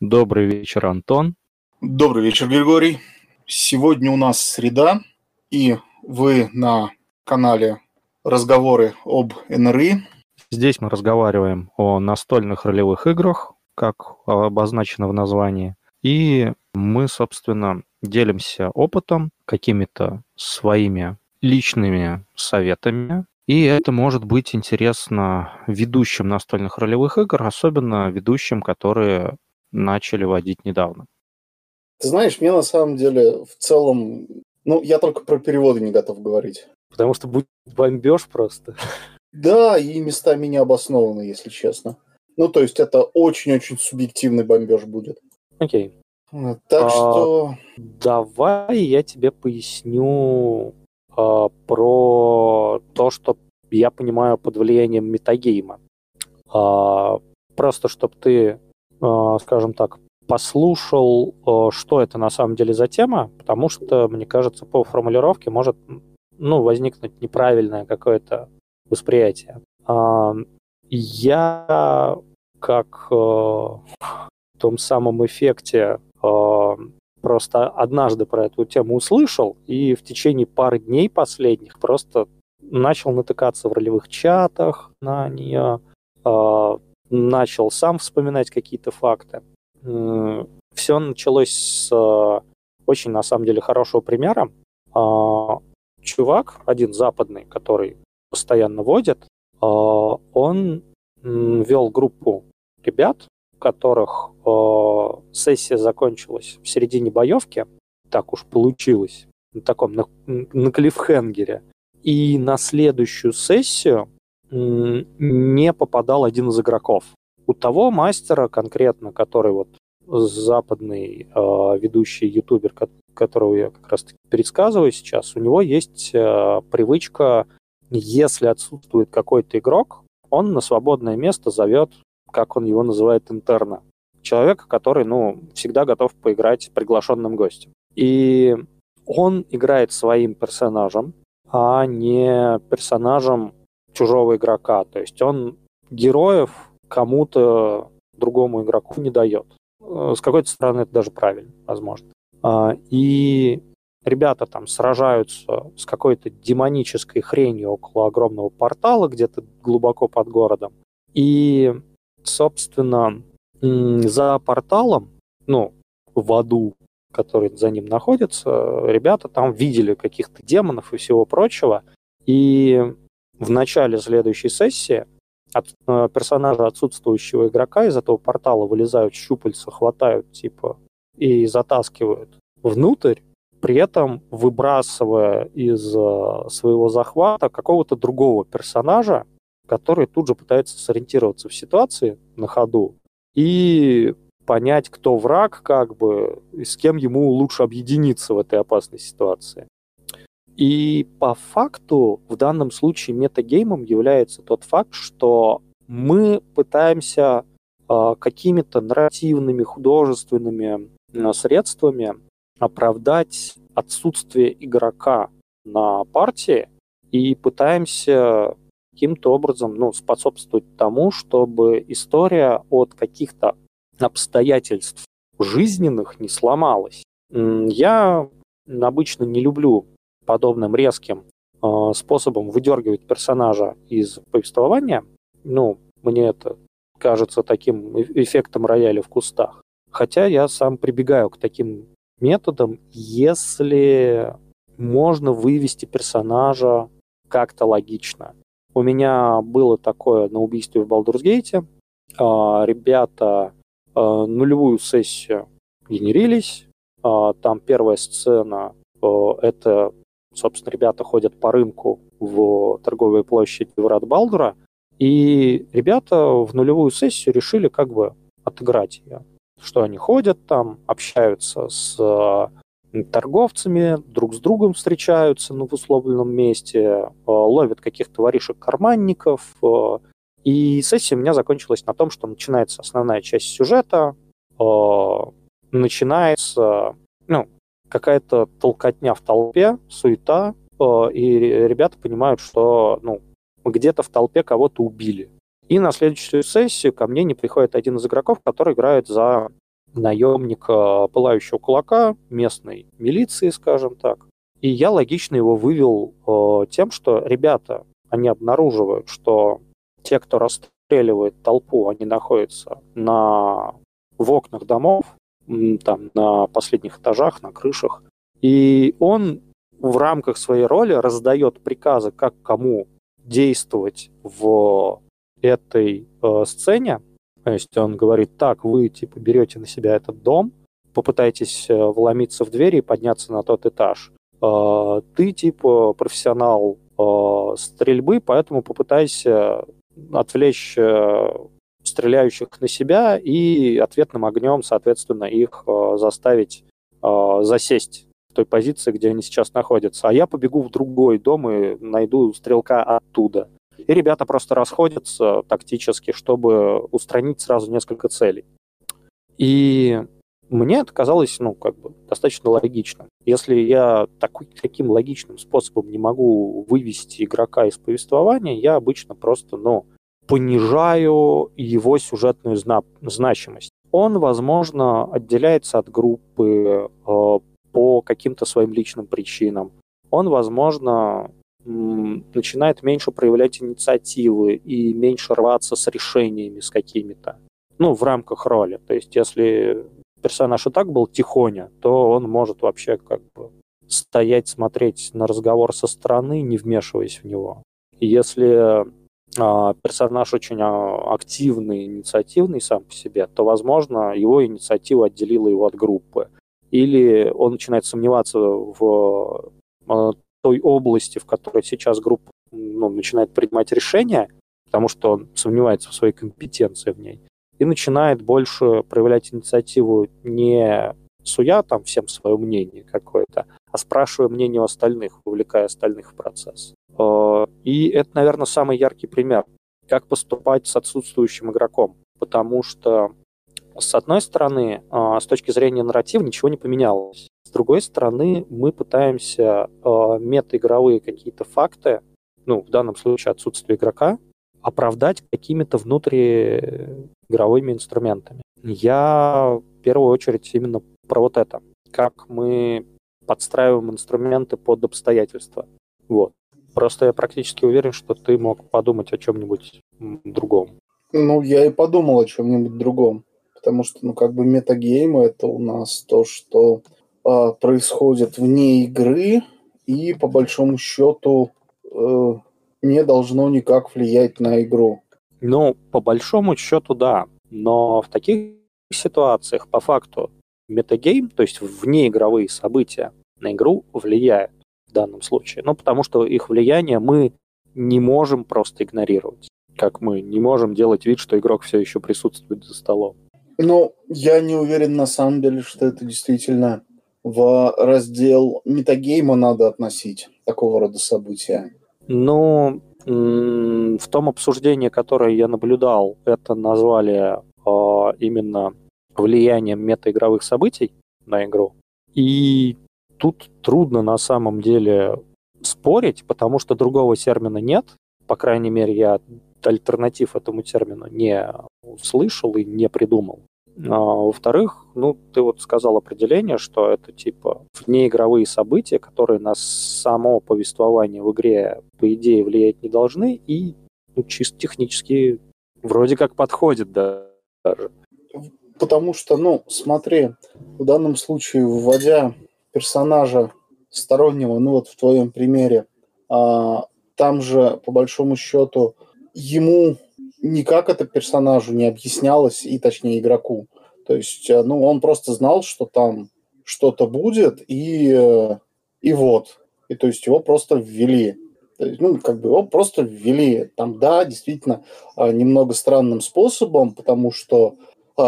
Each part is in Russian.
Добрый вечер, Антон. Добрый вечер, Григорий. Сегодня у нас среда, и вы на канале «Разговоры об НРИ». Здесь мы разговариваем о настольных ролевых играх, как обозначено в названии. И мы, собственно, делимся опытом, какими-то своими личными советами. И это может быть интересно ведущим настольных ролевых игр, особенно ведущим, которые начали водить недавно. Ты знаешь, мне на самом деле в целом... Ну, я только про переводы не готов говорить. Потому что будет бомбеж просто. Да, и местами не обоснованы, если честно. Ну, то есть это очень-очень субъективный бомбеж будет. Окей. Так а, что... Давай я тебе поясню а, про то, что я понимаю под влиянием метагейма. А, просто чтобы ты, скажем так, послушал, а, что это на самом деле за тема, потому что, мне кажется, по формулировке может ну, возникнуть неправильное какое-то восприятие. А, я как э, в том самом эффекте э, просто однажды про эту тему услышал, и в течение пары дней последних просто начал натыкаться в ролевых чатах на нее, э, начал сам вспоминать какие-то факты. Все началось с очень, на самом деле, хорошего примера. Чувак, один западный, который постоянно водит, он вел группу ребят, у которых э, сессия закончилась в середине боевки, так уж получилось, на таком, на, на клиффхенгере, и на следующую сессию э, не попадал один из игроков. У того мастера конкретно, который вот западный э, ведущий ютубер, которого я как раз пересказываю сейчас, у него есть э, привычка, если отсутствует какой-то игрок, он на свободное место зовет, как он его называет, интерна. Человека, который, ну, всегда готов поиграть приглашенным гостем. И он играет своим персонажем, а не персонажем чужого игрока. То есть он героев кому-то другому игроку не дает. Э, с какой-то стороны это даже правильно, возможно. А, и ребята там сражаются с какой-то демонической хренью около огромного портала где-то глубоко под городом. И, собственно, за порталом, ну, в аду, который за ним находится, ребята там видели каких-то демонов и всего прочего. И в начале следующей сессии от э, персонажа отсутствующего игрока из этого портала вылезают щупальца, хватают типа и затаскивают внутрь, при этом выбрасывая из э, своего захвата какого-то другого персонажа, который тут же пытается сориентироваться в ситуации на ходу и понять, кто враг, как бы, и с кем ему лучше объединиться в этой опасной ситуации. И по факту в данном случае метагеймом является тот факт, что мы пытаемся э, какими-то нарративными, художественными э, средствами оправдать отсутствие игрока на партии и пытаемся каким-то образом ну, способствовать тому, чтобы история от каких-то обстоятельств жизненных не сломалась. Я обычно не люблю подобным резким э, способом выдергивать персонажа из повествования. Ну, мне это кажется таким эффектом рояля в кустах. Хотя я сам прибегаю к таким методом, если можно вывести персонажа как-то логично. У меня было такое на убийстве в Балдурсгейте. Ребята а, нулевую сессию генерились. А, там первая сцена а, — это, собственно, ребята ходят по рынку в торговой площади Врат Балдура, и ребята в нулевую сессию решили как бы отыграть ее что они ходят там, общаются с э, торговцами, друг с другом встречаются ну, в условленном месте, э, ловят каких-то воришек-карманников. Э, и сессия у меня закончилась на том, что начинается основная часть сюжета, начинается ну, какая-то толкотня в толпе, суета, и ребята понимают, что ну, где-то в толпе кого-то убили. И на следующую сессию ко мне не приходит один из игроков, который играет за наемник э, пылающего кулака местной милиции, скажем так. И я логично его вывел э, тем, что ребята, они обнаруживают, что те, кто расстреливает толпу, они находятся на, в окнах домов, там, на последних этажах, на крышах. И он в рамках своей роли раздает приказы, как кому действовать в этой э, сцене. То есть он говорит, так, вы типа берете на себя этот дом, попытайтесь э, вломиться в двери и подняться на тот этаж. Э, ты типа профессионал э, стрельбы, поэтому попытайся отвлечь э, стреляющих на себя и ответным огнем, соответственно, их э, заставить э, засесть в той позиции, где они сейчас находятся. А я побегу в другой дом и найду стрелка оттуда. И ребята просто расходятся тактически, чтобы устранить сразу несколько целей. И мне это казалось, ну, как бы, достаточно логично. Если я такой, таким логичным способом не могу вывести игрока из повествования, я обычно просто, ну, понижаю его сюжетную зна- значимость. Он, возможно, отделяется от группы э, по каким-то своим личным причинам. Он, возможно, начинает меньше проявлять инициативы и меньше рваться с решениями с какими-то. Ну, в рамках роли. То есть, если персонаж и так был тихоня, то он может вообще как бы стоять, смотреть на разговор со стороны, не вмешиваясь в него. Если персонаж очень а, активный, инициативный сам по себе, то, возможно, его инициатива отделила его от группы. Или он начинает сомневаться в а, той области, в которой сейчас группа ну, начинает принимать решения, потому что он сомневается в своей компетенции в ней, и начинает больше проявлять инициативу не суя там всем свое мнение какое-то, а спрашивая мнение у остальных, вовлекая остальных в процесс. Э, и это, наверное, самый яркий пример, как поступать с отсутствующим игроком. Потому что, с одной стороны, э, с точки зрения нарратива ничего не поменялось. С другой стороны, мы пытаемся э, метаигровые какие-то факты, ну, в данном случае отсутствие игрока, оправдать какими-то внутриигровыми инструментами. Я в первую очередь именно про вот это. Как мы подстраиваем инструменты под обстоятельства. Вот. Просто я практически уверен, что ты мог подумать о чем-нибудь другом. Ну, я и подумал о чем-нибудь другом. Потому что, ну, как бы метагеймы это у нас то, что э, происходит вне игры и, по большому счету, э, не должно никак влиять на игру. Ну, по большому счету, да. Но в таких ситуациях, по факту, метагейм, то есть внеигровые события, на игру влияют в данном случае. Ну, потому что их влияние мы не можем просто игнорировать. Как мы не можем делать вид, что игрок все еще присутствует за столом. Ну, я не уверен на самом деле, что это действительно в раздел метагейма надо относить такого рода события. Ну, в том обсуждении, которое я наблюдал, это назвали э, именно влиянием метаигровых событий на игру. И тут трудно на самом деле спорить, потому что другого термина нет. По крайней мере, я альтернатив этому термину не слышал и не придумал. А, во-вторых, ну, ты вот сказал определение, что это типа внеигровые события, которые на само повествование в игре, по идее, влиять не должны, и ну, чисто технически вроде как подходит да, даже. Потому что, ну, смотри, в данном случае, вводя персонажа стороннего, ну вот в твоем примере, а, там же, по большому счету, ему никак это персонажу не объяснялось, и точнее игроку. То есть, э, ну, он просто знал, что там что-то будет, и, э, и вот. И то есть его просто ввели. Ну, как бы его просто ввели. Там, да, действительно, а, немного странным способом, потому что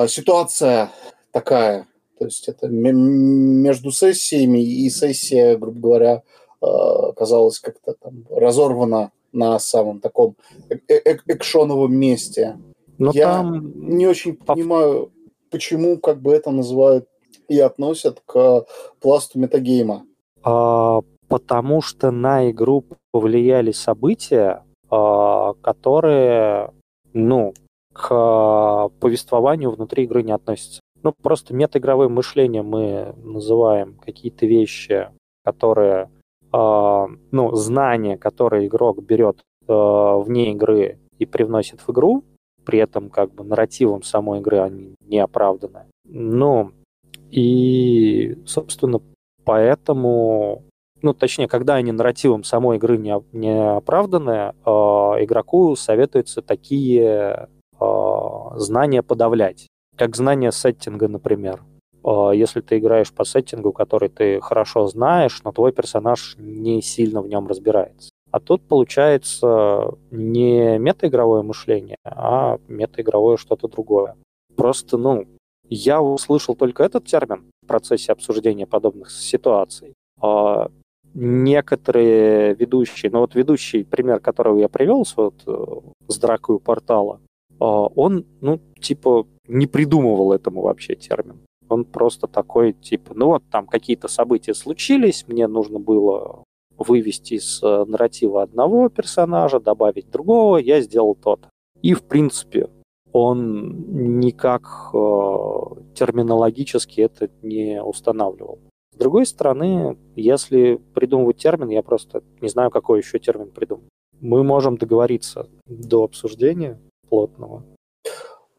ситуация такая, то есть это между сессиями и сессия, грубо говоря, а, казалось как-то там разорвана на самом таком э, э экшоновом месте. Но Я там... не очень понимаю, почему как бы это называют и относят к пласту метагейма. А, потому что на игру повлияли события, а, которые, ну, к повествованию внутри игры не относятся. Ну, просто метаигровым мышлением мы называем какие-то вещи, которые, э, ну, знания, которые игрок берет э, вне игры и привносит в игру, при этом как бы нарративом самой игры они не оправданы. Ну, и, собственно, поэтому, ну, точнее, когда они нарративом самой игры не, не оправданы, э, игроку советуется такие э, знания подавлять как знание сеттинга, например. А, если ты играешь по сеттингу, который ты хорошо знаешь, но твой персонаж не сильно в нем разбирается. А тут получается не метаигровое мышление, а метаигровое что-то другое. Просто, ну, я услышал только этот термин в процессе обсуждения подобных ситуаций. А некоторые ведущие, ну вот ведущий пример, которого я привел вот, э, с дракой портала, а, он, ну, типа, не придумывал этому вообще термин. Он просто такой, типа, ну вот там какие-то события случились, мне нужно было вывести из э, нарратива одного персонажа, добавить другого, я сделал тот. И, в принципе, он никак э, терминологически это не устанавливал. С другой стороны, если придумывать термин, я просто не знаю, какой еще термин придумать. Мы можем договориться до обсуждения, плотного.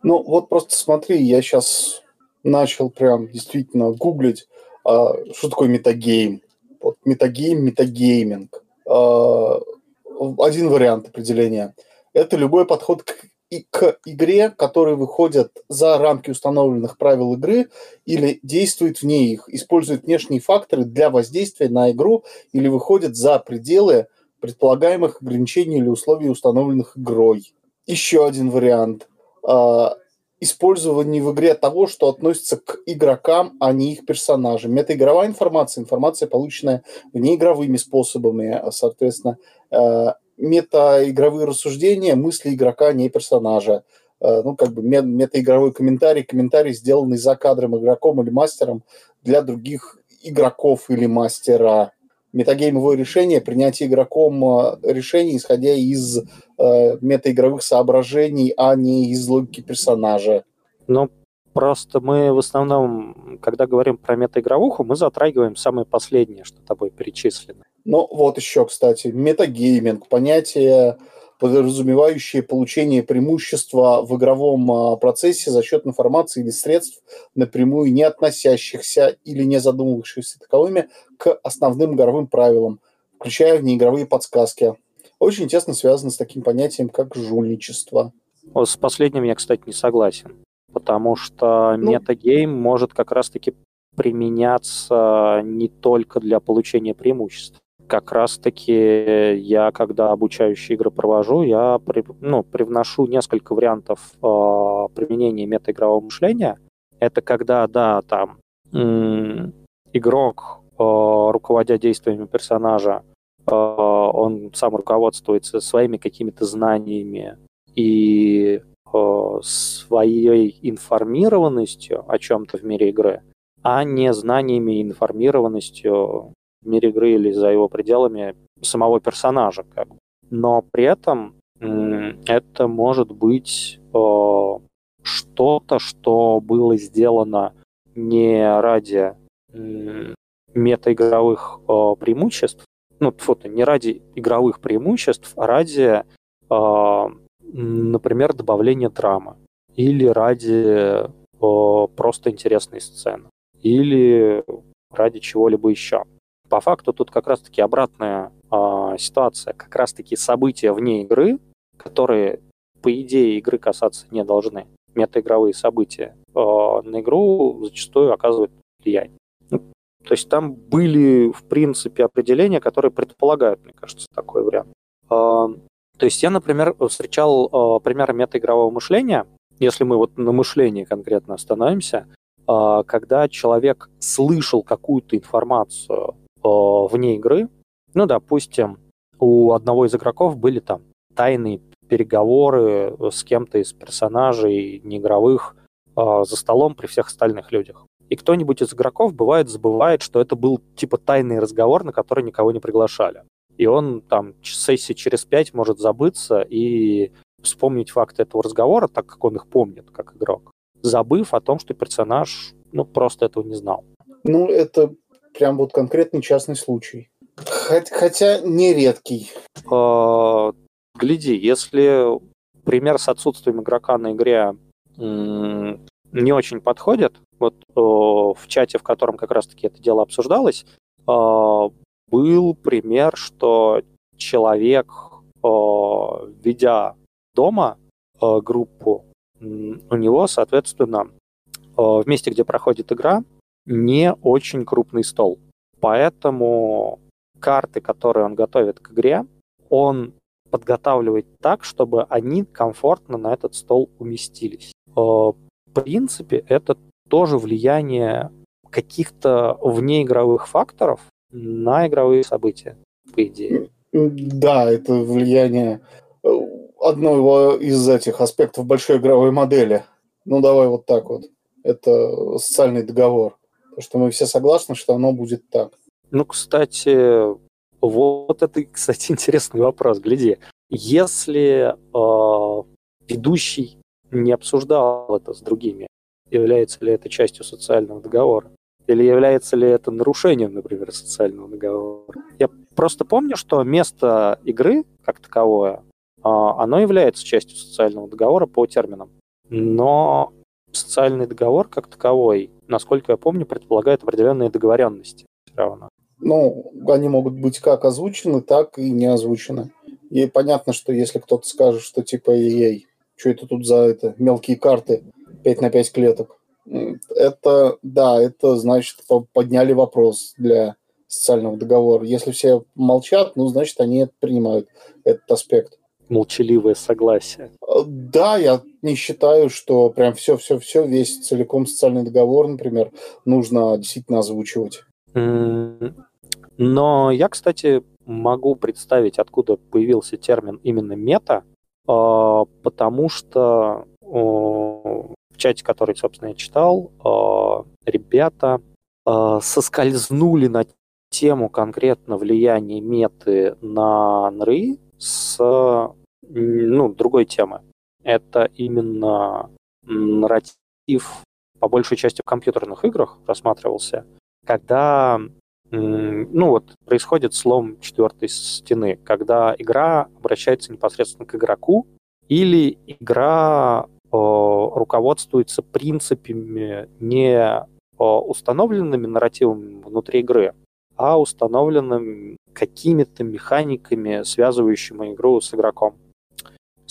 Ну, вот просто смотри, я сейчас начал прям действительно гуглить, а, что такое метагейм. Вот метагейм, метагейминг. А, один вариант определения. Это любой подход к, и к игре, который выходит за рамки установленных правил игры или действует вне их, использует внешние факторы для воздействия на игру или выходит за пределы предполагаемых ограничений или условий, установленных игрой еще один вариант а, использование в игре того, что относится к игрокам, а не их персонажам. Метаигровая информация, информация, полученная внеигровыми способами, соответственно, а, метаигровые рассуждения, мысли игрока, а не персонажа. Ну, как бы метаигровой комментарий, комментарий, сделанный за кадром игроком или мастером для других игроков или мастера метагеймовое решение, принятие игроком э, решений, исходя из э, метаигровых соображений, а не из логики персонажа. Ну, просто мы в основном, когда говорим про метаигровуху, мы затрагиваем самое последнее, что тобой перечислено. Ну, вот еще, кстати, метагейминг, понятие подразумевающие получение преимущества в игровом а, процессе за счет информации или средств, напрямую не относящихся или не задумывающихся таковыми к основным игровым правилам, включая внеигровые подсказки. Очень тесно связано с таким понятием, как жульничество. С последним я, кстати, не согласен, потому что ну, метагейм может как раз-таки применяться не только для получения преимуществ как раз-таки я, когда обучающие игры провожу, я при, ну, привношу несколько вариантов э, применения метаигрового мышления. Это когда, да, там м- игрок, э, руководя действиями персонажа, э, он сам руководствуется своими какими-то знаниями и э, своей информированностью о чем-то в мире игры, а не знаниями и информированностью в мире игры или за его пределами самого персонажа. Как бы. Но при этом это может быть э, что-то, что было сделано не ради э, метаигровых э, преимуществ, ну, фото, не ради игровых преимуществ, а ради, э, например, добавления драмы или ради э, просто интересной сцены или ради чего-либо еще. По факту тут как раз-таки обратная э, ситуация, как раз-таки события вне игры, которые, по идее, игры касаться не должны. Метаигровые события э, на игру зачастую оказывают влияние. Ну, то есть там были, в принципе, определения, которые предполагают, мне кажется, такой вариант. Э, то есть я, например, встречал э, примеры метаигрового мышления, если мы вот на мышлении конкретно остановимся, когда человек слышал какую-то информацию вне игры. Ну, допустим, у одного из игроков были там тайные переговоры с кем-то из персонажей неигровых э, за столом при всех остальных людях. И кто-нибудь из игроков бывает забывает, что это был типа тайный разговор, на который никого не приглашали. И он там сессии через пять может забыться и вспомнить факты этого разговора, так как он их помнит, как игрок. забыв о том, что персонаж ну, просто этого не знал. Ну, это прям вот конкретный частный случай. Хотя не редкий. А, гляди, если пример с отсутствием игрока на игре не очень подходит, вот в чате, в котором как раз-таки это дело обсуждалось, а, был пример, что человек, ведя дома группу, у него, соответственно, в месте, где проходит игра, не очень крупный стол. Поэтому карты, которые он готовит к игре, он подготавливает так, чтобы они комфортно на этот стол уместились. Э, в принципе, это тоже влияние каких-то внеигровых факторов на игровые события, по идее. Да, это влияние э, одного из этих аспектов большой игровой модели. Ну, давай вот так вот. Это социальный договор. Что мы все согласны, что оно будет так. Ну, кстати, вот это, кстати, интересный вопрос. Гляди, если э, ведущий не обсуждал это с другими, является ли это частью социального договора? Или является ли это нарушением, например, социального договора? Я просто помню, что место игры, как таковое, э, оно является частью социального договора по терминам. Но социальный договор как таковой, насколько я помню, предполагает определенные договоренности все равно. Ну, они могут быть как озвучены, так и не озвучены. И понятно, что если кто-то скажет, что типа ей, что это тут за это мелкие карты 5 на 5 клеток, это, да, это значит подняли вопрос для социального договора. Если все молчат, ну, значит, они принимают этот аспект молчаливое согласие. Э, да, я не считаю, что прям все-все-все, весь целиком социальный договор, например, нужно действительно озвучивать. Но я, кстати, могу представить, откуда появился термин именно мета, а, потому что в чате, который, собственно, я читал, а, ребята а, соскользнули на тему конкретно влияния меты на НРИ с ну, другой темы. Это именно нарратив, по большей части в компьютерных играх рассматривался, когда ну вот, происходит слом четвертой стены, когда игра обращается непосредственно к игроку, или игра э, руководствуется принципами не э, установленными нарративами внутри игры, а установленными какими-то механиками, связывающими игру с игроком.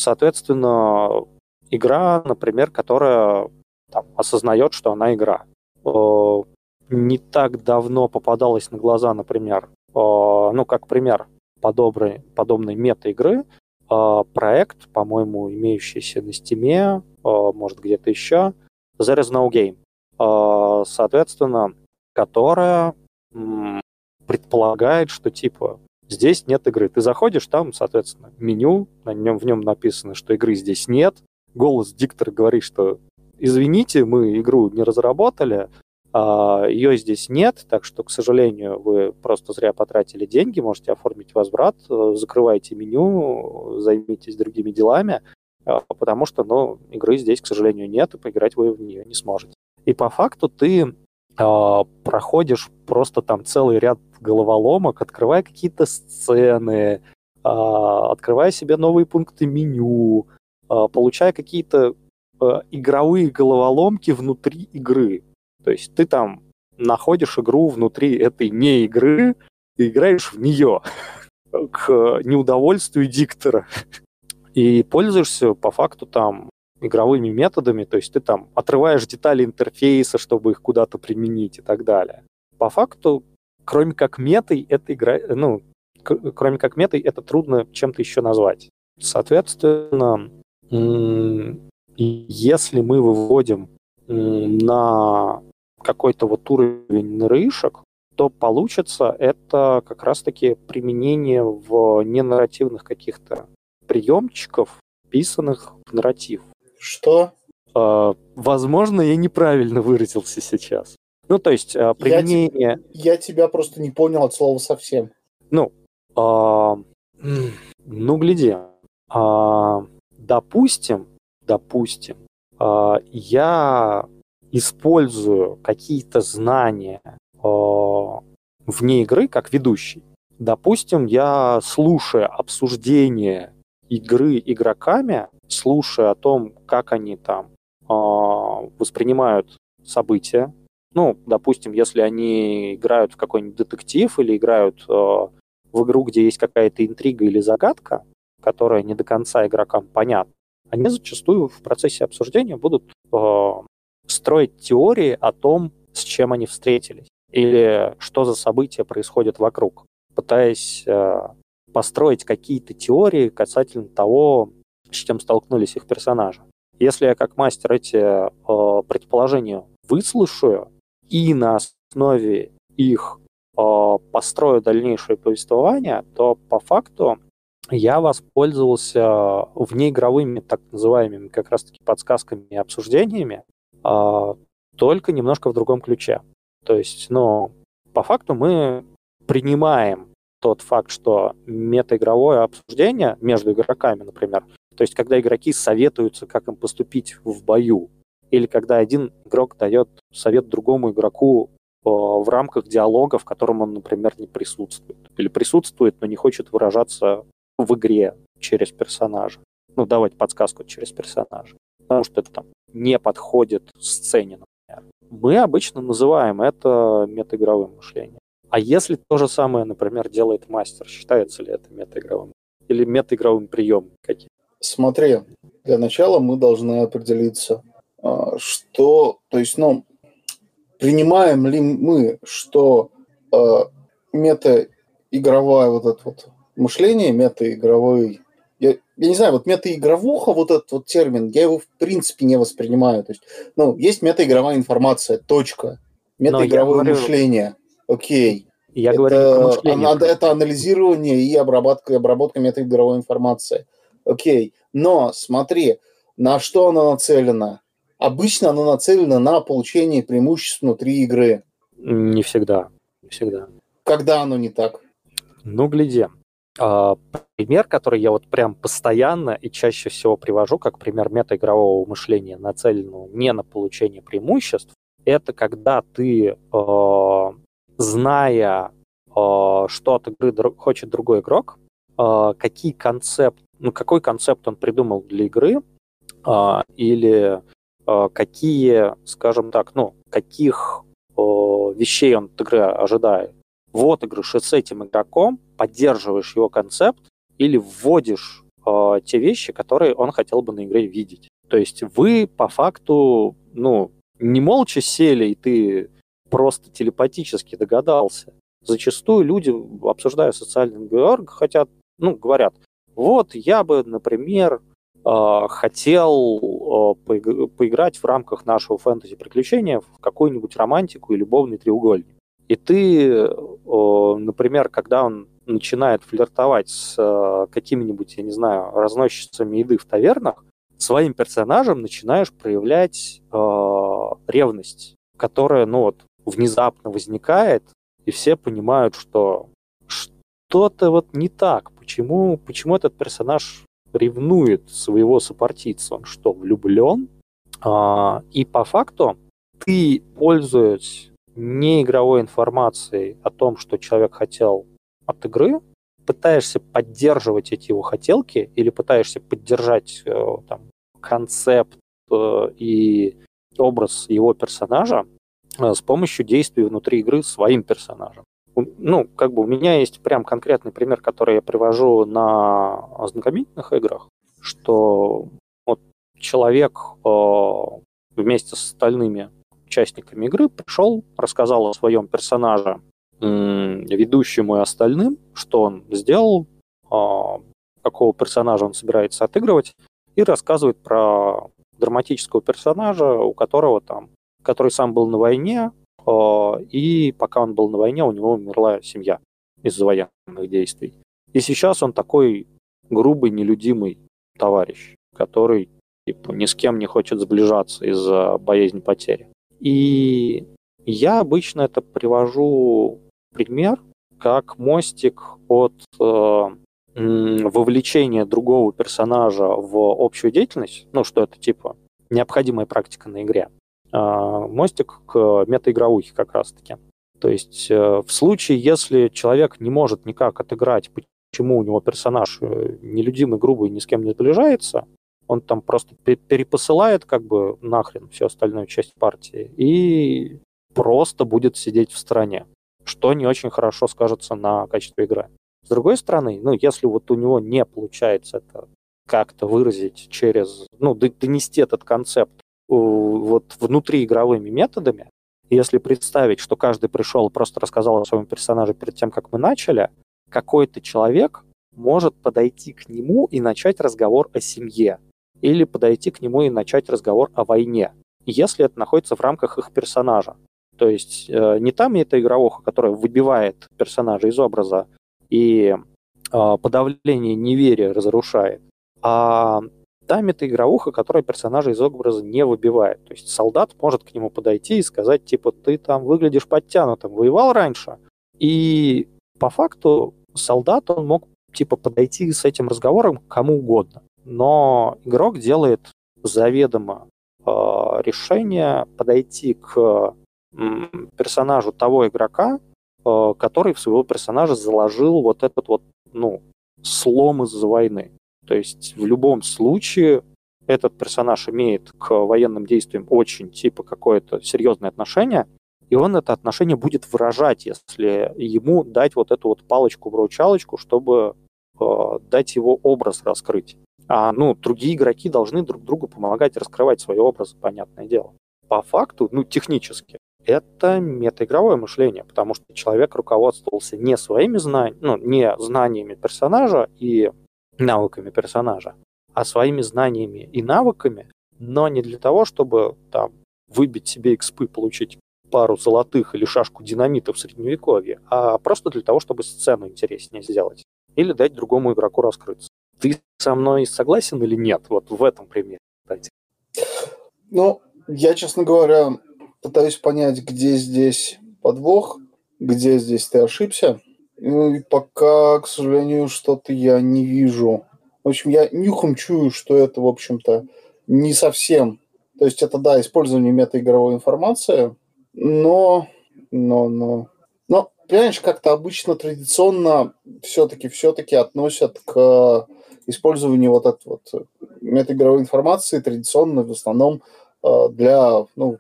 Соответственно, игра, например, которая там, осознает, что она игра. Э, не так давно попадалась на глаза, например, э, ну, как пример подобной, подобной мета-игры, э, проект, по-моему, имеющийся на Steam, может, где-то еще, There is no game. Соответственно, которая предполагает, что типа Здесь нет игры. Ты заходишь, там, соответственно, меню, на нем, в нем написано, что игры здесь нет. Голос диктора говорит, что извините, мы игру не разработали, а ее здесь нет, так что, к сожалению, вы просто зря потратили деньги, можете оформить возврат, закрывайте меню, займитесь другими делами, а, потому что, ну, игры здесь, к сожалению, нет, и поиграть вы в нее не сможете. И по факту ты э, проходишь просто там целый ряд головоломок, открывая какие-то сцены, а, открывая себе новые пункты меню, а, получая какие-то а, игровые головоломки внутри игры. То есть ты там находишь игру внутри этой не игры и играешь в нее к неудовольствию диктора. И пользуешься по факту там игровыми методами, то есть ты там отрываешь детали интерфейса, чтобы их куда-то применить и так далее. По факту кроме как метой, это игра, ну, кроме как метой, это трудно чем-то еще назвать. Соответственно, если мы выводим на какой-то вот уровень нрышек, то получится это как раз-таки применение в ненарративных каких-то приемчиков, писанных в нарратив. Что? Э, возможно, я неправильно выразился сейчас. Ну, то есть а, применение... Я, я тебя просто не понял от слова совсем. Ну, а, ну, гляди. А, допустим, допустим, я использую какие-то знания вне игры как ведущий. Допустим, я слушаю обсуждение игры игроками, слушая о том, как они там э, воспринимают события. Ну, допустим, если они играют в какой-нибудь детектив или играют э, в игру, где есть какая-то интрига или загадка, которая не до конца игрокам понятна, они зачастую в процессе обсуждения будут э, строить теории о том, с чем они встретились или что за события происходят вокруг, пытаясь э, построить какие-то теории касательно того, с чем столкнулись их персонажи. Если я как мастер эти э, предположения выслушаю и на основе их э, построю дальнейшее повествование, то по факту я воспользовался внеигровыми так называемыми как раз-таки подсказками и обсуждениями, э, только немножко в другом ключе. То есть, ну, по факту мы принимаем тот факт, что метаигровое обсуждение между игроками, например, то есть когда игроки советуются, как им поступить в бою, или когда один игрок дает совет другому игроку э, в рамках диалога, в котором он, например, не присутствует. Или присутствует, но не хочет выражаться в игре через персонажа. Ну, давать подсказку через персонажа. Потому что это там не подходит сцене, например. Мы обычно называем это метаигровым мышлением. А если то же самое, например, делает мастер, считается ли это метаигровым? Или метаигровым приемом каким? Смотри, для начала мы должны определиться, а, что, то есть, ну, принимаем ли мы, что э, метаигровое вот это вот мышление, метаигровой, я, я не знаю, вот метаигровуха, вот этот вот термин, я его в принципе не воспринимаю. То есть, ну, есть метаигровая информация, точка. Метаигровое мышление Окей. Я это, говорю про мышление. Это анализирование и обработка, обработка метаигровой информации. Окей. Но смотри, на что оно нацелено? Обычно оно нацелено на получение преимуществ внутри игры. Не всегда. Не всегда. Когда оно не так? Ну, гляди. А, пример, который я вот прям постоянно и чаще всего привожу, как пример метаигрового мышления, нацеленного не на получение преимуществ, это когда ты а, зная, а, что от игры хочет другой игрок, а, какие концепт, ну, какой концепт он придумал для игры, а, или какие, скажем так, ну, каких вещей он от игры ожидает. Вот игры с этим игроком, поддерживаешь его концепт или вводишь те вещи, которые он хотел бы на игре видеть. То есть вы по факту, ну, не молча сели, и ты просто телепатически догадался. Зачастую люди, обсуждая социальный договор, хотят, ну, говорят, вот я бы, например, а, хотел а, поиграть в рамках нашего фэнтези-приключения в какую-нибудь романтику и любовный треугольник. И ты, например, когда он начинает флиртовать с какими-нибудь, я не знаю, разносчицами еды в тавернах, своим персонажем начинаешь проявлять ревность, которая, ну вот, внезапно возникает, и все понимают, что что-то вот не так. Почему, почему этот персонаж ревнует своего сопартийца? Он что, влюблен? А, и по факту ты, пользуясь неигровой информацией о том, что человек хотел от игры, пытаешься поддерживать эти его хотелки или пытаешься поддержать э, там, концепт э, и образ его персонажа, с помощью действий внутри игры своим персонажем. Ну, как бы у меня есть прям конкретный пример, который я привожу на ознакомительных играх, что вот человек э, вместе с остальными участниками игры пришел, рассказал о своем персонаже э, ведущему и остальным, что он сделал, э, какого персонажа он собирается отыгрывать, и рассказывает про драматического персонажа, у которого там который сам был на войне, а, и пока он был на войне, у него умерла семья из-за военных действий. И сейчас он такой грубый, нелюдимый товарищ, который типа, ни с кем не хочет сближаться из-за боязни потери. И я обычно это привожу пример как мостик от э, вовлечения другого персонажа в общую деятельность, ну, что это типа необходимая практика на игре. А, мостик к метаигровухе как раз-таки. То есть э, в случае, если человек не может никак отыграть, почему у него персонаж э, нелюдимый, грубый, ни с кем не сближается, он там просто перепосылает как бы нахрен всю остальную часть партии и просто будет сидеть в стороне, что не очень хорошо скажется на качестве игры. С другой стороны, ну, если вот у него не получается это как-то выразить через, ну, донести этот концепт вот внутриигровыми методами, если представить, что каждый пришел и просто рассказал о своем персонаже перед тем, как мы начали, какой-то человек может подойти к нему и начать разговор о семье. Или подойти к нему и начать разговор о войне, если это находится в рамках их персонажа. То есть э, не там это игровуха, которая выбивает персонажа из образа и э, подавление неверия разрушает, а там это игровуха, которая персонажа из образа не выбивает. То есть солдат может к нему подойти и сказать, типа, ты там выглядишь подтянутым, воевал раньше. И по факту солдат, он мог типа подойти с этим разговором кому угодно. Но игрок делает заведомо э, решение подойти к э, персонажу того игрока, э, который в своего персонажа заложил вот этот вот, ну, слом из-за войны. То есть в любом случае этот персонаж имеет к военным действиям очень типа какое-то серьезное отношение, и он это отношение будет выражать, если ему дать вот эту вот палочку-вручалочку, чтобы э, дать его образ раскрыть. А ну, другие игроки должны друг другу помогать раскрывать свои образы, понятное дело. По факту, ну, технически, это метаигровое мышление, потому что человек руководствовался не своими знаниями, ну, не знаниями персонажа и навыками персонажа, а своими знаниями и навыками, но не для того, чтобы там выбить себе экспы, получить пару золотых или шашку динамита в средневековье, а просто для того, чтобы сцену интереснее сделать. Или дать другому игроку раскрыться. Ты со мной согласен или нет? Вот в этом примере, кстати. Ну, я, честно говоря, пытаюсь понять, где здесь подвох, где здесь ты ошибся. Ну и пока, к сожалению, что-то я не вижу. В общем, я нюхом чую, что это, в общем-то, не совсем. То есть это, да, использование метаигровой информации, но, но, но, но, понимаешь, как-то обычно традиционно все-таки, все-таки относят к использованию вот этой вот метаигровой информации традиционно в основном э, для ну,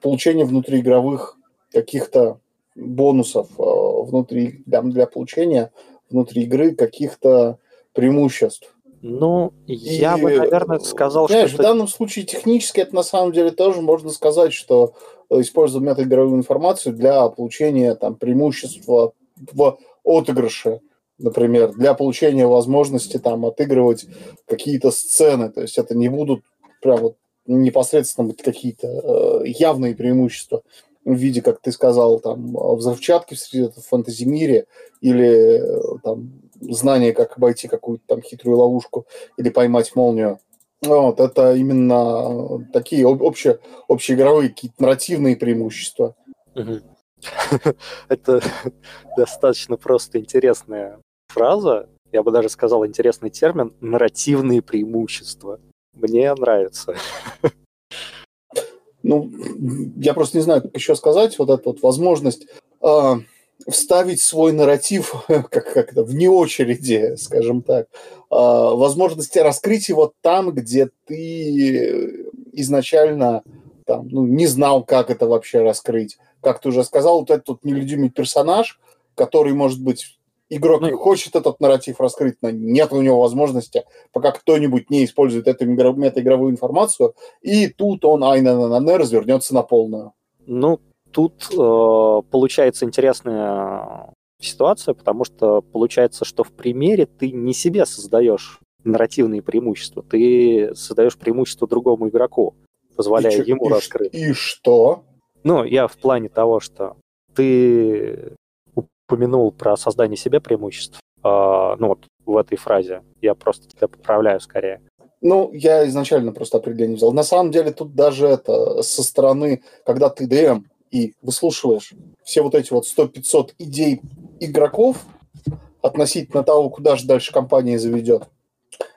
получения внутриигровых каких-то бонусов э, внутри, для, для получения внутри игры каких-то преимуществ. Ну, я бы, наверное, сказал, знаешь, что... в данном случае технически это на самом деле тоже можно сказать, что используя метаигровую информацию для получения там, преимущества в отыгрыше, например, для получения возможности там отыгрывать какие-то сцены. То есть это не будут прям вот непосредственно какие-то э, явные преимущества в виде, как ты сказал, там, взрывчатки в фэнтези-мире или э, там, знание, как обойти какую-то там хитрую ловушку или поймать молнию. Вот, это именно такие обще, общеигровые какие-то нарративные преимущества. Это достаточно просто интересная фраза, я бы даже сказал интересный термин, нарративные преимущества. Мне нравится. ну, я просто не знаю, как еще сказать, вот эта вот возможность э, вставить свой нарратив как, как это, вне очереди, скажем так, э, возможности раскрыть его там, где ты изначально там, ну, не знал, как это вообще раскрыть. Как ты уже сказал, вот этот вот нелюдимый персонаж, который, может быть, игрок ну, хочет этот нарратив раскрыть, но нет у него возможности, пока кто-нибудь не использует эту метаигровую информацию, и тут он айна развернется на полную. Ну, тут э, получается интересная ситуация, потому что получается, что в примере ты не себе создаешь нарративные преимущества, ты создаешь преимущество другому игроку, позволяя и ему и раскрыть. И что? Ну, я в плане того, что ты упомянул про создание себе преимуществ, э, ну вот в этой фразе. Я просто тебя поправляю скорее. Ну, я изначально просто определение взял. На самом деле тут даже это со стороны, когда ты ДМ и выслушиваешь все вот эти вот 100-500 идей игроков относительно того, куда же дальше компания заведет,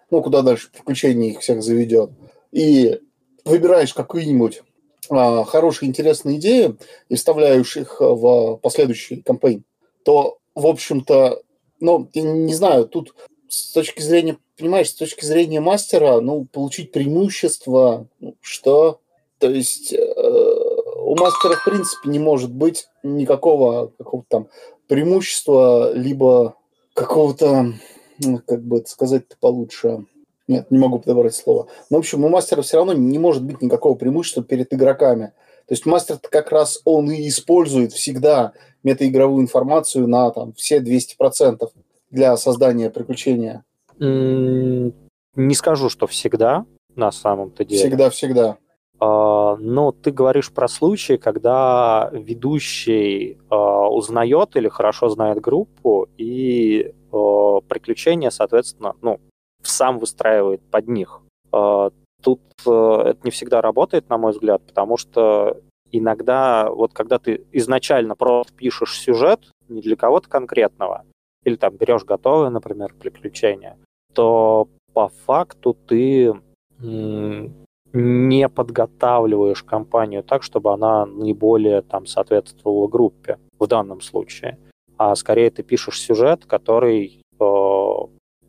ну, куда дальше приключения их всех заведет, и выбираешь какие-нибудь а, хорошие, интересные идеи и вставляешь их в последующий кампейн, то, в общем-то, ну, не знаю, тут с точки зрения, понимаешь, с точки зрения мастера, ну, получить преимущество, ну, что? То есть э, у мастера, в принципе, не может быть никакого какого-то там преимущества, либо какого-то, ну, как бы это сказать-то получше, нет, не могу подобрать слово. Но, в общем, у мастера все равно не может быть никакого преимущества перед игроками. То есть мастер как раз он и использует всегда метаигровую информацию на там, все 200% для создания приключения. Не скажу, что всегда, на самом-то деле. Всегда-всегда. А, но ты говоришь про случаи, когда ведущий а, узнает или хорошо знает группу, и а, приключения, соответственно, ну, сам выстраивает под них. Тут это не всегда работает, на мой взгляд, потому что иногда, вот когда ты изначально просто пишешь сюжет не для кого-то конкретного, или там берешь готовое, например, приключение, то по факту ты не подготавливаешь компанию так, чтобы она наиболее там соответствовала группе в данном случае, а скорее ты пишешь сюжет, который э,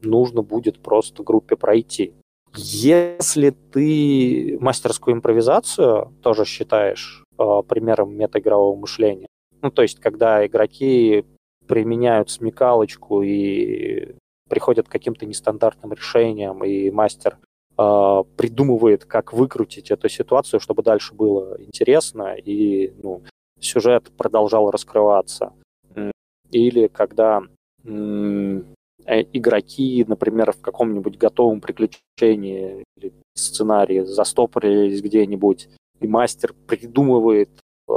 нужно будет просто группе пройти. Если ты мастерскую импровизацию тоже считаешь э, примером метаигрового мышления, ну то есть когда игроки применяют смекалочку и приходят к каким-то нестандартным решениям, и мастер э, придумывает, как выкрутить эту ситуацию, чтобы дальше было интересно и ну, сюжет продолжал раскрываться. Или когда игроки, например, в каком-нибудь готовом приключении или сценарии застопорились где-нибудь, и мастер придумывает э,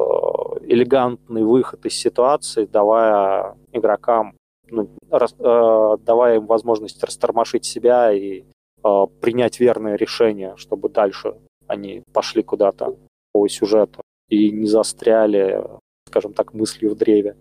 элегантный выход из ситуации, давая игрокам, ну, рас, э, давая им возможность растормошить себя и э, принять верное решение, чтобы дальше они пошли куда-то по сюжету и не застряли, скажем так, мыслью в древе.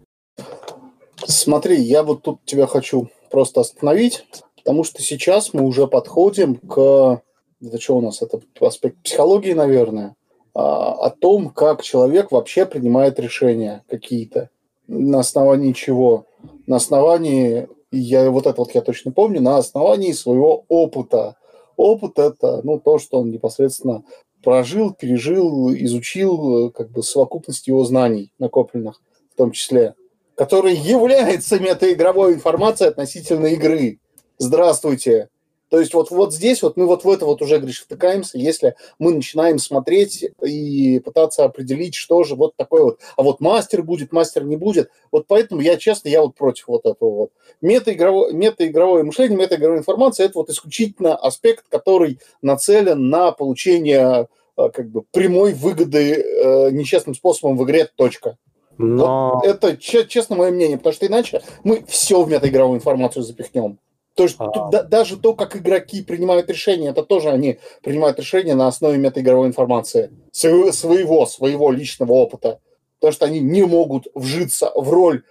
Смотри, я вот тут тебя хочу просто остановить, потому что сейчас мы уже подходим к... Это что у нас? Это аспект психологии, наверное. А, о том, как человек вообще принимает решения какие-то. На основании чего? На основании я вот это вот я точно помню, на основании своего опыта. Опыт это, ну, то, что он непосредственно прожил, пережил, изучил, как бы совокупность его знаний накопленных в том числе, который является метаигровой информацией относительно игры. Здравствуйте. То есть вот, вот здесь вот мы вот в это вот уже, Гриш, втыкаемся, если мы начинаем смотреть и пытаться определить, что же вот такое вот. А вот мастер будет, мастер не будет. Вот поэтому я, честно, я вот против вот этого вот. Метаигровое, метаигровое мышление, метаигровая информация – это вот исключительно аспект, который нацелен на получение э, как бы прямой выгоды э, нечестным способом в игре, точка. Но... Вот это честно мое мнение, потому что иначе мы все в метаигровую информацию запихнем. То есть а... да, даже то, как игроки принимают решения, это тоже они принимают решения на основе метаигровой информации, своего, своего, своего личного опыта. Потому что они не могут вжиться в роль,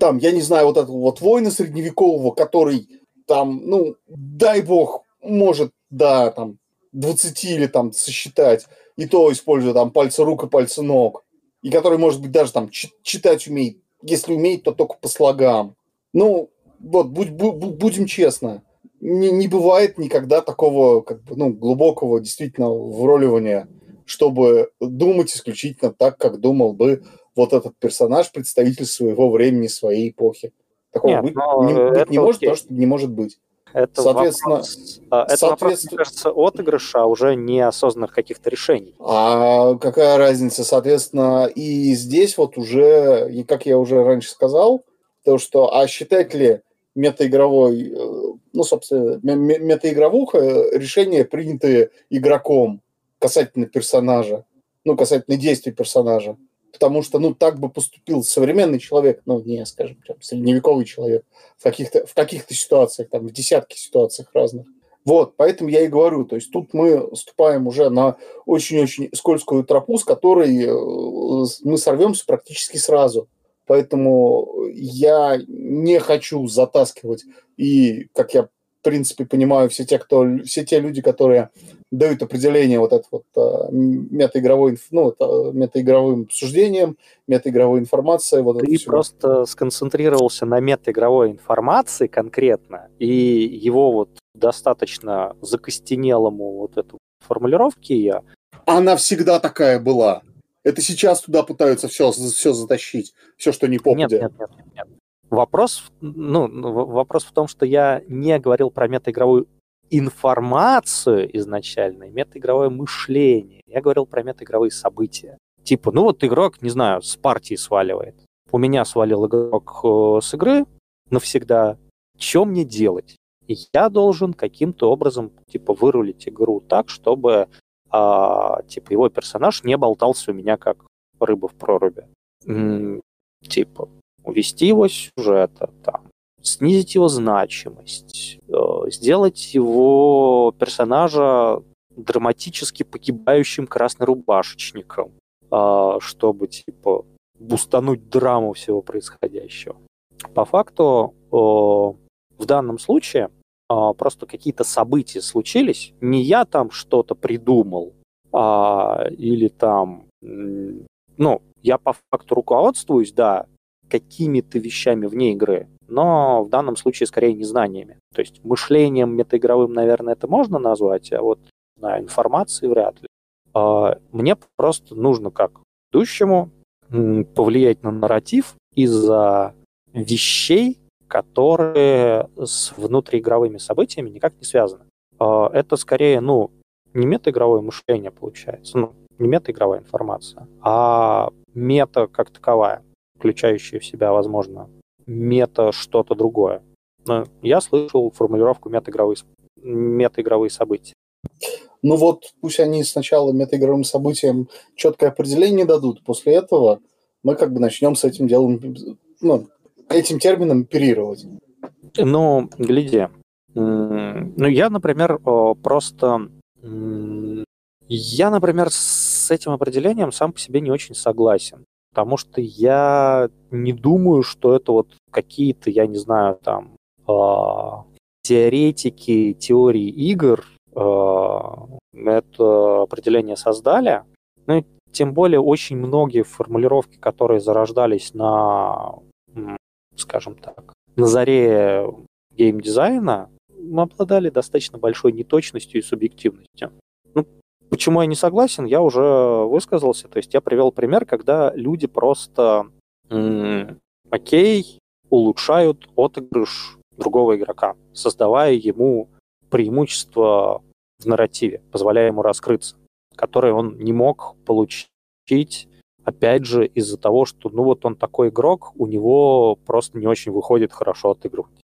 там, я не знаю, вот этого вот воина средневекового, который там, ну, дай бог, может, да, там, 20 или там сосчитать, и то используя там пальцы рук и пальцы ног, и который, может быть, даже там читать умеет, если умеет, то только по слогам. Ну, вот, будь, будь, будем честны, не, не бывает никогда такого как бы, ну, глубокого действительно вроливания, чтобы думать исключительно так, как думал бы вот этот персонаж, представитель своего времени, своей эпохи. Такого Нет, быть, не, быть не может, потому что не может быть. Это соответственно, вопрос, а, это соответственно... вопрос, мне кажется, отыгрыша, а уже неосознанных каких-то решений. А какая разница? Соответственно, и здесь вот уже, и как я уже раньше сказал, то, что, а считать ли метаигровой, э, ну, собственно, метаигровуха, решения, принятые игроком касательно персонажа, ну, касательно действий персонажа. Потому что, ну, так бы поступил современный человек, ну, не, скажем, прям, средневековый человек в каких-то, в каких-то ситуациях, там, в десятки ситуациях разных. Вот, поэтому я и говорю, то есть тут мы ступаем уже на очень-очень скользкую тропу, с которой э, мы сорвемся практически сразу. Поэтому я не хочу затаскивать и, как я принципе, понимаю все те, кто, все те люди, которые дают определение вот это вот а, метаигровой, ну, это, метаигровым суждением, метаигровой информации. Вот Ты просто сконцентрировался на метаигровой информации конкретно, и его вот достаточно закостенелому вот эту формулировки я. Она всегда такая была. Это сейчас туда пытаются все, все затащить, все, что не попадет. Нет, нет, нет, нет. Вопрос, ну, вопрос в том, что я не говорил про метаигровую информацию изначально, метаигровое мышление. Я говорил про метаигровые события. Типа, ну вот игрок, не знаю, с партии сваливает. У меня свалил игрок э, с игры навсегда. Что мне делать? Я должен каким-то образом, типа, вырулить игру так, чтобы, а, типа, его персонаж не болтался у меня как рыба в проруби. М-м, типа, увести его сюжета, там, снизить его значимость, э, сделать его персонажа драматически погибающим краснорубашечником, э, чтобы, типа, бустануть драму всего происходящего. По факту, э, в данном случае просто какие-то события случились, не я там что-то придумал, а, или там, ну, я по факту руководствуюсь, да, какими-то вещами вне игры, но в данном случае скорее не знаниями. То есть мышлением метаигровым, наверное, это можно назвать, а вот на информации вряд ли. А, мне просто нужно как идущему повлиять на нарратив из-за вещей, которые с внутриигровыми событиями никак не связаны. А, это скорее, ну, не метаигровое мышление получается, ну, не метаигровая информация, а мета как таковая включающие в себя, возможно, мета что-то другое. Но я слышал формулировку метаигровые, метаигровые события. Ну вот пусть они сначала метаигровым событиям четкое определение дадут, после этого мы как бы начнем с этим делом, ну, этим термином оперировать. Ну, гляди. Ну, я, например, просто... Я, например, с этим определением сам по себе не очень согласен. Потому что я не думаю, что это вот какие-то, я не знаю, там, э, теоретики теории игр э, это определение создали. Ну тем более очень многие формулировки, которые зарождались на, скажем так, на заре геймдизайна, обладали достаточно большой неточностью и субъективностью. Ну, Почему я не согласен, я уже высказался. То есть я привел пример, когда люди просто м- окей, улучшают отыгрыш другого игрока, создавая ему преимущество в нарративе, позволяя ему раскрыться, которое он не мог получить, опять же, из-за того, что, ну вот он такой игрок, у него просто не очень выходит хорошо отыгрывать.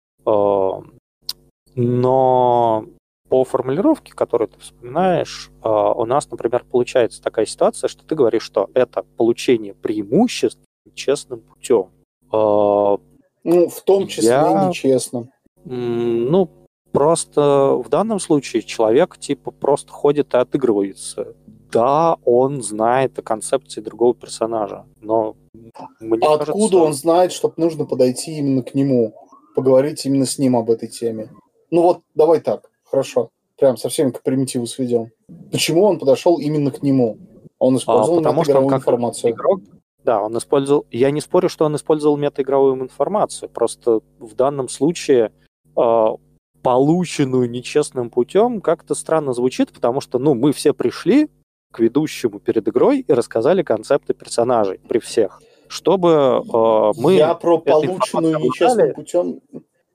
Но по формулировке, которую ты вспоминаешь, а, у нас, например, получается такая ситуация, что ты говоришь, что это получение преимуществ честным путем. А, ну, в том числе Я... нечестным. Ну, просто в данном случае человек типа просто ходит и отыгрывается. Да, он знает о концепции другого персонажа, но мне а кажется... откуда он знает, что нужно подойти именно к нему, поговорить именно с ним об этой теме? Ну вот, давай так Хорошо. Прям совсем к примитиву сведем. Почему он подошел именно к нему? Он использовал а, потому что он как информацию. Игрок, да, он использовал... Я не спорю, что он использовал метаигровую информацию. Просто в данном случае э, полученную нечестным путем как-то странно звучит, потому что, ну, мы все пришли к ведущему перед игрой и рассказали концепты персонажей при всех, чтобы э, мы... Я про полученную нечестным путем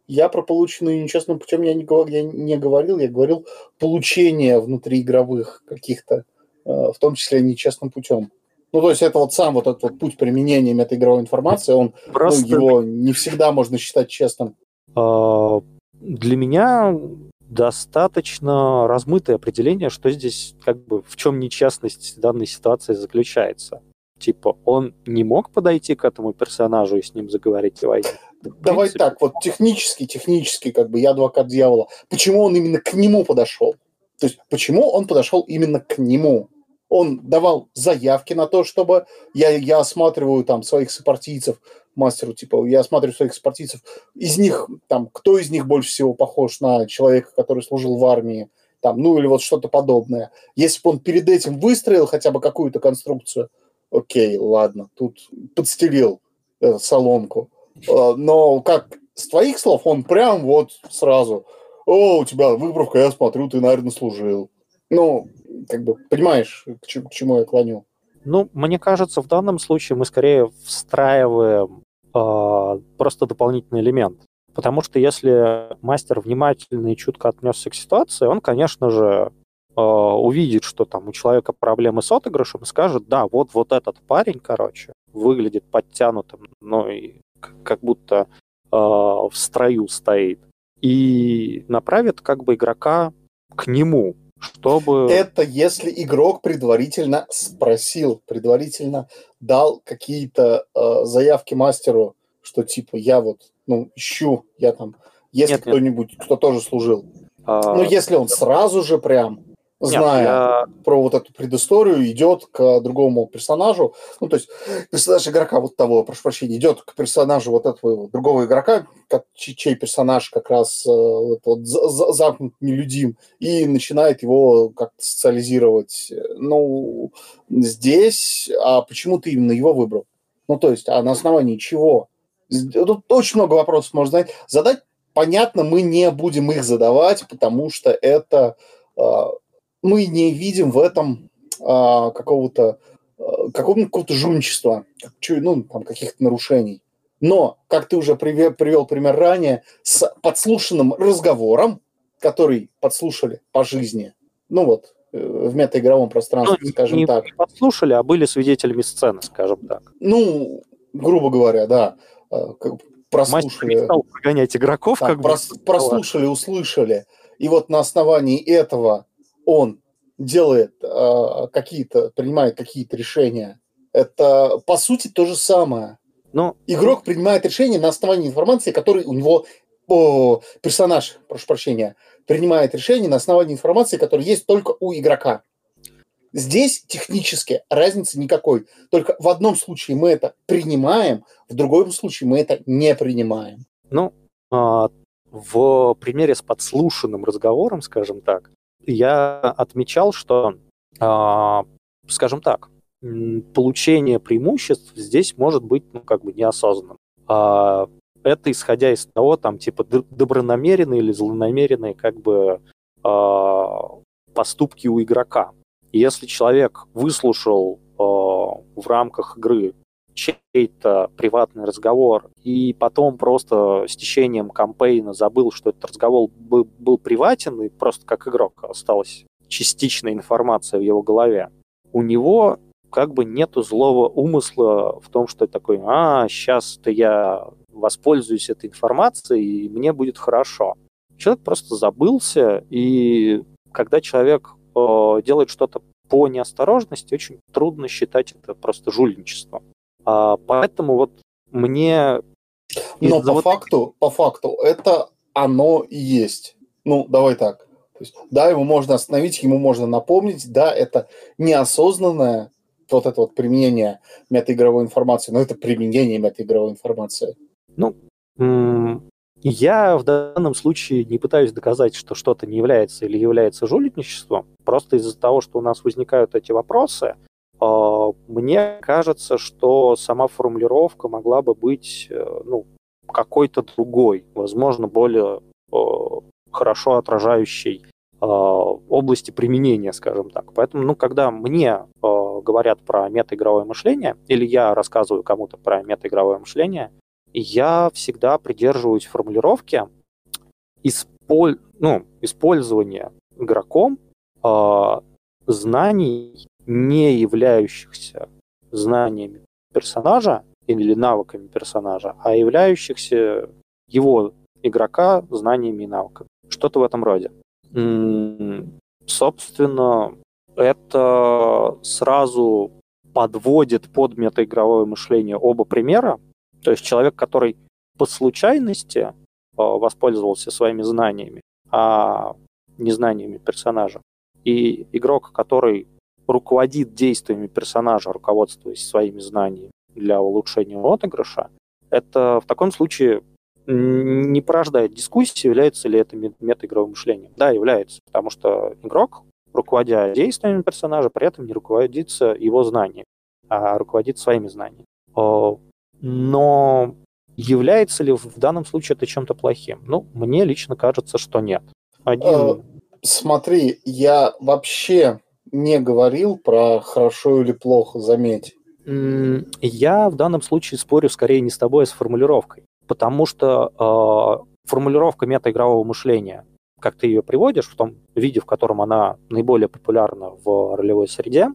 я про полученную нечестным путем я не, я не говорил, я говорил получение внутриигровых каких-то, э, в том числе нечестным путем. Ну, то есть это вот сам вот этот вот путь применения метаигровой информации, он, ну, Просто... ну, его не всегда можно считать честным. А, для меня достаточно размытое определение, что здесь как бы в чем нечестность данной ситуации заключается. Типа, он не мог подойти к этому персонажу и с ним заговорить войне. Давай так, вот технически, технически, как бы я адвокат дьявола. Почему он именно к нему подошел? То есть, почему он подошел именно к нему? Он давал заявки на то, чтобы я, я осматриваю там своих сопартийцев, мастеру, типа, я осматриваю своих спортивцев, из них, там, кто из них больше всего похож на человека, который служил в армии, там, ну или вот что-то подобное. Если бы он перед этим выстроил хотя бы какую-то конструкцию, окей, ладно, тут подстелил э, соломку. Э, но как с твоих слов он прям вот сразу, о, у тебя выправка, я смотрю, ты, наверное, служил. Ну, как бы, понимаешь, к чему, к чему я клоню? Ну, мне кажется, в данном случае мы скорее встраиваем э, просто дополнительный элемент. Потому что если мастер внимательно и чутко отнесся к ситуации, он, конечно же, увидит, что там у человека проблемы с отыгрышем и скажет, да, вот, вот этот парень, короче, выглядит подтянутым, ну и как будто э, в строю стоит. И направит как бы игрока к нему, чтобы... Это если игрок предварительно спросил, предварительно дал какие-то э, заявки мастеру, что типа я вот, ну, ищу, я там, если кто-нибудь, кто тоже служил. А... Ну, если он сразу же прям зная я... про вот эту предысторию, идет к другому персонажу. Ну, то есть персонаж игрока вот того, прошу прощения, идет к персонажу вот этого другого игрока, как, чей персонаж как раз э, вот, вот, замкнут нелюдим, и начинает его как-то социализировать. Ну, здесь, а почему ты именно его выбрал? Ну, то есть, а на основании чего? Тут очень много вопросов можно задать. Задать, понятно, мы не будем их задавать, потому что это а, мы не видим в этом а, какого-то а, какого-то жульничества, ну, там, каких-то нарушений. Но, как ты уже привел, привел пример ранее, с подслушанным разговором, который подслушали по жизни, ну вот, э, в метаигровом пространстве, ну, скажем не, так. Не подслушали, а были свидетелями сцены, скажем так. Ну, грубо говоря, да. А, прослушали. Мастер прогонять игроков, так, как прос, бы. Прослушали, услышали. И вот на основании этого он делает э, какие-то, принимает какие-то решения, это по сути то же самое. Но... Игрок принимает решение на основании информации, которой у него о, персонаж, прошу прощения, принимает решение на основании информации, которая есть только у игрока. Здесь технически разницы никакой. Только в одном случае мы это принимаем, в другом случае мы это не принимаем. Ну, а, в примере с подслушанным разговором, скажем так, я отмечал, что, а, скажем так, получение преимуществ здесь может быть, ну, как бы неосознанным. А, это исходя из того, там, типа, добронамеренные или злонамеренные, как бы, а, поступки у игрока. Если человек выслушал в рамках игры чей-то приватный разговор, и потом просто с течением кампейна забыл, что этот разговор был, приватен, и просто как игрок осталась частичная информация в его голове, у него как бы нету злого умысла в том, что такой, а, сейчас-то я воспользуюсь этой информацией, и мне будет хорошо. Человек просто забылся, и когда человек э, делает что-то по неосторожности, очень трудно считать это просто жульничеством. А, поэтому вот мне... Но по вот... факту, по факту, это оно и есть. Ну, давай так. То есть, да, его можно остановить, ему можно напомнить, да, это неосознанное вот это вот применение метаигровой информации, но это применение метаигровой информации. Ну, я в данном случае не пытаюсь доказать, что что-то не является или является жульничеством. Просто из-за того, что у нас возникают эти вопросы, мне кажется, что сама формулировка могла бы быть э, ну, какой-то другой, возможно, более хорошо отражающей а, области применения, скажем так. Поэтому, ну, когда мне говорят про метаигровое мышление, или я рассказываю кому-то про метаигровое мышление, я всегда придерживаюсь формулировки исполь... ну, использования игроком э, знаний не являющихся знаниями персонажа или навыками персонажа, а являющихся его игрока знаниями и навыками. Что-то в этом роде. Собственно, это сразу подводит под метаигровое мышление оба примера. То есть человек, который по случайности э, воспользовался своими знаниями, а не знаниями персонажа, и игрок, который руководит действиями персонажа, руководствуясь своими знаниями для улучшения отыгрыша, это в таком случае не порождает дискуссии, является ли это метаигровым мышлением. Да, является, потому что игрок, руководя действиями персонажа, при этом не руководится его знаниями, а руководит своими знаниями. Но является ли в данном случае это чем-то плохим? Ну, мне лично кажется, что нет. Один... А, смотри, я вообще не говорил про хорошо или плохо, заметь. Я в данном случае спорю скорее не с тобой, а с формулировкой. Потому что э, формулировка метаигрового мышления, как ты ее приводишь, в том виде, в котором она наиболее популярна в ролевой среде,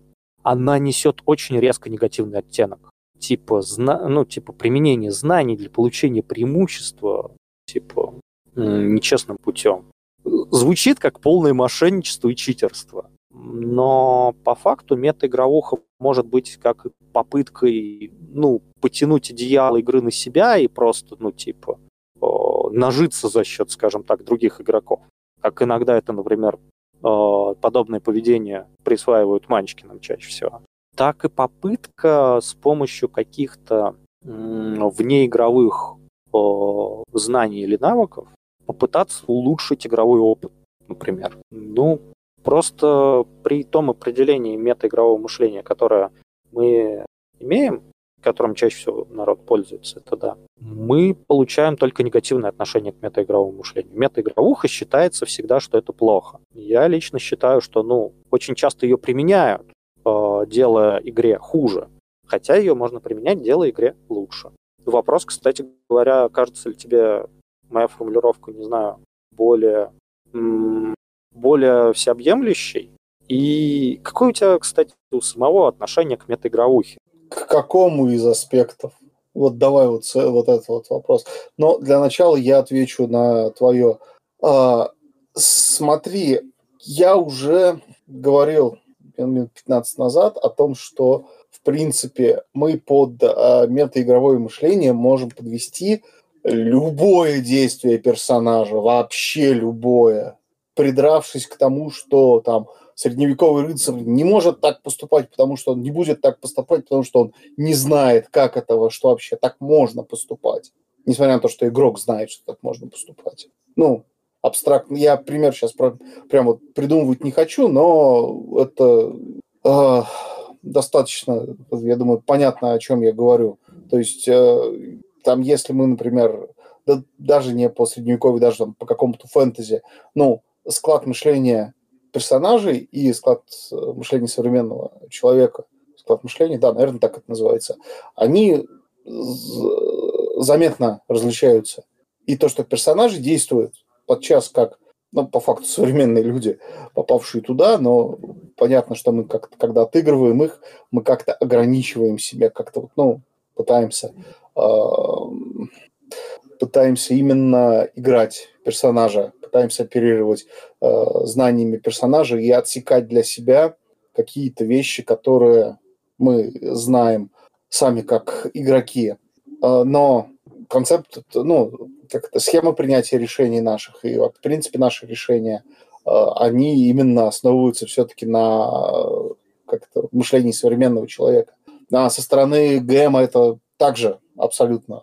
она несет очень резко негативный оттенок. Типа, зна- ну, типа применение знаний для получения преимущества, типа, нечестным путем. Звучит как полное мошенничество и читерство. Но по факту метаигровуха может быть как попыткой, ну, потянуть одеяло игры на себя и просто, ну, типа, нажиться за счет, скажем так, других игроков. Как иногда это, например, подобное поведение присваивают Манчкинам чаще всего. Так и попытка с помощью каких-то внеигровых знаний или навыков попытаться улучшить игровой опыт, например. Ну, просто при том определении метаигрового мышления, которое мы имеем, которым чаще всего народ пользуется, это да, мы получаем только негативное отношение к метаигровому мышлению. Метаигровуха считается всегда, что это плохо. Я лично считаю, что ну, очень часто ее применяют, э, делая игре хуже, хотя ее можно применять, делая игре лучше. Вопрос, кстати говоря, кажется ли тебе моя формулировка, не знаю, более, более всеобъемлющей? И какое у тебя, кстати, у самого отношение к метаигровухе? К какому из аспектов? Вот давай вот, вот этот вот вопрос. Но для начала я отвечу на твое. А, смотри, я уже говорил минут 15 назад о том, что в принципе мы под а, метаигровое мышление можем подвести любое действие персонажа, вообще любое, придравшись к тому, что там средневековый рыцарь не может так поступать, потому что он не будет так поступать, потому что он не знает, как этого, что вообще так можно поступать. Несмотря на то, что игрок знает, что так можно поступать. Ну, абстрактно. Я пример сейчас про, прям вот придумывать не хочу, но это э, достаточно, я думаю, понятно, о чем я говорю. То есть э, там, если мы, например, да, даже не по средневековью, даже там, по какому-то фэнтези, ну, склад мышления персонажей и склад э, мышления современного человека, склад мышления, да, наверное, так это называется, они заметно различаются. И то, что персонажи действуют подчас как, ну, по факту, современные люди, попавшие туда, но понятно, что мы как когда отыгрываем их, мы как-то ограничиваем себя, как-то, ну, пытаемся э, пытаемся именно играть персонажа, пытаемся оперировать э, знаниями персонажа и отсекать для себя какие-то вещи, которые мы знаем сами как игроки. Э, но концепт, ну, как это, схема принятия решений наших и, в принципе, наши решения, э, они именно основываются все-таки на как-то мышлении современного человека. А со стороны ГМ это также абсолютно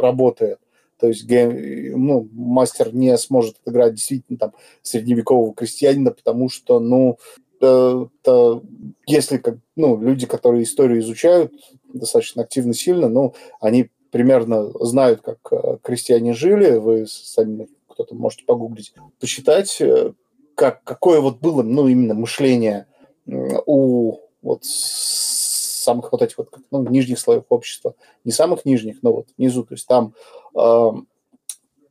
работает. То есть ну, мастер не сможет отыграть действительно там средневекового крестьянина, потому что, ну, это, если как, ну, люди, которые историю изучают достаточно активно, сильно, ну, они примерно знают, как э, крестьяне жили, вы сами кто-то можете погуглить, посчитать, э, как, какое вот было, ну, именно мышление у вот самых вот этих вот ну, нижних слоев общества, не самых нижних, но вот внизу, то есть там, э,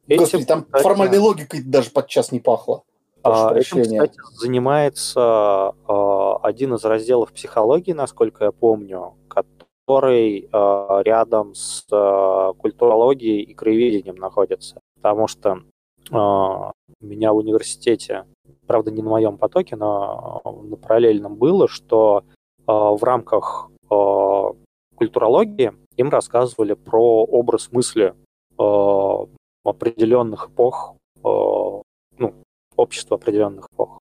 Этим, господи, там кстати, формальной логикой даже подчас не пахло. А, этим, кстати, занимается э, один из разделов психологии, насколько я помню, который э, рядом с э, культурологией и краеведением находится. Потому что э, у меня в университете, правда, не на моем потоке, но на параллельном было, что э, в рамках Э, культурологии им рассказывали про образ мысли э, определенных эпох, э, ну, общества определенных эпох.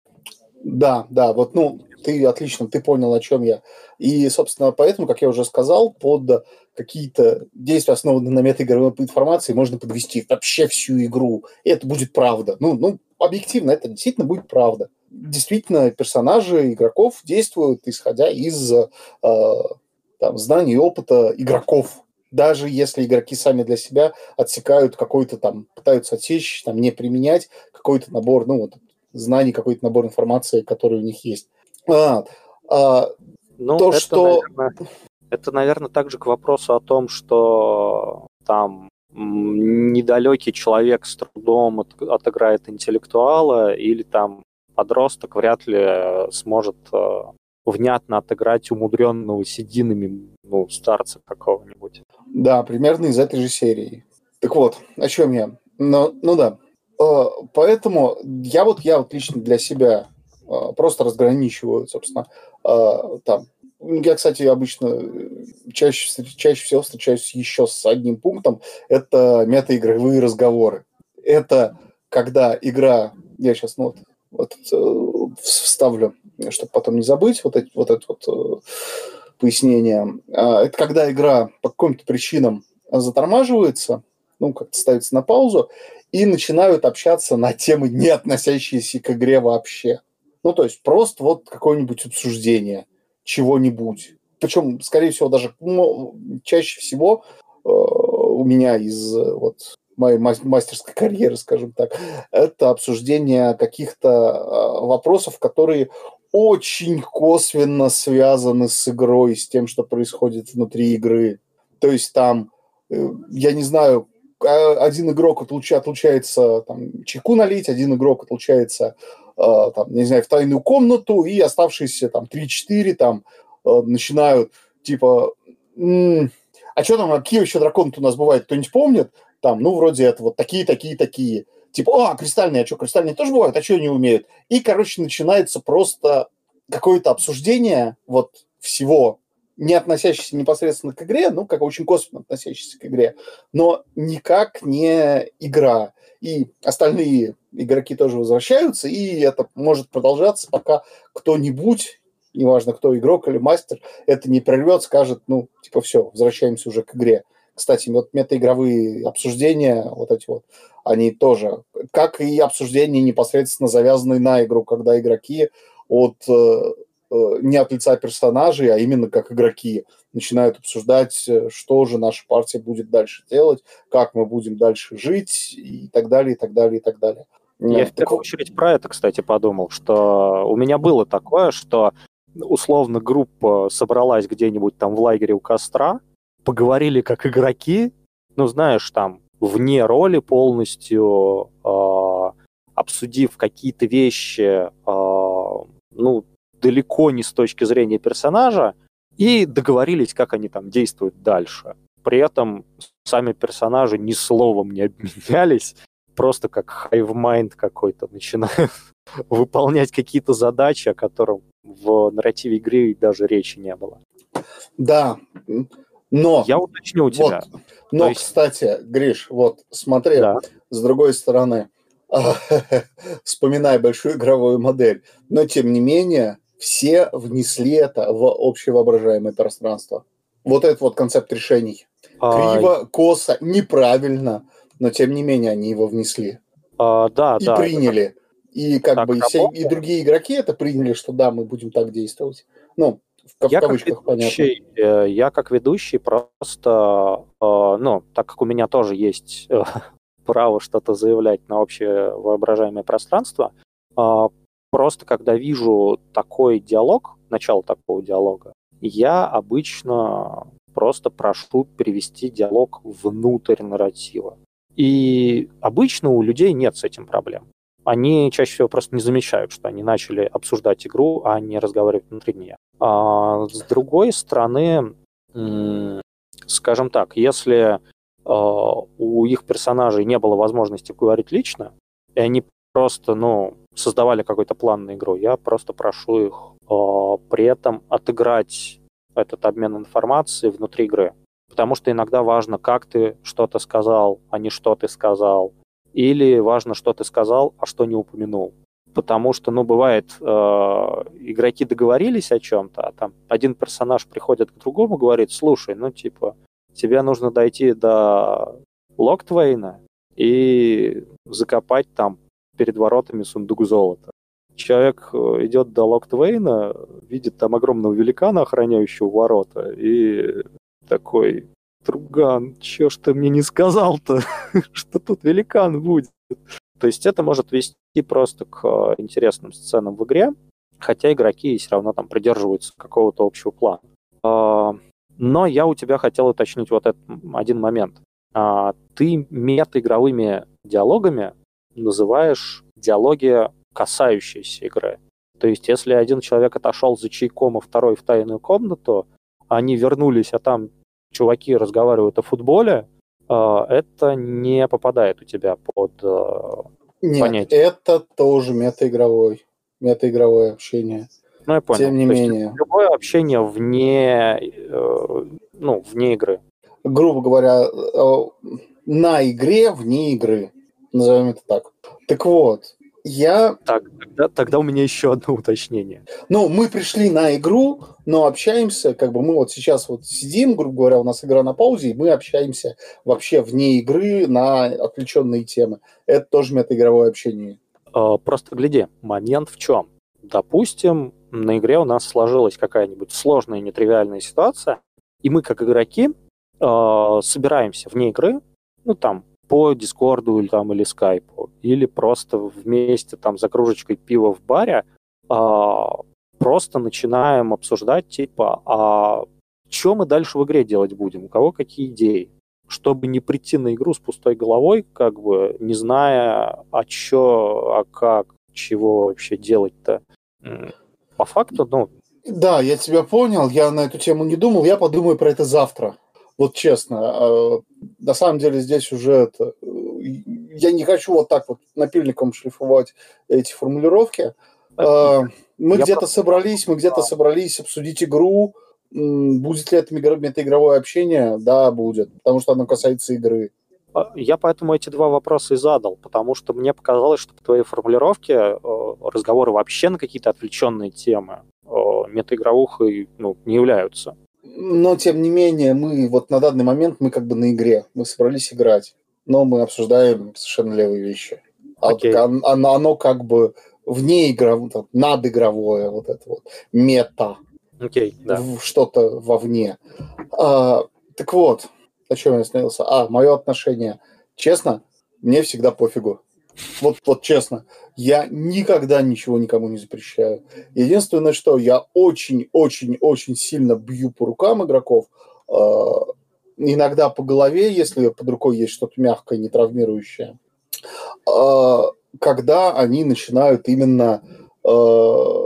Да, да, вот, ну, ты отлично, ты понял, о чем я. И, собственно, поэтому, как я уже сказал, под какие-то действия, основанные на метаигровой информации, можно подвести вообще всю игру. И это будет правда. Ну, ну, объективно, это действительно будет правда. Действительно, персонажи игроков действуют, исходя из э, там, знаний и опыта игроков. Даже если игроки сами для себя отсекают какой-то там, пытаются отсечь, там, не применять какой-то набор, ну, вот, знаний, какой-то набор информации, который у них есть. А, а, ну, то, это, что... Наверное, это, наверное, также к вопросу о том, что там недалекий человек с трудом от, отыграет интеллектуала, или там подросток вряд ли сможет э, внятно отыграть умудренного сединами ну, старца какого-нибудь. Да, примерно из этой же серии. Так вот, о чем я? Ну, ну да. Э, поэтому я вот, я вот лично для себя просто разграничиваю, собственно, там, я, кстати, обычно чаще, чаще всего встречаюсь еще с одним пунктом. Это метаигровые разговоры. Это когда игра... Я сейчас ну, вот, вот, э, вставлю, чтобы потом не забыть вот, эти, вот это вот э, пояснение. А, это когда игра по каким-то причинам затормаживается, ну, как-то ставится на паузу, и начинают общаться на темы, не относящиеся к игре вообще. Ну, то есть просто вот какое-нибудь обсуждение чего-нибудь причем, скорее всего, даже ну, чаще всего э, у меня из вот моей мастерской карьеры, скажем так, это обсуждение каких-то э, вопросов, которые очень косвенно связаны с игрой, с тем, что происходит внутри игры. То есть там, э, я не знаю, а, один игрок отлучается там, чеку налить, один игрок отлучается э, там, не знаю, в тайную комнату, и оставшиеся там 3-4 там Э, начинают, типа, а что там, а какие еще драконы у нас бывают, кто-нибудь помнит? Там, ну, вроде это вот такие, такие, такие. Типа, а, кристальные, а что, кристальные тоже бывают, а что они умеют? И, короче, начинается просто какое-то обсуждение вот всего, не относящееся непосредственно к игре, ну, как очень косвенно относящееся к игре, но никак не игра. И остальные игроки тоже возвращаются, и это может продолжаться, пока кто-нибудь неважно кто, игрок или мастер, это не прервет, скажет, ну, типа, все, возвращаемся уже к игре. Кстати, вот метаигровые обсуждения, вот эти вот, они тоже, как и обсуждения непосредственно завязанные на игру, когда игроки от э, э, не от лица персонажей, а именно как игроки начинают обсуждать, э, что же наша партия будет дальше делать, как мы будем дальше жить и так далее, и так далее, и так далее. Я в первую очередь про это, кстати, подумал, что у меня было такое, что условно группа собралась где-нибудь там в лагере у костра, поговорили как игроки, ну, знаешь, там, вне роли полностью, э, обсудив какие-то вещи, э, ну, далеко не с точки зрения персонажа, и договорились, как они там действуют дальше. При этом сами персонажи ни словом не обменялись, просто как hive mind какой-то начинают выполнять какие-то задачи, о которых в нарративе игры даже речи не было. Да, но... Я уточню у тебя. Вот, но, есть... кстати, Гриш, вот смотри, да. с другой стороны, вспоминая большую игровую модель, но тем не менее все внесли это в общевоображаемое пространство. Вот этот вот концепт решений. Криво, косо, неправильно, но тем не менее они его внесли. А, да, и да. приняли. И как так, бы и, все, и другие игроки это приняли, что да, мы будем так действовать. Ну, в, я как ведущий, понятно. Э, я как ведущий просто, э, ну, так как у меня тоже есть э, право что-то заявлять на общее воображаемое пространство, просто когда вижу такой диалог, начало такого диалога, я обычно просто прошу перевести диалог внутрь нарратива. И обычно у людей нет с этим проблем они чаще всего просто не замечают, что они начали обсуждать игру, а не разговаривать внутри нее. А с другой стороны, скажем так, если а, у их персонажей не было возможности говорить лично, и они просто, ну, создавали какой-то план на игру, я просто прошу их а, при этом отыграть этот обмен информацией внутри игры. Потому что иногда важно, как ты что-то сказал, а не что ты сказал или важно, что ты сказал, а что не упомянул. потому что, ну, бывает, э, игроки договорились о чем-то, а там один персонаж приходит к другому, говорит, слушай, ну, типа, тебе нужно дойти до Локтвейна и закопать там перед воротами сундук золота. Человек э, идет до Локтвейна, видит там огромного великана, охраняющего ворота, и такой, друган, чё ж ты мне не сказал-то, что тут великан будет? То есть это может вести просто к э, интересным сценам в игре, хотя игроки все равно там придерживаются какого-то общего плана. А, но я у тебя хотел уточнить вот этот один момент. А, ты метаигровыми диалогами называешь диалоги, касающиеся игры. То есть, если один человек отошел за чайком, а второй в тайную комнату, они вернулись, а там чуваки разговаривают о футболе, а, это не попадает у тебя под Нет, понятие. это тоже метаигровой, метаигровое общение. Ну, я понял. Тем не То менее. Есть, любое общение вне, э, ну, вне игры. Грубо говоря, э, на игре, вне игры. Назовем это так. Так вот, я... Так, тогда, тогда у меня еще одно уточнение. Ну, мы пришли на игру, но общаемся, как бы мы вот сейчас вот сидим, грубо говоря, у нас игра на паузе, и мы общаемся вообще вне игры на отвлеченные темы. Это тоже метаигровое общение. А, просто гляди, момент в чем? Допустим, на игре у нас сложилась какая-нибудь сложная, нетривиальная ситуация, и мы, как игроки, э, собираемся вне игры, ну, там, по Дискорду или, там, или Скайпу, или просто вместе там за кружечкой пива в баре э, просто начинаем обсуждать, типа, а что мы дальше в игре делать будем, у кого какие идеи, чтобы не прийти на игру с пустой головой, как бы не зная, а чё, а как, чего вообще делать-то. По факту, ну... Да, я тебя понял, я на эту тему не думал, я подумаю про это завтра. Вот честно, а, на самом деле здесь уже это... Я не хочу вот так вот напильником шлифовать эти формулировки. А, мы где-то собрались, мы где-то собрались обсудить игру. Будет ли это метаигровое общение? Да, будет, потому что оно касается игры. А, я поэтому эти два вопроса и задал, потому что мне показалось, что по твоей формулировке э, разговоры вообще на какие-то отвлеченные темы э, метаигровухой ну, не являются. Но, тем не менее, мы вот на данный момент, мы как бы на игре, мы собрались играть, но мы обсуждаем совершенно левые вещи. Okay. А оно, оно как бы вне игровое, надигровое, вот это вот, мета. Okay, да. Что-то вовне. А, так вот, о чем я остановился? А, мое отношение. Честно, мне всегда пофигу. Вот, вот честно, я никогда ничего никому не запрещаю. Единственное, что я очень-очень-очень сильно бью по рукам игроков, э, иногда по голове, если под рукой есть что-то мягкое, не травмирующее, э, когда они начинают именно э,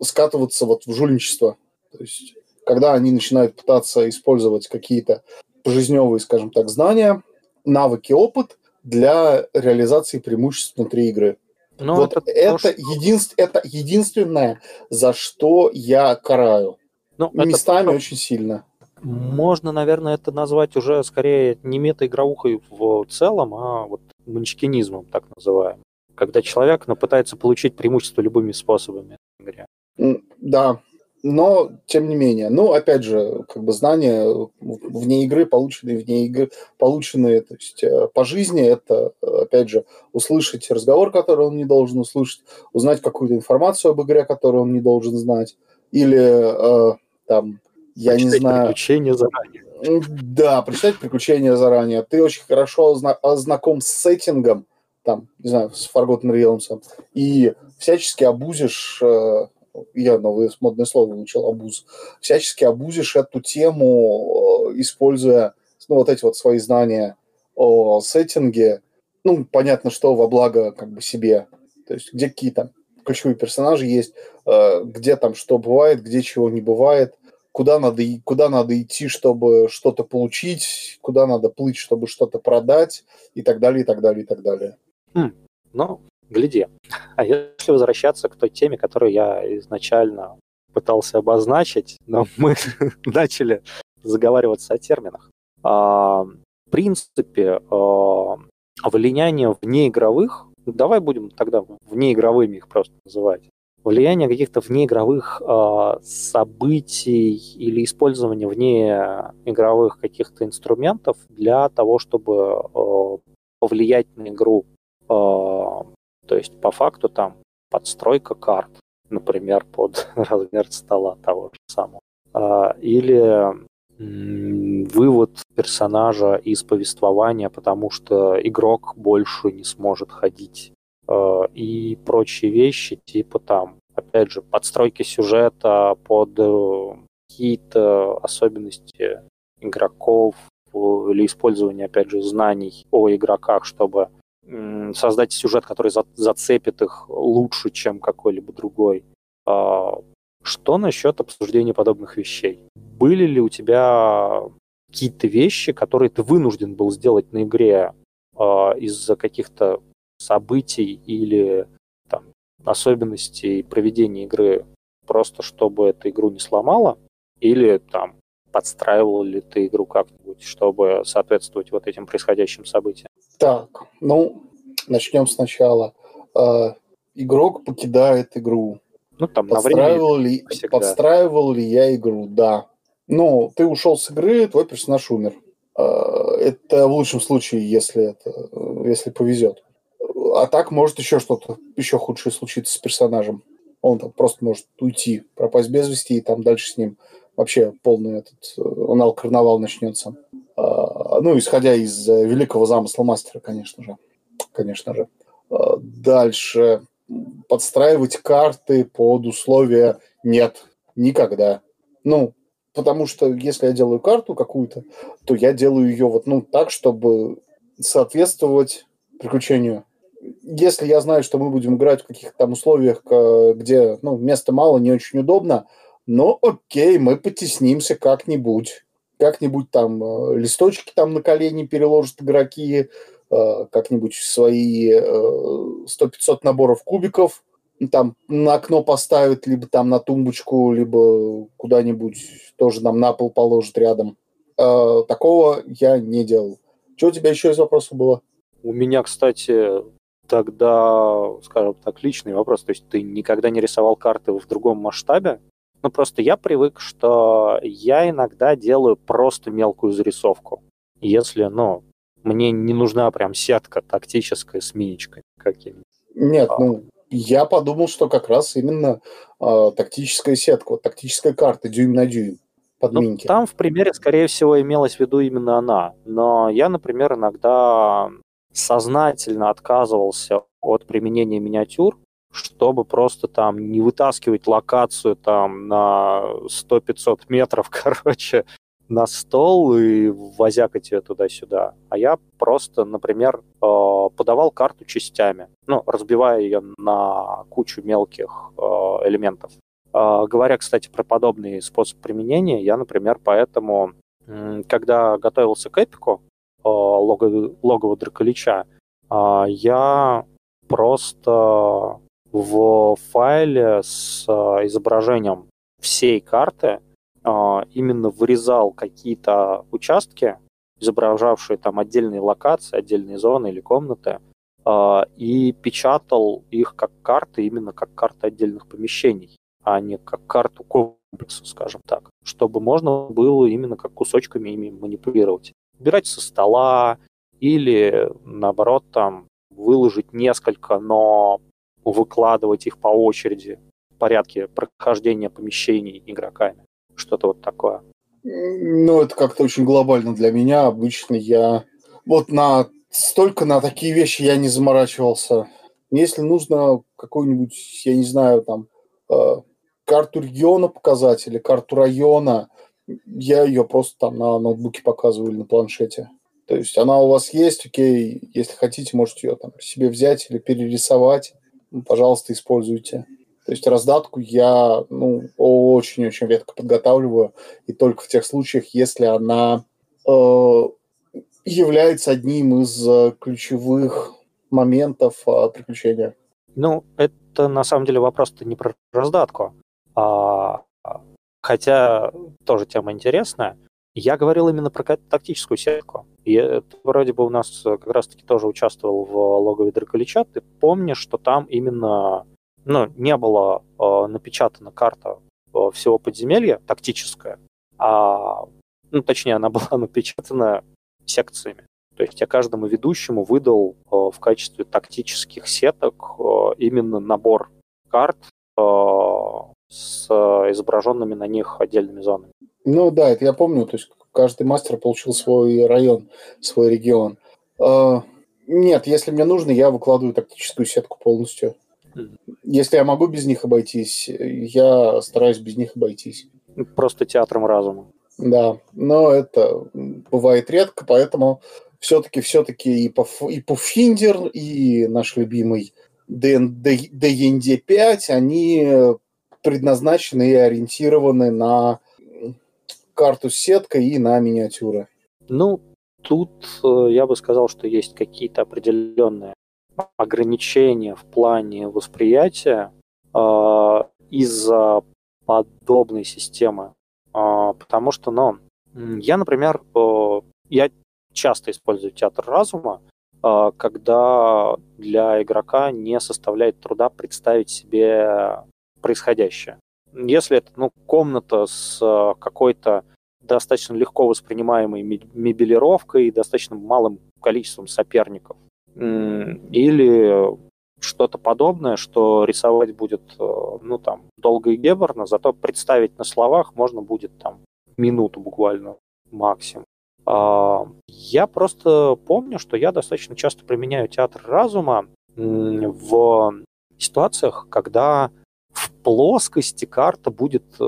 скатываться вот в жульничество. То есть когда они начинают пытаться использовать какие-то жизневые, скажем так, знания, навыки, опыт для реализации преимуществ внутри игры. Ну, вот это, это, то, единств, это единственное, за что я караю. Ну, Местами это... очень сильно. Можно, наверное, это назвать уже скорее не метаигровухой в целом, а вот манчкинизмом, так называемым. Когда человек ну, пытается получить преимущество любыми способами в игре. Да, но тем не менее, ну, опять же, как бы знания вне игры, полученные вне игры, полученные, то есть э, по жизни, это, опять же, услышать разговор, который он не должен услышать, узнать какую-то информацию об игре, которую он не должен знать, или э, там, я не знаю... приключения заранее. Да, прочитать приключения заранее. Ты очень хорошо знаком с сеттингом, там, не знаю, с Forgotten Realms, и всячески обузишь э, я новое модное слово выучил, абуз, всячески абузишь эту тему, э, используя ну, вот эти вот свои знания о сеттинге, ну, понятно, что во благо как бы себе, то есть где какие там ключевые персонажи есть, э, где там что бывает, где чего не бывает, куда надо, куда надо идти, чтобы что-то получить, куда надо плыть, чтобы что-то продать, и так далее, и так далее, и так далее. Хм. Ну, гляди. А если возвращаться к той теме, которую я изначально пытался обозначить, но мы начали заговариваться о терминах. А, в принципе, а, влияние внеигровых давай будем тогда внеигровыми их просто называть. Влияние каких-то внеигровых э, событий или использование внеигровых каких-то инструментов для того, чтобы э, повлиять на игру. Э, то есть по факту там подстройка карт, например, под размер стола того же самого. Э, или вывод персонажа из повествования, потому что игрок больше не сможет ходить э, и прочие вещи, типа там, опять же, подстройки сюжета под э, какие-то особенности игроков или использование, опять же, знаний о игроках, чтобы создать сюжет, который зацепит их лучше, чем какой-либо другой. А, что насчет обсуждения подобных вещей? Были ли у тебя какие-то вещи, которые ты вынужден был сделать на игре э, из-за каких-то событий или там, особенностей проведения игры, просто чтобы эту игру не сломало? Или там подстраивал ли ты игру как-нибудь, чтобы соответствовать вот этим происходящим событиям? Так, ну, начнем сначала. Э, игрок покидает игру. Ну, там подстраивал на время ли, подстраивал ли я игру? Да. Ну, ты ушел с игры, твой персонаж умер. А, это в лучшем случае, если это, если повезет. А так может еще что-то, еще худшее случиться с персонажем. Он там просто может уйти, пропасть без вести, и там дальше с ним вообще полный этот анал карнавал начнется. А, ну, исходя из э, великого замысла мастера, конечно же. Конечно же. А, дальше подстраивать карты под условия нет, никогда. Ну, потому что если я делаю карту какую-то, то я делаю ее вот ну так, чтобы соответствовать приключению. Если я знаю, что мы будем играть в каких-то там условиях, где ну, места мало, не очень удобно, но окей, мы потеснимся как-нибудь. Как-нибудь там э, листочки там на колени переложат игроки, Э, как-нибудь свои 100-500 э, наборов кубиков, там на окно поставит, либо там на тумбочку, либо куда-нибудь тоже нам на пол положит рядом. Такого я не делал. Что у тебя еще из вопросов было? У меня, кстати, тогда, скажем так, личный вопрос. То есть ты никогда не рисовал карты в другом масштабе? Ну, просто я привык, что я иногда делаю просто мелкую зарисовку. Если, ну, мне не нужна прям сетка тактическая с миничкой какими Нет, а. ну, я подумал, что как раз именно э, тактическая сетка, вот, тактическая карта дюйм на дюйм под ну, минки. Там в примере, скорее всего, имелась в виду именно она. Но я, например, иногда сознательно отказывался от применения миниатюр, чтобы просто там не вытаскивать локацию там на 100-500 метров, короче, на стол и возякать ее туда-сюда. А я просто, например, э, подавал карту частями, ну, разбивая ее на кучу мелких э, элементов. Э, говоря, кстати, про подобный способ применения, я, например, поэтому, когда готовился к эпику лого, логово Драколича, я просто в файле с изображением всей карты а, именно вырезал какие-то участки, изображавшие там отдельные локации, отдельные зоны или комнаты, а, и печатал их как карты, именно как карты отдельных помещений, а не как карту комплекса, скажем так, чтобы можно было именно как кусочками ими манипулировать. Убирать со стола или, наоборот, там выложить несколько, но выкладывать их по очереди в порядке прохождения помещений игроками что-то вот такое. Ну, это как-то очень глобально для меня. Обычно я вот на столько на такие вещи я не заморачивался. Если нужно какую-нибудь, я не знаю, там, э, карту региона показать или карту района, я ее просто там на ноутбуке показываю или на планшете. То есть она у вас есть, окей, если хотите, можете ее там себе взять или перерисовать. Пожалуйста, используйте. То есть раздатку я ну, очень-очень редко подготавливаю, и только в тех случаях, если она э, является одним из э, ключевых моментов э, приключения. Ну, это на самом деле вопрос-то не про раздатку, а, хотя тоже тема интересная. Я говорил именно про тактическую сетку. И это вроде бы у нас как раз-таки тоже участвовал в логове Драколича. Ты помнишь, что там именно ну, не была э, напечатана карта э, всего подземелья, тактическая, а, ну, точнее, она была напечатана секциями. То есть я каждому ведущему выдал э, в качестве тактических сеток э, именно набор карт э, с изображенными на них отдельными зонами. Ну да, это я помню. То есть каждый мастер получил свой район, свой регион. Э, нет, если мне нужно, я выкладываю тактическую сетку полностью. Если я могу без них обойтись, я стараюсь без них обойтись. Просто театром разума. Да, но это бывает редко, поэтому все-таки все-таки и, и Pathfinder, и наш любимый D&D 5, они предназначены и ориентированы на карту сетка и на миниатюры. Ну, тут э, я бы сказал, что есть какие-то определенные ограничения в плане восприятия э, из-за подобной системы. Э, потому что, ну, я, например, э, я часто использую театр разума, э, когда для игрока не составляет труда представить себе происходящее. Если это ну, комната с э, какой-то достаточно легко воспринимаемой мебелировкой и достаточно малым количеством соперников, или что-то подобное, что рисовать будет, э, ну, там, долго и геборно, зато представить на словах можно будет там минуту буквально максимум. А, я просто помню, что я достаточно часто применяю театр разума в ситуациях, когда плоскости карта будет э,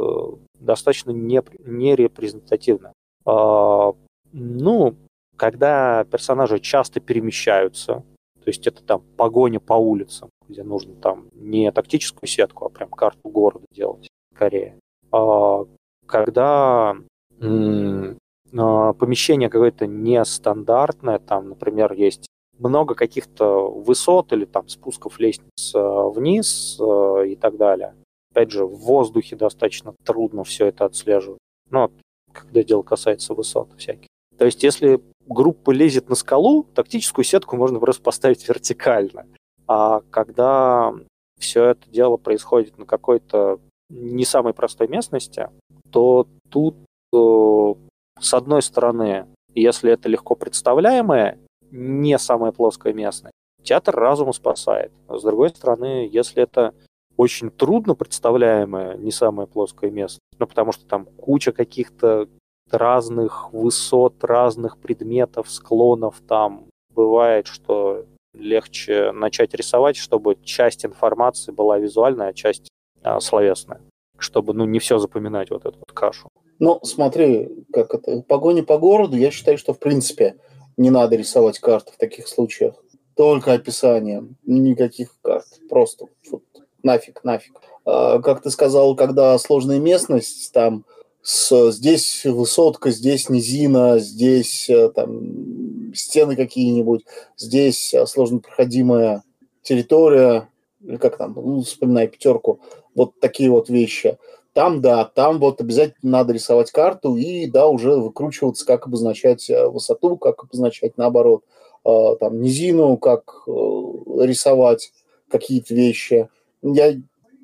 достаточно нерепрезентативна. А, ну, когда персонажи часто перемещаются, то есть это там погоня по улицам, где нужно там не тактическую сетку, а прям карту города делать скорее. А, когда а, помещение какое-то нестандартное, там, например, есть много каких-то высот или там спусков лестниц а, вниз а, и так далее. Опять же, в воздухе достаточно трудно все это отслеживать. Ну, когда дело касается высот всяких. То есть, если группа лезет на скалу, тактическую сетку можно просто поставить вертикально. А когда все это дело происходит на какой-то не самой простой местности, то тут э, с одной стороны, если это легко представляемое, не самая плоская местность, театр разума спасает. С другой стороны, если это очень трудно представляемое, не самое плоское место, ну, потому что там куча каких-то разных высот, разных предметов, склонов там. Бывает, что легче начать рисовать, чтобы часть информации была визуальная, а часть а, словесная. Чтобы, ну, не все запоминать вот эту вот кашу. Ну, смотри, как это, погоня по городу, я считаю, что, в принципе, не надо рисовать карты в таких случаях. Только описание, никаких карт. Просто нафиг, нафиг. А, как ты сказал, когда сложная местность, там с, здесь высотка, здесь низина, здесь э, там стены какие-нибудь, здесь э, сложно проходимая территория, или как там, ну, вспоминай пятерку, вот такие вот вещи. Там, да, там вот обязательно надо рисовать карту и, да, уже выкручиваться, как обозначать э, высоту, как обозначать, наоборот, там, низину, как рисовать какие-то вещи. Я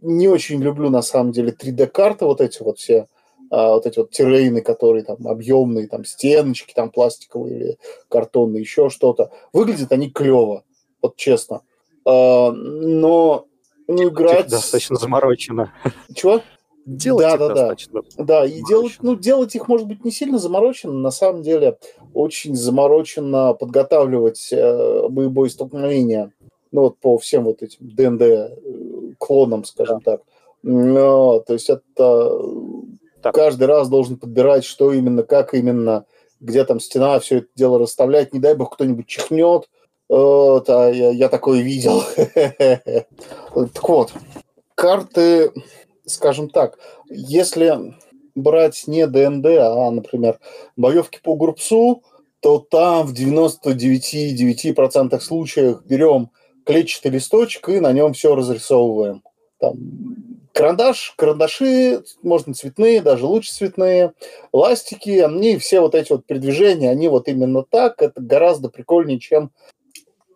не очень люблю, на самом деле, 3D-карты вот эти вот все, а, вот эти вот террейны, которые там объемные, там стеночки, там пластиковые или картонные, еще что-то. Выглядят они клево, вот честно. А, но ну, играть... Достаточно заморочено. Чего? Делать да, да, достаточно. Да, да. и делать, ну, делать их, может быть, не сильно заморочено, на самом деле очень заморочено подготавливать э, боевое столкновение, ну, вот по всем вот этим ДНД клонам, скажем да. так. Но, то есть это так. каждый раз должен подбирать, что именно, как именно, где там стена, все это дело расставлять. Не дай бог кто-нибудь чихнет. Вот, а я, я такое видел. Так вот, карты, скажем так, если брать не ДНД, а, например, боевки по группсу, то там в 99,9% случаев берем клетчатый листочек и на нем все разрисовываем. Там карандаш, карандаши, можно цветные, даже лучше цветные, ластики, они все вот эти вот передвижения, они вот именно так, это гораздо прикольнее, чем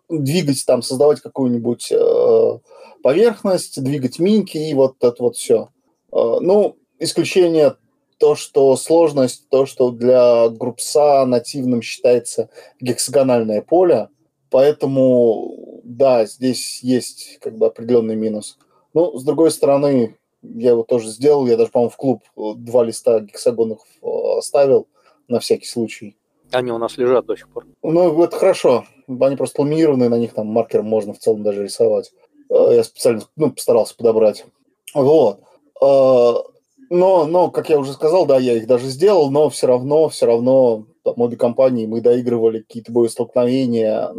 двигать там, создавать какую-нибудь э, поверхность, двигать минки и вот это вот все. Э, ну, исключение то, что сложность, то, что для группса нативным считается гексагональное поле, поэтому, да, здесь есть как бы определенный минус. Ну, с другой стороны, я его тоже сделал, я даже, по-моему, в клуб два листа гексагонов э, оставил на всякий случай. Они у нас лежат до сих пор. Ну, это хорошо. Они просто ламинированные, на них там маркером можно в целом даже рисовать. Э, я специально ну, постарался подобрать. Вот. Э, но, но, как я уже сказал, да, я их даже сделал, но все равно, все равно там, обе компании мы доигрывали какие-то боестолкновения,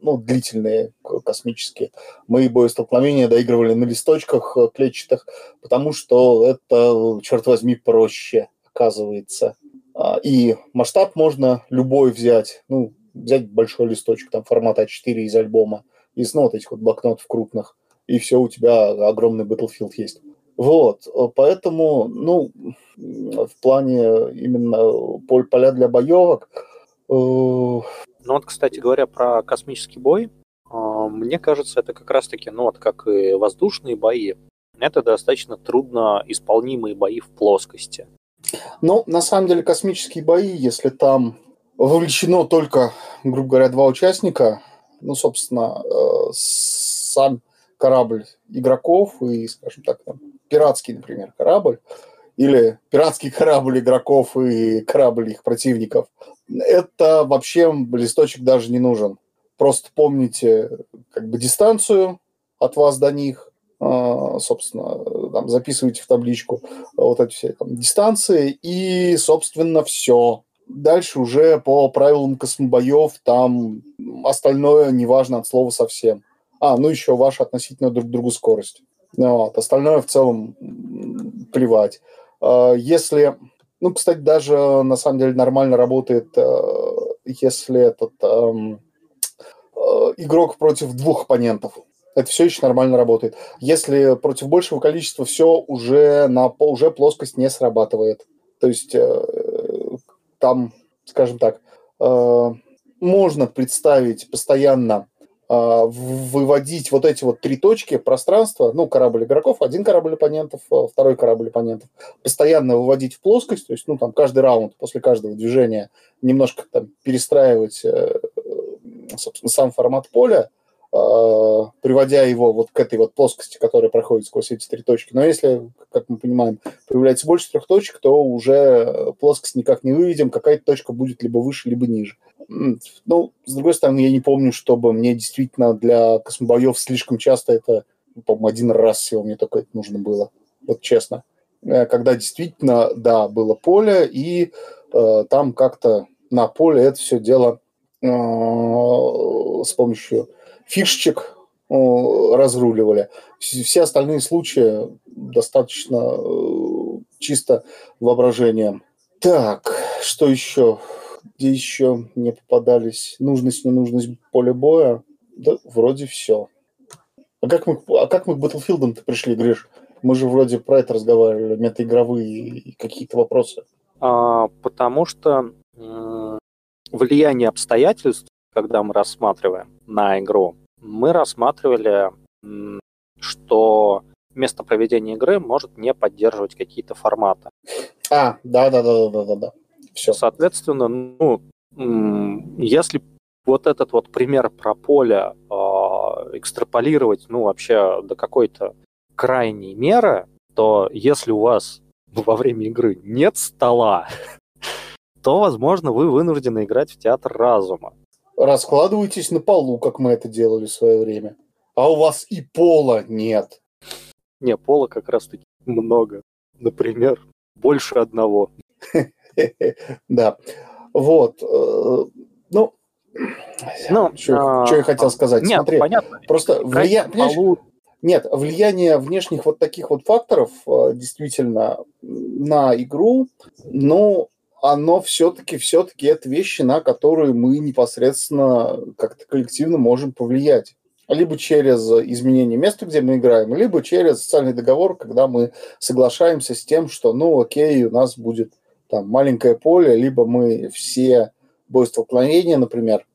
ну, длительные, космические. Мы боестолкновения доигрывали на листочках э, клетчатых, потому что это, черт возьми, проще, оказывается. А, и масштаб можно любой взять, ну, взять большой листочек, там, формата А4 из альбома, из, ну, вот этих вот блокнотов крупных, и все, у тебя огромный Battlefield есть. Вот, э, поэтому, ну, в плане именно поля для боевок. Ну вот, кстати говоря, про космический бой, э, мне кажется, это как раз-таки, ну вот как и воздушные бои, это достаточно трудно исполнимые бои в плоскости. Ну, на самом деле, космические бои, если там вовлечено только, грубо говоря, два участника, ну, собственно, э, сам корабль игроков и, скажем так, там, пиратский, например, корабль, или пиратский корабль игроков и корабль их противников, это вообще листочек даже не нужен. Просто помните как бы дистанцию от вас до них, а, собственно, там, записывайте в табличку вот эти все там, дистанции, и, собственно, все. Дальше уже по правилам космобоев там остальное неважно от слова совсем. А, ну еще ваша относительно друг другу скорость. Вот. Остальное в целом плевать. А, если, ну, кстати, даже на самом деле нормально работает, а, если этот эм, э, игрок против двух оппонентов. Это все еще нормально работает. Если против большего количества, все уже на уже плоскость не срабатывает. То есть э, там, скажем так, э, можно представить постоянно выводить вот эти вот три точки пространства, ну, корабль игроков, один корабль оппонентов, а, второй корабль оппонентов, постоянно выводить в плоскость, то есть, ну, там, каждый раунд после каждого движения немножко там перестраивать, э, собственно, сам формат поля, а, приводя его вот к этой вот плоскости, которая проходит сквозь эти три точки. Но если, как мы понимаем, появляется больше трех точек, то уже плоскость никак не выведем, какая-то точка будет либо выше, либо ниже. Ну, с другой стороны, я не помню, чтобы мне действительно для космобоев слишком часто это, по-моему, один раз всего мне только это нужно было. Вот честно. Э, когда действительно, да, было поле, и э, там как-то на поле это все дело э, с помощью фишечек э, разруливали. Все остальные случаи достаточно э, чисто воображением. Так, что еще? где еще мне попадались нужность, ненужность поля боя. Да, вроде все. А как мы, а как мы к Battlefield-то пришли, Гриш? Мы же вроде про это разговаривали, метаигровые и какие-то вопросы. А, потому что м- влияние обстоятельств, когда мы рассматриваем на игру, мы рассматривали, что место проведения игры может не поддерживать какие-то форматы. А, да, да, да, да, да, да. Все. Соответственно, ну, если вот этот вот пример про поле э, экстраполировать, ну, вообще до какой-то крайней меры, то если у вас во время игры нет стола, то, возможно, вы вынуждены играть в театр разума. Раскладывайтесь на полу, как мы это делали в свое время. А у вас и пола нет. Не, пола как раз-таки много. Например, больше одного. Да. Вот. Э, ну, ну что, а, я хотел сказать? Нет, Смотри, понятно. Просто влияние... Нет, влияние внешних вот таких вот факторов э, действительно на игру, но оно все-таки, все-таки это вещи, на которые мы непосредственно как-то коллективно можем повлиять. либо через изменение места, где мы играем, либо через социальный договор, когда мы соглашаемся с тем, что, ну, окей, у нас будет там маленькое поле, либо мы все бой столкновения, например,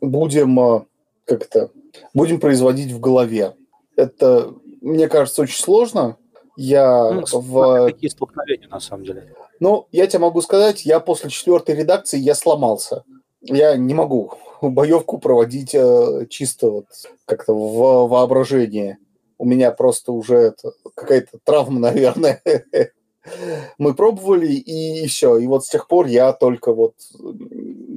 будем как-то будем производить в голове. Это, мне кажется, очень сложно. Я ну, в... Какие столкновения, на самом деле? Ну, я тебе могу сказать, я после четвертой редакции я сломался. Я не могу боевку проводить э, чисто вот как-то в воображении. У меня просто уже какая-то травма, наверное. Мы пробовали, и все. И вот с тех пор я только вот...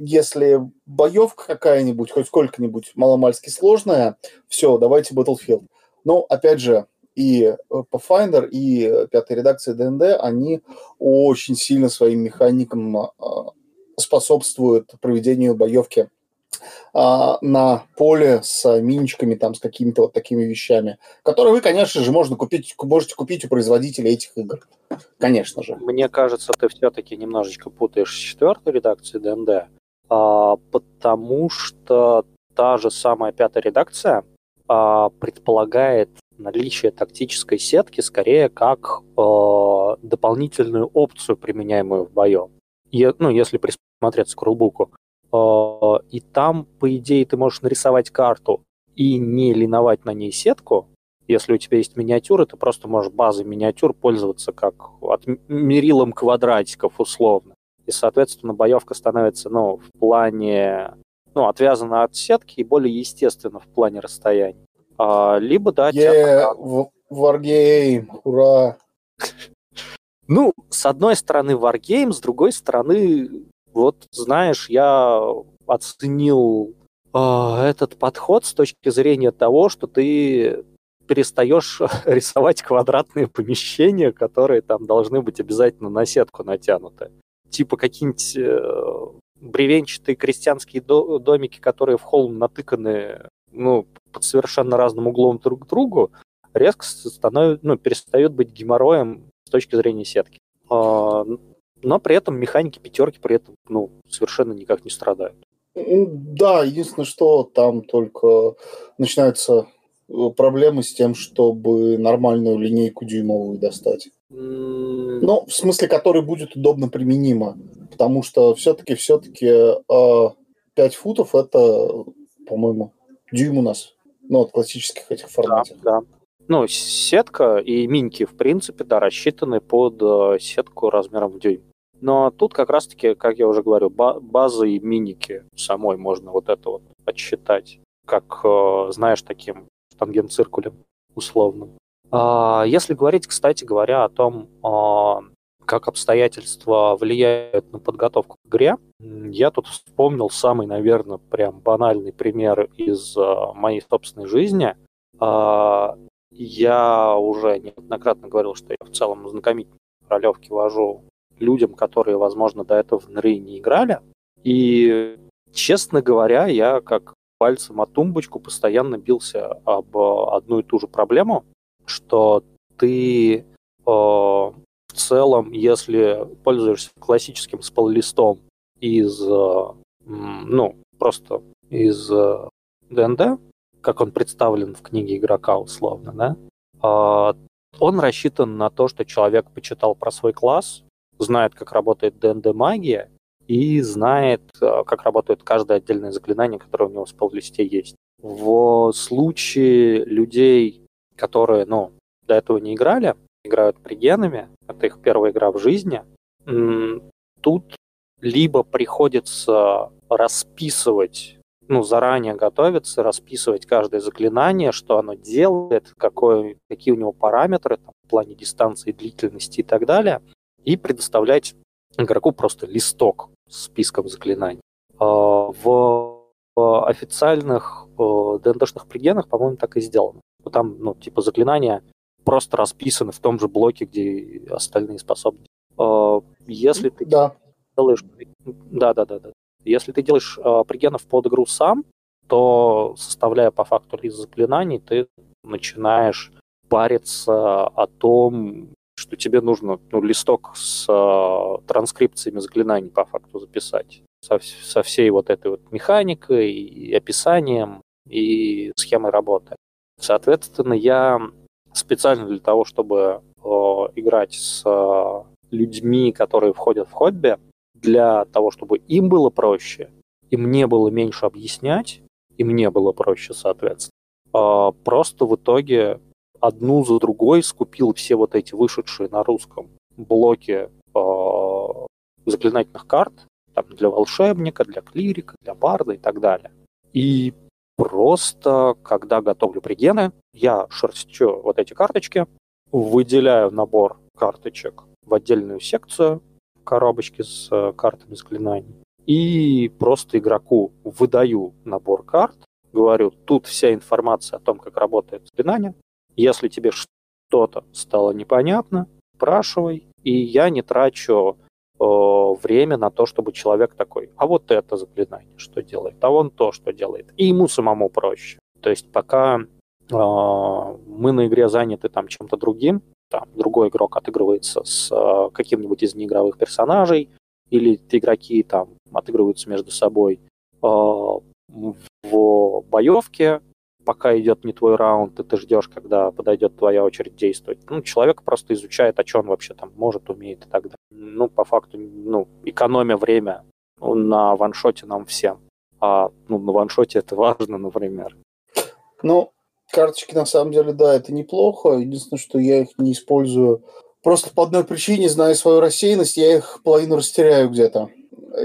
Если боевка какая-нибудь, хоть сколько-нибудь маломальски сложная, все, давайте Battlefield. Но, опять же, и Pathfinder, и пятая редакция ДНД, они очень сильно своим механикам а, способствуют проведению боевки а, на поле с миничками, там, с какими-то вот такими вещами, которые вы, конечно же, можно купить, можете купить у производителей этих игр. Конечно же. Мне кажется, ты все-таки немножечко путаешь с четвертой редакцией ДНД, а, потому что та же самая пятая редакция а, предполагает наличие тактической сетки скорее как э, дополнительную опцию, применяемую в бою. И, ну, если присмотреться к рулбуку. Э, и там, по идее, ты можешь нарисовать карту и не линовать на ней сетку. Если у тебя есть миниатюры, ты просто можешь базой миниатюр пользоваться как от мерилом квадратиков условно. И, соответственно, боевка становится, ну, в плане, ну, отвязана от сетки и более естественно в плане расстояния. А, либо, да, yeah, Wargame, ура! Ну, с одной стороны Wargame, с другой стороны, вот, знаешь, я оценил э, этот подход с точки зрения того, что ты перестаешь рисовать квадратные помещения, которые там должны быть обязательно на сетку натянуты. Типа какие-нибудь э, бревенчатые крестьянские до- домики, которые в холм натыканы ну, под совершенно разным углом друг к другу, резко становятся, ну, перестают быть геморроем с точки зрения сетки. А, но при этом механики пятерки при этом ну, совершенно никак не страдают. Да, единственное, что там только начинаются э, проблемы с тем, чтобы нормальную линейку дюймовую достать. Ну, в смысле, который будет удобно применимо. Потому что все-таки все-таки э, 5 футов это, по-моему, дюйм у нас. Ну, от классических этих форматов. Да, да. Ну, сетка и миньки, в принципе, да, рассчитаны под э, сетку размером в дюйм. Но тут как раз-таки, как я уже говорю, базы и миники самой можно вот это вот отсчитать, как, э, знаешь, таким штангенциркулем условным. А, если говорить, кстати говоря, о том, а, как обстоятельства влияют на подготовку к игре, я тут вспомнил самый, наверное, прям банальный пример из э, моей собственной жизни. А, я уже неоднократно говорил, что я в целом знакомительные ролевки вожу людям, которые, возможно, до этого в НРИ не играли. И, честно говоря, я как пальцем о тумбочку постоянно бился об одну и ту же проблему, что ты э, в целом, если пользуешься классическим спал-листом из, э, ну, просто из э, ДНД, как он представлен в книге игрока условно, да, э, он рассчитан на то, что человек почитал про свой класс, знает, как работает ДНД-магия, и знает, э, как работает каждое отдельное заклинание, которое у него в спеллисте есть. В случае людей, которые, ну, до этого не играли, играют пригенами, это их первая игра в жизни, тут либо приходится расписывать, ну, заранее готовиться, расписывать каждое заклинание, что оно делает, какое, какие у него параметры там, в плане дистанции, длительности и так далее, и предоставлять игроку просто листок с списком заклинаний. А, в официальных ДНДшных пригенах, по-моему, так и сделано. Там, ну, типа, заклинания просто расписаны в том же блоке, где остальные способности. А, если ты да. делаешь... Да, да, да, да. Если ты делаешь э, пригенов под игру сам, то, составляя по факту лист заклинаний, ты начинаешь париться о том, что тебе нужно ну, листок с э, транскрипциями заклинаний по факту записать. Со, со всей вот этой вот механикой и описанием и схемой работы. Соответственно, я специально для того, чтобы э, играть с э, людьми, которые входят в хобби, для того, чтобы им было проще, и мне было меньше объяснять, и мне было проще, соответственно. Э, просто в итоге одну за другой скупил все вот эти вышедшие на русском блоки э, заклинательных карт, там, для волшебника, для клирика, для барда и так далее. И просто, когда готовлю пригены, я шерстю вот эти карточки, выделяю набор карточек в отдельную секцию, коробочки с э, картами заклинаний, и просто игроку выдаю набор карт, говорю, тут вся информация о том, как работает заклинание. Если тебе что-то стало непонятно, спрашивай, и я не трачу время на то, чтобы человек такой, а вот это заклинание что делает, а вон то, что делает. И ему самому проще. То есть пока э, мы на игре заняты там чем-то другим, там другой игрок отыгрывается с э, каким-нибудь из неигровых персонажей, или игроки там отыгрываются между собой э, в боевке, пока идет не твой раунд, и ты ждешь, когда подойдет твоя очередь действовать. Ну, человек просто изучает, о чем вообще там может, умеет и так далее. Ну, по факту, ну, экономия время на ваншоте нам всем. А ну, на ваншоте это важно, например. Ну, карточки на самом деле, да, это неплохо. Единственное, что я их не использую просто по одной причине, зная свою рассеянность, я их половину растеряю где-то.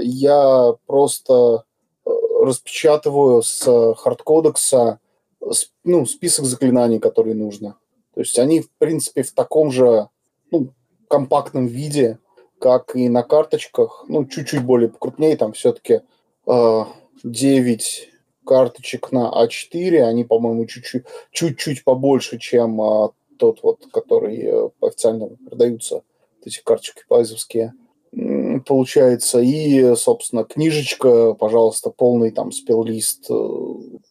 Я просто э, распечатываю с хардкодекса ну, список заклинаний, которые нужно. То есть они, в принципе, в таком же ну, компактном виде, как и на карточках, ну, чуть-чуть более покрупнее, там все-таки э, 9 карточек на А4, они, по-моему, чуть-чуть, чуть-чуть побольше, чем э, тот вот, который э, официально продаются, эти карточки пайзовские получается. И, собственно, книжечка, пожалуйста, полный там спеллист э,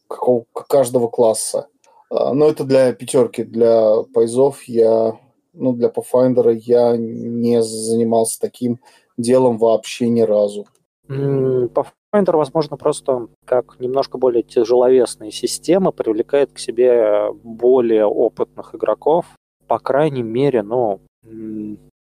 какого, каждого класса. А, но это для пятерки, для пайзов я, ну, для Pathfinder я не занимался таким делом вообще ни разу. Pathfinder, возможно, просто как немножко более тяжеловесная система привлекает к себе более опытных игроков. По крайней мере, ну,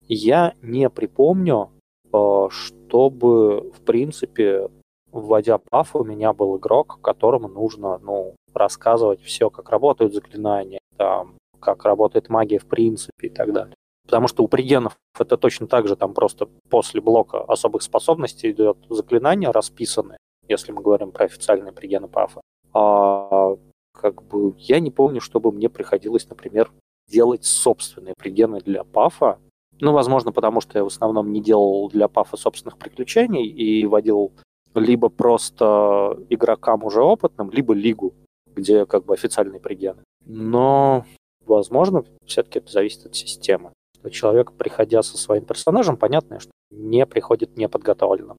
я не припомню, а, чтобы, в принципе, вводя паф, у меня был игрок, которому нужно, ну, рассказывать все, как работают заклинания, там, как работает магия в принципе и так далее. Потому что у пригенов это точно так же, там просто после блока особых способностей идет заклинание расписанное, если мы говорим про официальные пригены пафа. А, как бы я не помню, чтобы мне приходилось, например, делать собственные пригены для пафа. Ну, возможно, потому что я в основном не делал для пафа собственных приключений и водил либо просто игрокам уже опытным, либо лигу, где как бы официальные пригены. Но, возможно, все-таки это зависит от системы. Что человек, приходя со своим персонажем, понятно, что не приходит неподготовленным.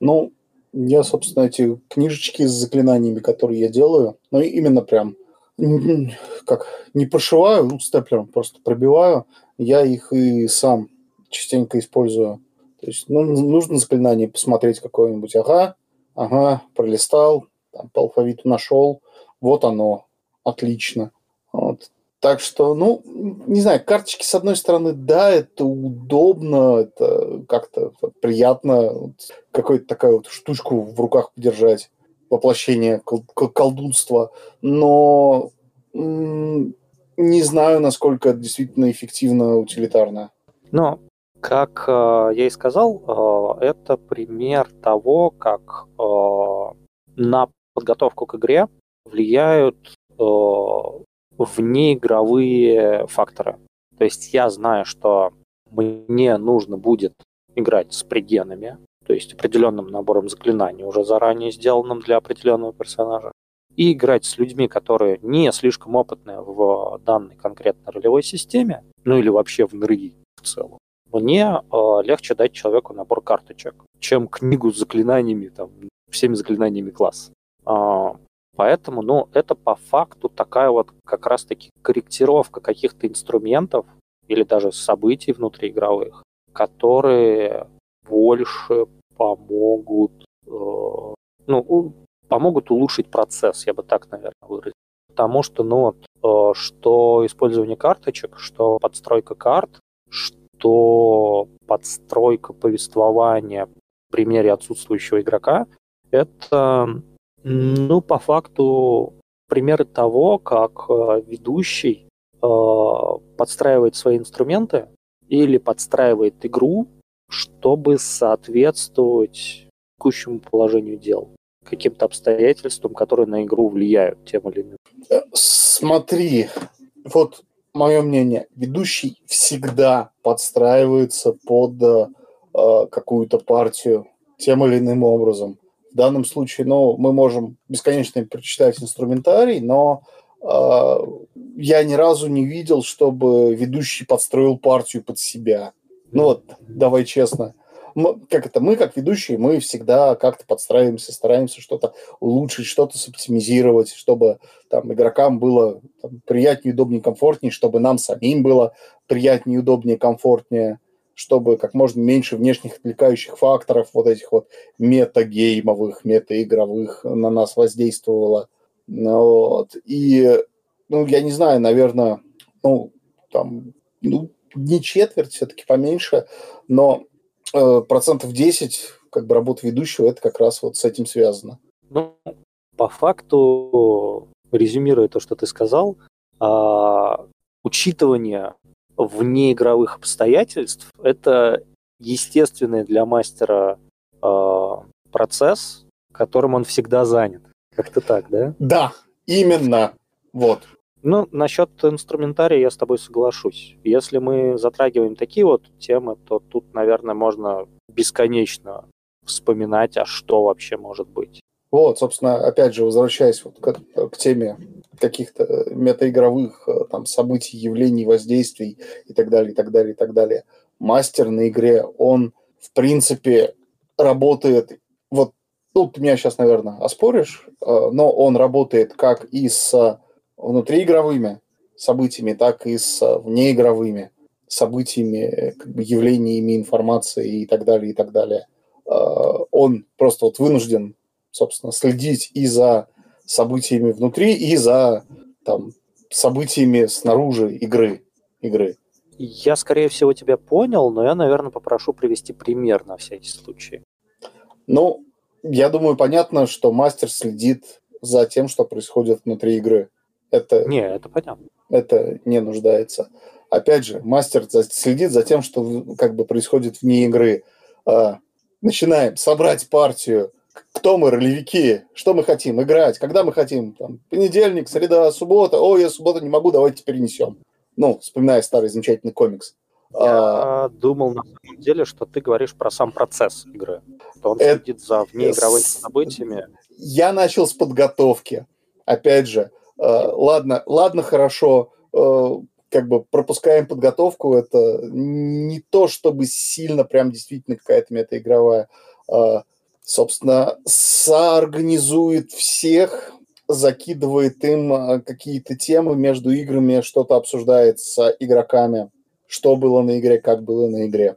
Ну, я, собственно, эти книжечки с заклинаниями, которые я делаю, ну, именно прям как не прошиваю, ну, степлером просто пробиваю, я их и сам частенько использую то есть ну, нужно заклинание посмотреть какое-нибудь. Ага, ага, пролистал, там, по алфавиту нашел. Вот оно. Отлично. Вот. Так что, ну, не знаю, карточки, с одной стороны, да, это удобно, это как-то приятно, вот, какую-то такую вот штучку в руках подержать, воплощение кол- колдунства, но м- не знаю, насколько это действительно эффективно, утилитарно. Но как э, я и сказал, э, это пример того, как э, на подготовку к игре влияют внеигровые факторы. То есть я знаю, что мне нужно будет играть с пригенами, то есть определенным набором заклинаний, уже заранее сделанным для определенного персонажа, и играть с людьми, которые не слишком опытные в данной конкретной ролевой системе, ну или вообще в НРИ в целом мне э, легче дать человеку набор карточек, чем книгу с заклинаниями, там, всеми заклинаниями класса. Э, поэтому, ну, это по факту такая вот как раз-таки корректировка каких-то инструментов или даже событий внутриигровых, которые больше помогут, э, ну, помогут улучшить процесс, я бы так, наверное, выразил. Потому что, ну, вот, что использование карточек, что подстройка карт, что подстройка повествования в примере отсутствующего игрока, это, ну, по факту примеры того, как ведущий подстраивает свои инструменты или подстраивает игру, чтобы соответствовать текущему положению дел, каким-то обстоятельствам, которые на игру влияют тем или иным. Э, смотри, вот мое мнение, ведущий всегда подстраивается под э, какую-то партию тем или иным образом. В данном случае, ну, мы можем бесконечно перечитать инструментарий, но э, я ни разу не видел, чтобы ведущий подстроил партию под себя. Ну вот, давай честно. Как это, мы как ведущие, мы всегда как-то подстраиваемся, стараемся что-то улучшить, что-то соптимизировать, чтобы там игрокам было там, приятнее, удобнее, комфортнее, чтобы нам самим было приятнее, удобнее, комфортнее, чтобы как можно меньше внешних отвлекающих факторов, вот этих вот метагеймовых, метаигровых на нас воздействовало. Вот. И, ну, я не знаю, наверное, ну, там, ну, не четверть, все-таки поменьше, но процентов 10 как бы работы ведущего, это как раз вот с этим связано. Ну, по факту, резюмируя то, что ты сказал, э, учитывание внеигровых обстоятельств – это естественный для мастера э, процесс, которым он всегда занят. Как-то так, да? Да, именно. Вот. Ну, насчет инструментария я с тобой соглашусь. Если мы затрагиваем такие вот темы, то тут, наверное, можно бесконечно вспоминать, а что вообще может быть. Вот, собственно, опять же, возвращаясь вот к, к теме каких-то метаигровых э, там, событий, явлений, воздействий и так далее, и так далее, и так далее. Мастер на игре, он, в принципе, работает, вот, ну, ты меня сейчас, наверное, оспоришь, э, но он работает как и с внутриигровыми событиями, так и с внеигровыми событиями, как бы явлениями, информацией и так далее, и так далее. А, он просто вот вынужден, собственно, следить и за событиями внутри, и за там, событиями снаружи игры. игры. Я, скорее всего, тебя понял, но я, наверное, попрошу привести пример на всякий случай. Ну, я думаю, понятно, что мастер следит за тем, что происходит внутри игры. Это, не, это понятно. Это не нуждается. Опять же, мастер следит за тем, что как бы происходит вне игры. А, начинаем собрать партию. Кто мы, ролевики? Что мы хотим? Играть? Когда мы хотим? Там, понедельник, среда, суббота. О, я субботу не могу, давайте перенесем. Ну, вспоминая старый замечательный комикс. Я а, думал на самом деле, что ты говоришь про сам процесс игры. Что он это, следит за внеигровыми событиями. Я начал с подготовки. Опять же, ладно, ладно, хорошо, э, как бы пропускаем подготовку, это не то, чтобы сильно прям действительно какая-то метаигровая. Э, собственно, соорганизует всех, закидывает им какие-то темы между играми, что-то обсуждает с игроками, что было на игре, как было на игре.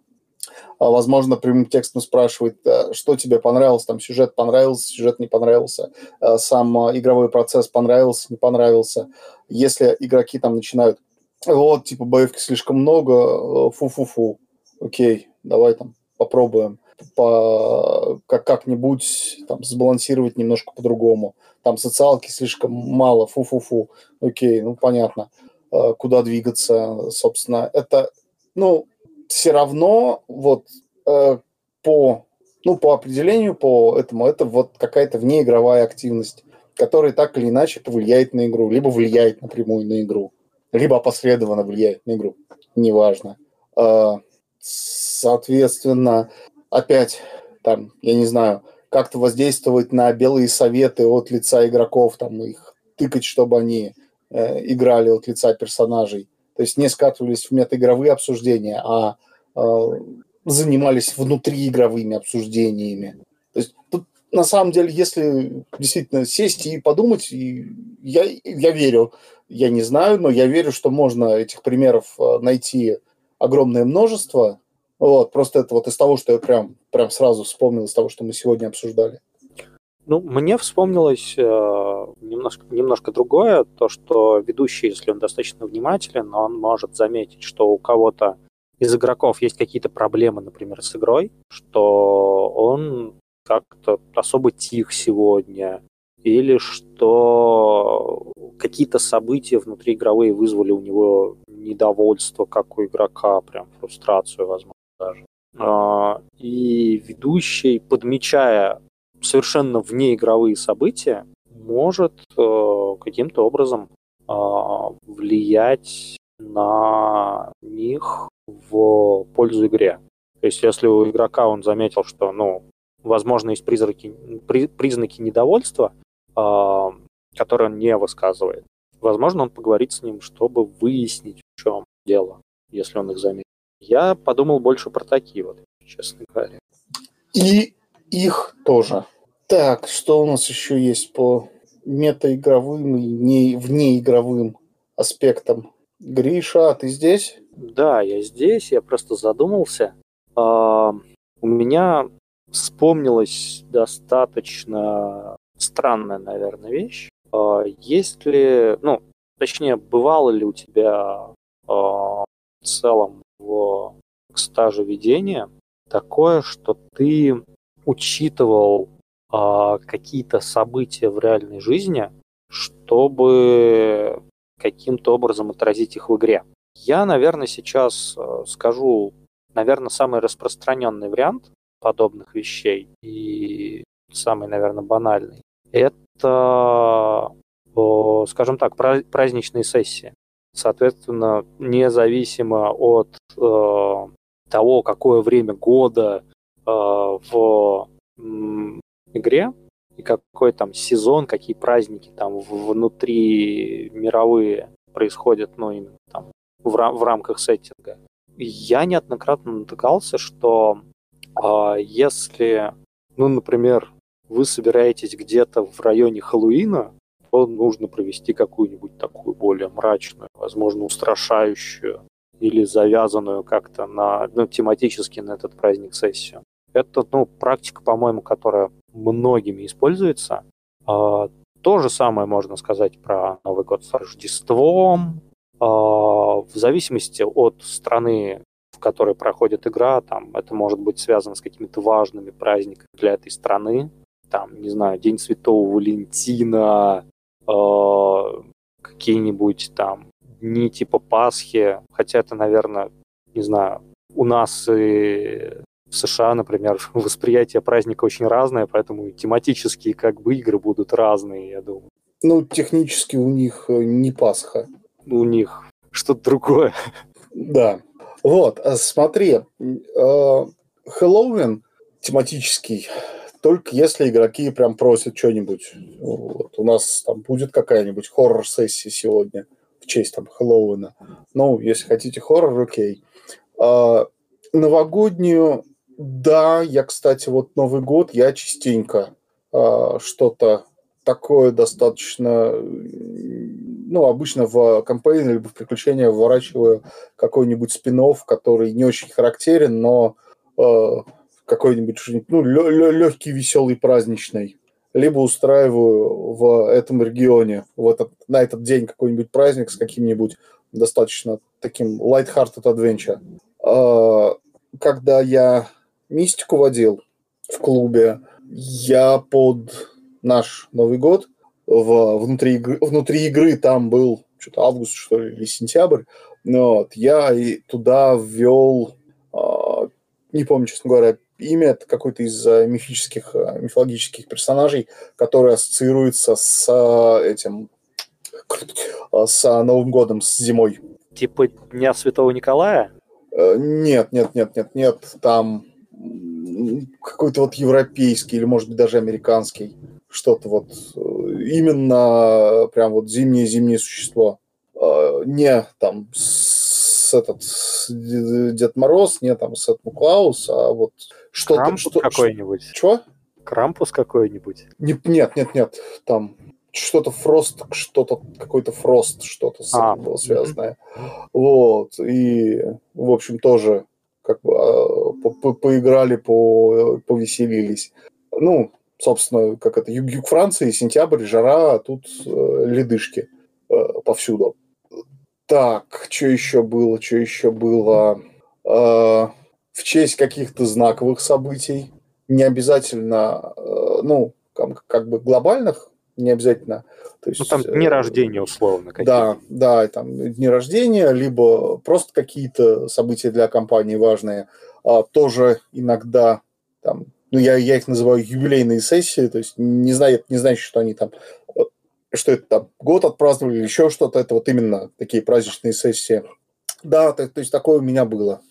А, возможно, прямым текстом спрашивает, э, что тебе понравилось, там сюжет понравился, сюжет не понравился, э, сам э, игровой процесс понравился, не понравился. Если игроки там начинают, вот, типа, боевки слишком много, фу-фу-фу, окей, давай там попробуем по, как, как-нибудь там сбалансировать немножко по-другому. Там социалки слишком мало, фу-фу-фу, окей, ну понятно, куда двигаться, собственно. Это, ну, все равно вот э, по, ну, по определению, по этому, это вот какая-то внеигровая активность, которая так или иначе повлияет на игру, либо влияет напрямую на игру, либо опосредованно влияет на игру, неважно. Э, соответственно, опять там, я не знаю, как-то воздействовать на белые советы от лица игроков, там их тыкать, чтобы они э, играли от лица персонажей то есть не скатывались в метаигровые обсуждения, а э, занимались внутриигровыми обсуждениями. То есть тут на самом деле, если действительно сесть и подумать, и я, я верю, я не знаю, но я верю, что можно этих примеров а, найти огромное множество. Вот, просто это вот из того, что я прям, прям сразу вспомнил, из того, что мы сегодня обсуждали. Ну, мне вспомнилось э, немножко, немножко другое, то, что ведущий, если он достаточно внимателен, он может заметить, что у кого-то из игроков есть какие-то проблемы, например, с игрой, что он как-то особо тих сегодня, или что какие-то события внутриигровые вызвали у него недовольство, как у игрока, прям фрустрацию, возможно, даже. А, и ведущий, подмечая совершенно внеигровые события, может э, каким-то образом а, влиять на них в пользу игре. То есть, если у игрока он заметил, что, ну, возможно, есть призраки, при, признаки недовольства, э, которые он не высказывает, возможно, он поговорит с ним, чтобы выяснить, в чем дело, если он их заметил. Я подумал больше про такие вот, честно говоря. И их тоже. Так, что у нас еще есть по метаигровым и не, внеигровым аспектам? Гриша, а ты здесь? Да, я здесь, я просто задумался. А, у меня вспомнилась достаточно странная, наверное, вещь. А, есть ли, ну, точнее, бывало ли у тебя а, в целом в стаже ведения такое, что ты учитывал какие-то события в реальной жизни, чтобы каким-то образом отразить их в игре. Я, наверное, сейчас э, скажу, наверное, самый распространенный вариант подобных вещей и самый, наверное, банальный. Это, скажем так, праздничные сессии. Соответственно, независимо от э, того, какое время года в игре и какой там сезон, какие праздники там внутри мировые происходят, ну, именно там в, в рамках сеттинга. Я неоднократно натыкался, что э, если, ну, например, вы собираетесь где-то в районе Хэллоуина, то нужно провести какую-нибудь такую более мрачную, возможно, устрашающую или завязанную как-то на, ну, тематически на этот праздник сессию. Это, ну, практика, по-моему, которая многими используется. А, то же самое можно сказать про Новый год с Рождеством. А, в зависимости от страны, в которой проходит игра, там это может быть связано с какими-то важными праздниками для этой страны. Там, не знаю, День Святого Валентина, а, какие-нибудь там дни типа Пасхи, хотя это, наверное, не знаю, у нас и в США, например, восприятие праздника очень разное, поэтому тематические как бы игры будут разные, я думаю. Ну, технически у них э, не Пасха. У них что-то другое. Да. Вот, а смотри, э, Хэллоуин тематический, только если игроки прям просят что-нибудь. Вот, у нас там будет какая-нибудь хоррор-сессия сегодня в честь там Хэллоуина. Ну, если хотите хоррор, окей. А, новогоднюю да, я, кстати, вот Новый год, я частенько э, что-то такое достаточно, ну, обычно в кампейн либо в приключения вворачиваю какой-нибудь спин который не очень характерен, но э, какой-нибудь, ну, легкий, веселый, праздничный. Либо устраиваю в этом регионе, в этот, на этот день какой-нибудь праздник с каким-нибудь достаточно таким light-hearted adventure. Э, когда я мистику водил в клубе. Я под наш Новый год в, внутри, игры, внутри игры там был что-то август, что ли, или сентябрь. Вот, я и туда ввел, э, не помню, честно говоря, имя, это какой-то из э, мифических, э, мифологических персонажей, который ассоциируется с э, этим, с Новым годом, с зимой. Типа Дня Святого Николая? Нет, нет, нет, нет, нет, там какой-то вот европейский или, может быть, даже американский. Что-то вот э, именно прям вот зимнее-зимнее существо. А, не там с этот с Дед Мороз, не там с Эд Клаус, а вот что-то... Крампус что, какой-нибудь. Чего? Крампус какой-нибудь. Не, нет, нет, нет. Там что-то Фрост, что-то, какой-то Фрост, что-то с а, этим было связанное. Mm-hmm. Вот. И, в общем, тоже как бы а, по поиграли, по повеселились. Ну, собственно, как это, юг, юг Франции, сентябрь, жара, а тут э, ледышки э, повсюду. Так, что еще было, что еще было? Э, в честь каких-то знаковых событий, не обязательно, э, ну, как, как бы глобальных, не обязательно. То есть, ну, там дни э, рождения, условно. Да, да, там дни рождения, либо просто какие-то события для компании важные. А, тоже иногда там, ну, я, я их называю юбилейные сессии, то есть не знаю, не значит, что они там, что это там, год отпраздновали или еще что-то, это вот именно такие праздничные сессии. Да, то, то есть такое у меня было.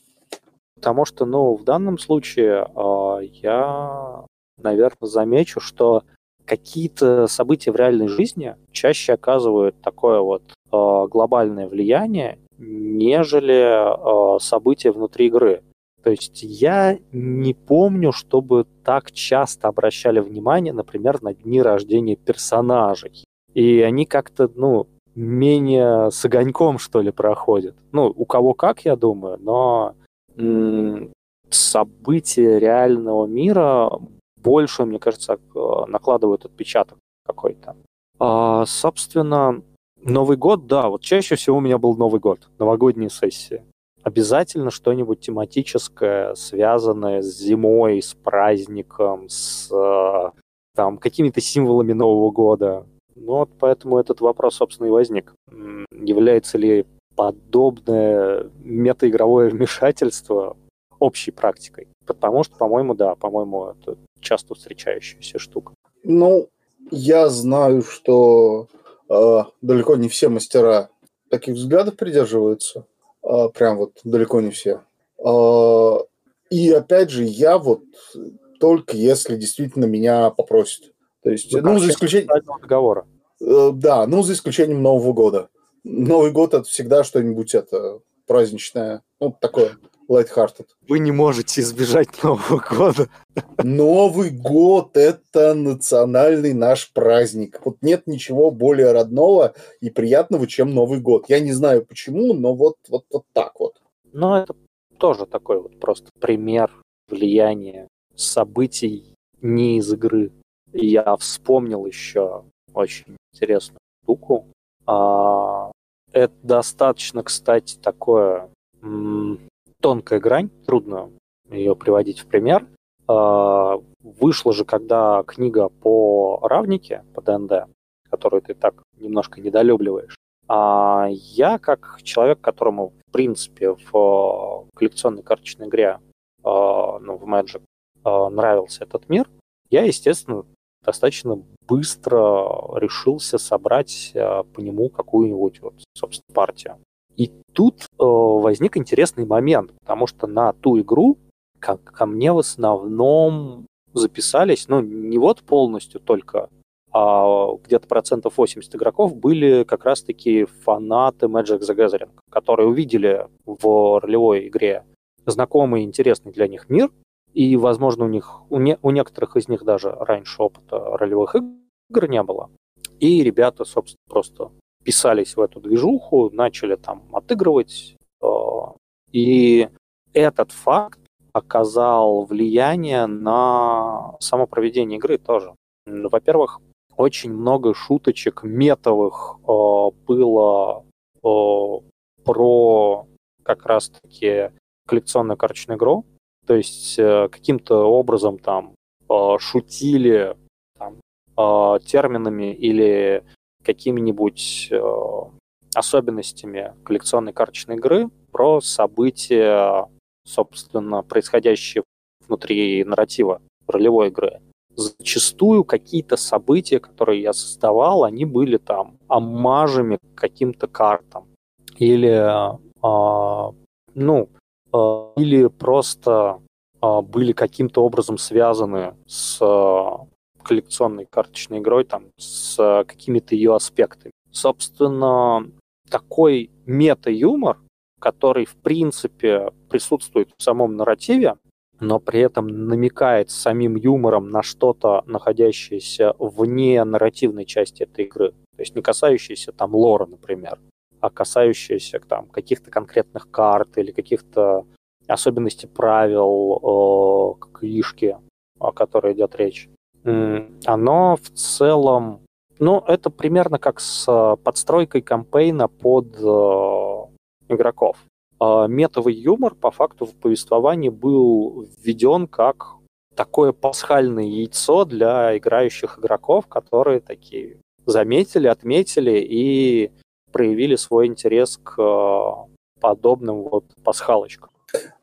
Потому что, ну, в данном случае э, я, наверное, замечу, что какие-то события в реальной жизни чаще оказывают такое вот э, глобальное влияние, нежели э, события внутри игры. То есть я не помню, чтобы так часто обращали внимание, например, на дни рождения персонажей. И они как-то, ну, менее с огоньком, что ли, проходят. Ну, у кого как, я думаю, но события реального мира больше, мне кажется, накладывают отпечаток какой-то. А, собственно, Новый год, да, вот чаще всего у меня был Новый год, новогодние сессии. Обязательно что-нибудь тематическое, связанное с зимой, с праздником, с там, какими-то символами Нового года. Ну вот поэтому этот вопрос, собственно, и возник. Является ли подобное метаигровое вмешательство общей практикой. Потому что, по-моему, да, по-моему, это часто встречающаяся штука. Ну, я знаю, что э, далеко не все мастера таких взглядов придерживаются. Э, прям вот далеко не все. Э, и опять же, я вот только если действительно меня попросят. То есть, ну, ну за исключением... договора. Э, да, ну, за исключением Нового года. Новый год это всегда что-нибудь это праздничное, ну, такое lighthearted. Вы не можете избежать Нового года. Новый год – это национальный наш праздник. Вот нет ничего более родного и приятного, чем Новый год. Я не знаю почему, но вот, вот, вот так вот. Ну, это тоже такой вот просто пример влияния событий не из игры. Я вспомнил еще очень интересную штуку. А, это достаточно, кстати, такое тонкая грань, трудно ее приводить в пример. А, вышла же когда книга по равнике, по ДНД, которую ты так немножко недолюбливаешь. А я, как человек, которому, в принципе, в коллекционной карточной игре, а, ну, в Magic, а, нравился этот мир, я, естественно, достаточно быстро решился собрать по нему какую-нибудь, вот, собственно, партию. И тут э, возник интересный момент, потому что на ту игру ко, ко мне в основном записались, ну, не вот полностью только, а где-то процентов 80 игроков были как раз-таки фанаты Magic the Gathering, которые увидели в ролевой игре знакомый и интересный для них мир, и, возможно, у них у, не, у некоторых из них даже раньше опыта ролевых игр не было. И ребята, собственно, просто писались в эту движуху, начали там отыгрывать. Э, и этот факт оказал влияние на само проведение игры тоже. Во-первых, очень много шуточек метовых э, было э, про как раз-таки коллекционную карточную игру, то есть каким-то образом там шутили там, терминами или какими-нибудь особенностями коллекционной карточной игры про события, собственно, происходящие внутри нарратива ролевой игры. Зачастую какие-то события, которые я создавал, они были там аммажами к каким-то картам. Или, э, ну, а, или просто а, были каким-то образом связаны с коллекционной карточной игрой, там, с какими-то ее аспектами. Собственно, такой мета-юмор, который, в принципе, присутствует в самом нарративе, но при этом намекает самим юмором на что-то, находящееся вне нарративной части этой игры. То есть не касающееся там лора, например а касающиеся там, каких-то конкретных карт или каких-то особенностей правил э, книжки, о которой идет речь. Оно в целом, ну, это примерно как с э, подстройкой кампейна под э, игроков. Э, метовый юмор по факту в повествовании был введен как такое пасхальное яйцо для играющих игроков, которые такие заметили, отметили и проявили свой интерес к э, подобным вот пасхалочкам.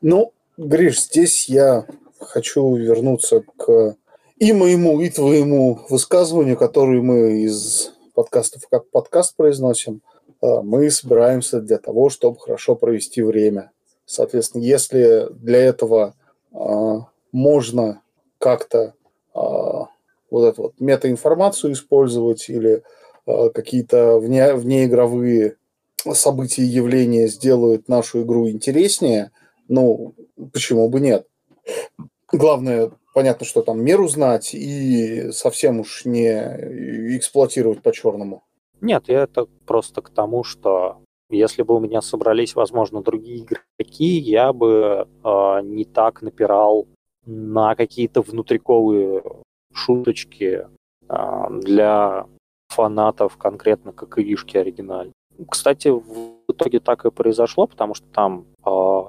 Ну, Гриш, здесь я хочу вернуться к и моему, и твоему высказыванию, которые мы из подкастов как подкаст произносим. Э, мы собираемся для того, чтобы хорошо провести время. Соответственно, если для этого э, можно как-то вот эту вот метаинформацию использовать или э, какие-то вне, внеигровые события и явления сделают нашу игру интереснее, ну, почему бы нет? Главное, понятно, что там меру знать и совсем уж не эксплуатировать по-черному. Нет, это просто к тому, что если бы у меня собрались, возможно, другие игроки, я бы э, не так напирал на какие-то внутриковые шуточки э, для фанатов конкретно как иришки оригинальной. Кстати, в итоге так и произошло, потому что там, э,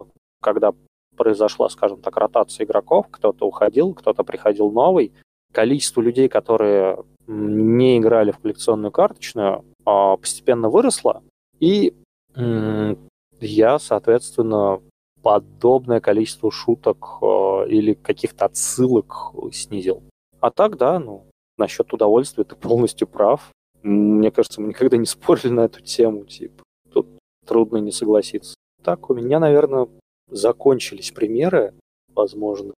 когда произошла, скажем так, ротация игроков, кто-то уходил, кто-то приходил новый, количество людей, которые не играли в коллекционную карточную, э, постепенно выросло, и я, соответственно, подобное количество шуток э, или каких-то отсылок снизил. А так, да, ну, насчет удовольствия ты полностью прав. Мне кажется, мы никогда не спорили на эту тему, типа, тут трудно не согласиться. Так, у меня, наверное, закончились примеры, возможно,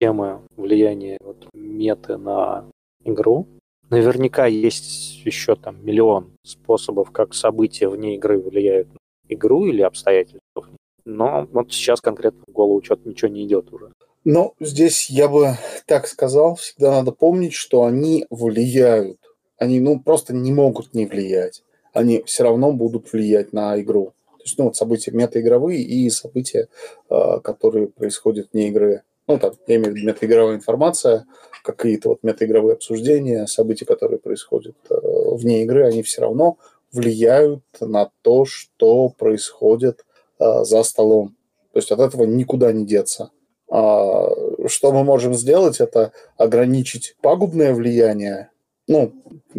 темы влияния вот, меты на игру. Наверняка есть еще там миллион способов, как события вне игры влияют на игру или обстоятельства. Но вот сейчас конкретно в голову что-то ничего не идет уже. Ну, здесь я бы так сказал, всегда надо помнить, что они влияют. Они, ну, просто не могут не влиять. Они все равно будут влиять на игру. То есть, ну, вот события метаигровые и события, э, которые происходят вне игры. Ну, там, я имею в виду метаигровая информация, какие-то вот метаигровые обсуждения, события, которые происходят э, вне игры, они все равно влияют на то, что происходит э, за столом. То есть от этого никуда не деться. А, что мы можем сделать, это ограничить пагубное влияние, ну,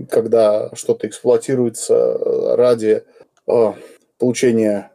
когда что-то эксплуатируется ради а, получения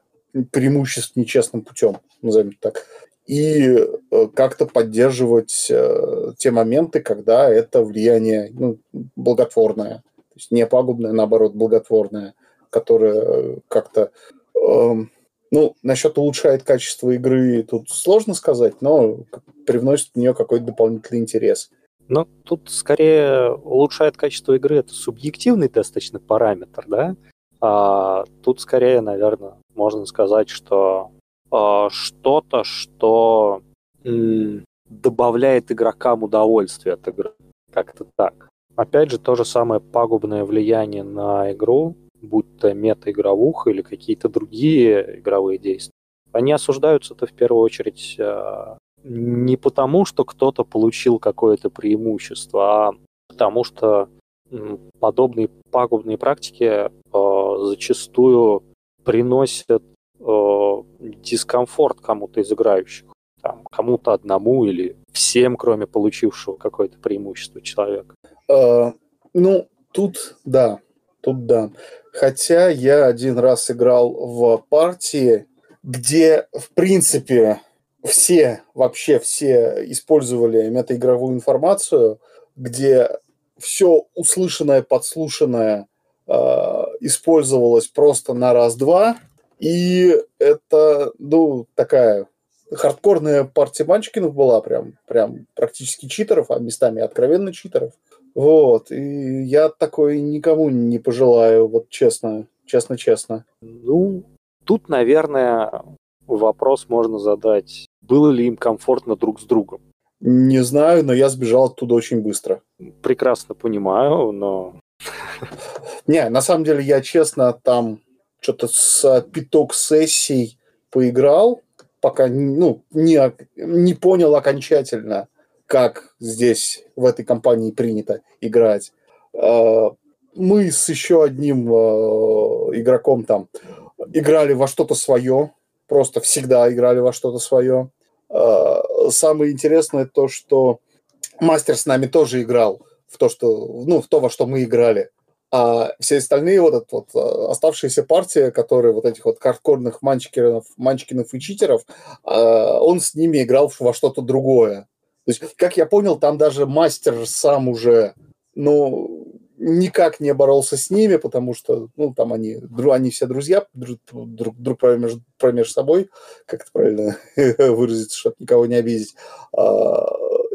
преимуществ нечестным путем, назовем так, и э, как-то поддерживать э, те моменты, когда это влияние ну, благотворное, то есть не пагубное, наоборот, благотворное, которое как-то эм, ну, насчет улучшает качество игры тут сложно сказать, но привносит в нее какой-то дополнительный интерес. Ну, тут скорее улучшает качество игры это субъективный достаточно параметр, да? А тут скорее, наверное, можно сказать, что а, что-то, что м, добавляет игрокам удовольствие от игры. Как-то так. Опять же, то же самое пагубное влияние на игру будь то мета-игровуха или какие-то другие игровые действия, они осуждаются-то в первую очередь а, не потому, что кто-то получил какое-то преимущество, а потому что подобные пагубные практики э, зачастую приносят э, дискомфорт кому-то из играющих. Там, кому-то одному или всем, кроме получившего какое-то преимущество человека. Э, ну, тут да, тут да. Хотя я один раз играл в партии, где, в принципе, все, вообще все использовали метаигровую информацию, где все услышанное, подслушанное э, использовалось просто на раз-два. И это, ну, такая хардкорная партия мальчикинов была, прям, прям практически читеров, а местами откровенно читеров. Вот. И я такой никому не пожелаю, вот честно, честно-честно. Ну, тут, наверное, вопрос можно задать. Было ли им комфортно друг с другом? Не знаю, но я сбежал оттуда очень быстро. Прекрасно понимаю, но... Не, на самом деле я честно там что-то с пяток сессий поиграл, пока ну, не, не понял окончательно, как здесь в этой компании принято играть. Э, мы с еще одним э, игроком там играли во что-то свое, просто всегда играли во что-то свое. Э, самое интересное то, что мастер с нами тоже играл в то, что, ну, в то, во что мы играли. А все остальные вот эта вот э, оставшаяся партия, которые вот этих вот хардкорных манчкинов, манчкинов и читеров, э, он с ними играл во что-то другое. То есть, как я понял, там даже мастер сам уже, ну, никак не боролся с ними, потому что, ну, там они, они все друзья друг, друг, друг промеж, промеж собой, как это правильно выразиться, чтобы никого не обидеть. А,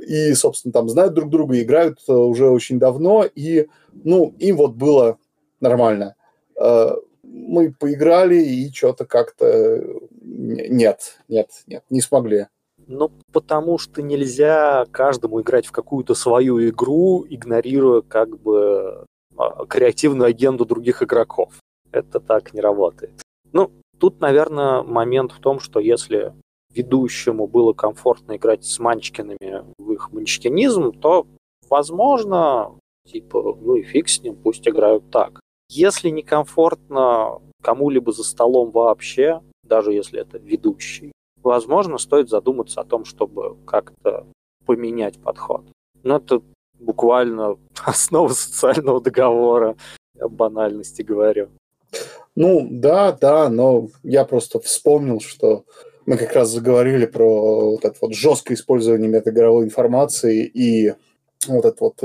и, собственно, там знают друг друга, играют э, уже очень давно, и, ну, им вот было нормально. А, мы поиграли, и что-то как-то нет, нет, нет, не смогли. Ну, потому что нельзя каждому играть в какую-то свою игру, игнорируя как бы а, креативную агенду других игроков. Это так не работает. Ну, тут, наверное, момент в том, что если ведущему было комфортно играть с манчкинами в их манчкинизм, то, возможно, типа, ну и фиг с ним, пусть играют так. Если некомфортно кому-либо за столом вообще, даже если это ведущий, возможно, стоит задуматься о том, чтобы как-то поменять подход. Но это буквально основа социального договора, я банальности говорю. Ну, да, да, но я просто вспомнил, что мы как раз заговорили про вот это вот жесткое использование метаигровой информации и вот этот вот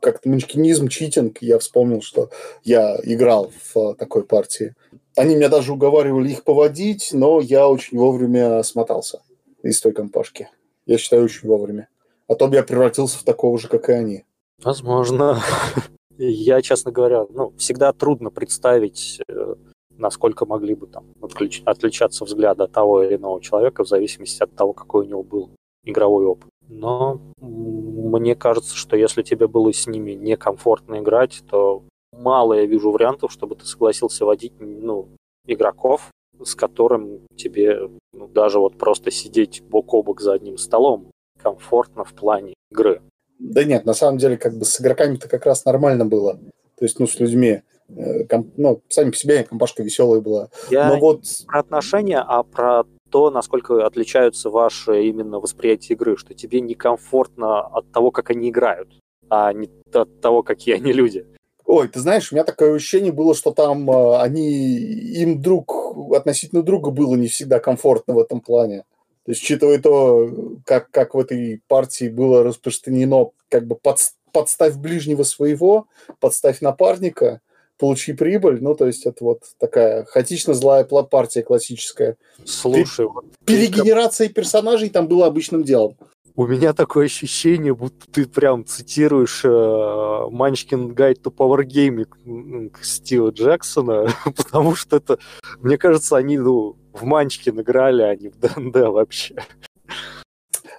как-то манчкинизм, читинг. Я вспомнил, что я играл в такой партии. Они меня даже уговаривали их поводить, но я очень вовремя смотался из той компашки. Я считаю, очень вовремя. А то бы я превратился в такого же, как и они. Возможно. Я, честно говоря, ну, всегда трудно представить, э, насколько могли бы там отличаться взгляды от того или иного человека в зависимости от того, какой у него был игровой опыт. Но мне кажется, что если тебе было с ними некомфортно играть, то мало я вижу вариантов, чтобы ты согласился водить ну, игроков, с которым тебе ну, даже вот просто сидеть бок о бок за одним столом комфортно в плане игры. Да нет, на самом деле как бы с игроками-то как раз нормально было. То есть, ну, с людьми. Э, комп, ну, сами по себе компашка веселая была. Я Но вот... про отношения, а про то, насколько отличаются ваши именно восприятия игры, что тебе некомфортно от того, как они играют, а не от того, какие они люди. Ой, ты знаешь, у меня такое ощущение было, что там э, они, им друг, относительно друга было не всегда комфортно в этом плане. То есть, учитывая то, как, как в этой партии было распространено, как бы под, подставь ближнего своего, подставь напарника, получи прибыль. Ну, то есть, это вот такая хаотично злая партия классическая. Слушай, вот Перегенерация персонажей там было обычным делом. У меня такое ощущение, будто ты прям цитируешь э, Манчкин Гайд to Power Gaming Стива Джексона, потому что это, мне кажется, они ну, в Манчкин играли, а не в ДНД вообще.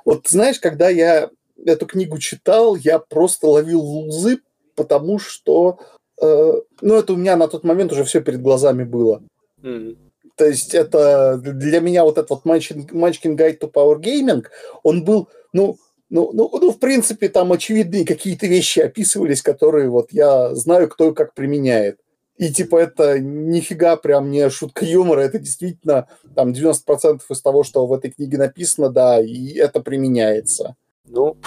Вот знаешь, когда я эту книгу читал, я просто ловил лузы, потому что, э, ну, это у меня на тот момент уже все перед глазами было. Mm. То есть это для меня вот этот вот Munchkin Guide to Power Gaming, он был, ну, ну, ну, ну, в принципе, там очевидные какие-то вещи описывались, которые вот я знаю, кто и как применяет. И типа это нифига прям не шутка юмора, это действительно там 90% из того, что в этой книге написано, да, и это применяется. Ну,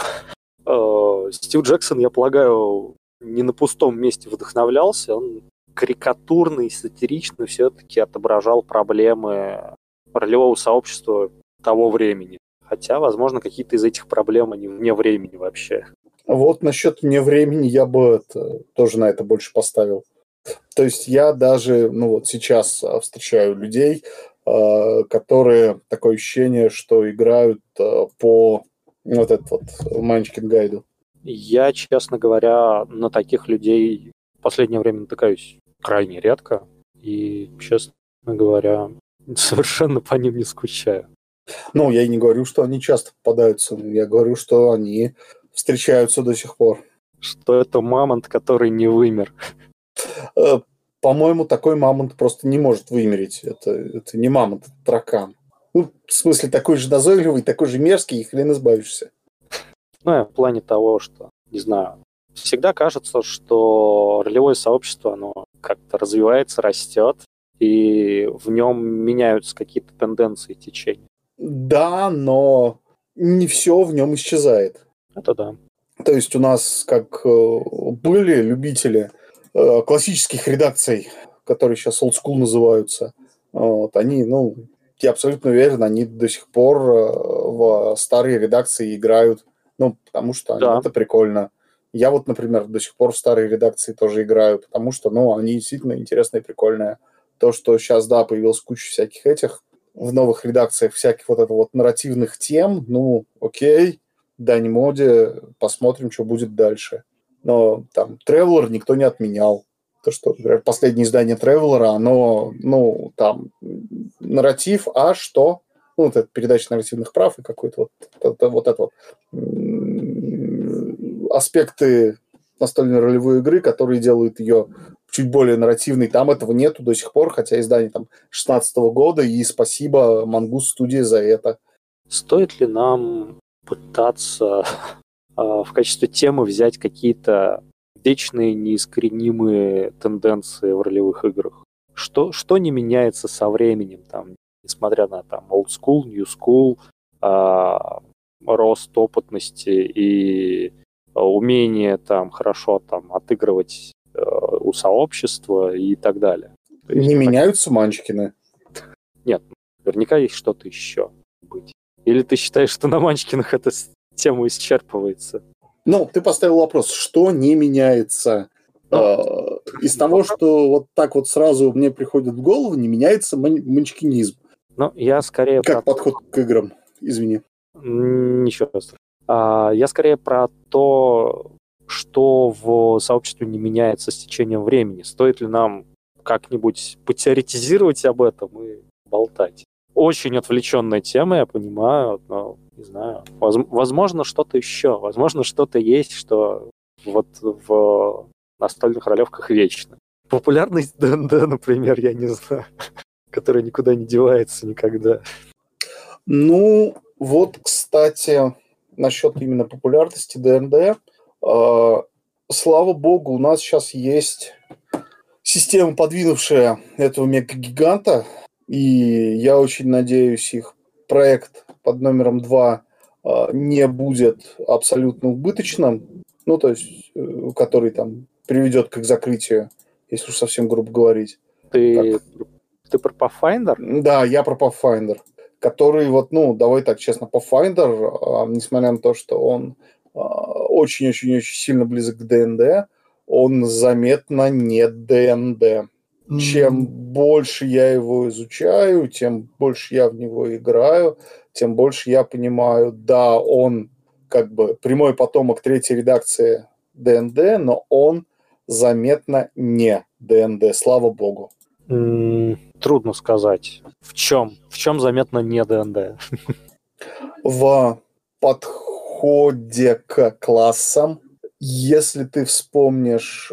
э, Стив Джексон, я полагаю, не на пустом месте вдохновлялся, он карикатурно и сатирично все-таки отображал проблемы ролевого сообщества того времени. Хотя, возможно, какие-то из этих проблем, они вне времени вообще. Вот насчет вне времени я бы это, тоже на это больше поставил. То есть я даже, ну вот сейчас а, встречаю людей, а, которые такое ощущение, что играют а, по вот этот вот Манчкин гайду. Я, честно говоря, на таких людей в последнее время натыкаюсь крайне редко. И, честно говоря, совершенно по ним не скучаю. Ну, я и не говорю, что они часто попадаются. Я говорю, что они встречаются до сих пор. Что это мамонт, который не вымер. Э, по-моему, такой мамонт просто не может вымереть. Это, это не мамонт, это таракан. Ну, в смысле, такой же назойливый, такой же мерзкий, и хрен избавишься. Ну, в плане того, что, не знаю, всегда кажется, что ролевое сообщество, оно как-то развивается, растет, и в нем меняются какие-то тенденции течения. Да, но не все в нем исчезает. Это да. То есть у нас как э, были любители э, классических редакций, которые сейчас old school называются, вот, они, ну, я абсолютно уверен, они до сих пор э, в старые редакции играют, ну, потому что да. это прикольно. Я вот, например, до сих пор в старые редакции тоже играю, потому что, ну, они действительно интересные и прикольные. То, что сейчас, да, появилась куча всяких этих в новых редакциях всяких вот это вот нарративных тем, ну, окей, дань моде, посмотрим, что будет дальше. Но там Traveler никто не отменял. То, что, например, последнее издание Traveler, оно, ну, там, нарратив, а что? Ну, вот это передача нарративных прав и какой-то вот, это, вот это вот аспекты настольной ролевой игры, которые делают ее чуть более нарративной. Там этого нету до сих пор, хотя издание там 16 года, и спасибо Мангус студии за это. Стоит ли нам пытаться а, в качестве темы взять какие-то вечные, неискоренимые тенденции в ролевых играх? Что, что не меняется со временем, там, несмотря на там old school, new school, а, рост опытности и умение там хорошо там отыгрывать э, у сообщества и так далее. То есть, не меняются манчкины? Нет, наверняка есть что-то еще быть. Или ты считаешь, что на манчкинах эта тема исчерпывается? Ну, ты поставил вопрос, что не меняется? Э, из того, что вот так вот сразу мне приходит в голову, не меняется манчкинизм. Ну, я скорее... Как про... подход к играм, извини. Ничего страшного. А, я скорее про то, что в сообществе не меняется с течением времени. Стоит ли нам как-нибудь потеоретизировать об этом и болтать? Очень отвлеченная тема, я понимаю, но не знаю. Возможно, что-то еще. Возможно, что-то есть, что вот в настольных ролевках вечно. Популярность ДНД, например, я не знаю, которая никуда не девается никогда. Ну, вот, кстати, насчет именно популярности ДНД. А, слава богу, у нас сейчас есть система, подвинувшая этого мега-гиганта, и я очень надеюсь, их проект под номером 2 а, не будет абсолютно убыточным, ну, то есть, э, который там приведет к их закрытию, если уж совсем грубо говорить. Ты, ты про Pathfinder? Да, я про Pathfinder который вот, ну, давай так честно, Pathfinder, а, несмотря на то, что он очень-очень-очень сильно близок к ДНД, он заметно не ДНД. Mm-hmm. Чем больше я его изучаю, тем больше я в него играю, тем больше я понимаю, да, он как бы прямой потомок третьей редакции ДНД, но он заметно не ДНД, слава богу. Трудно сказать. В чем? В чем заметно не ДНД? В подходе к классам. Если ты вспомнишь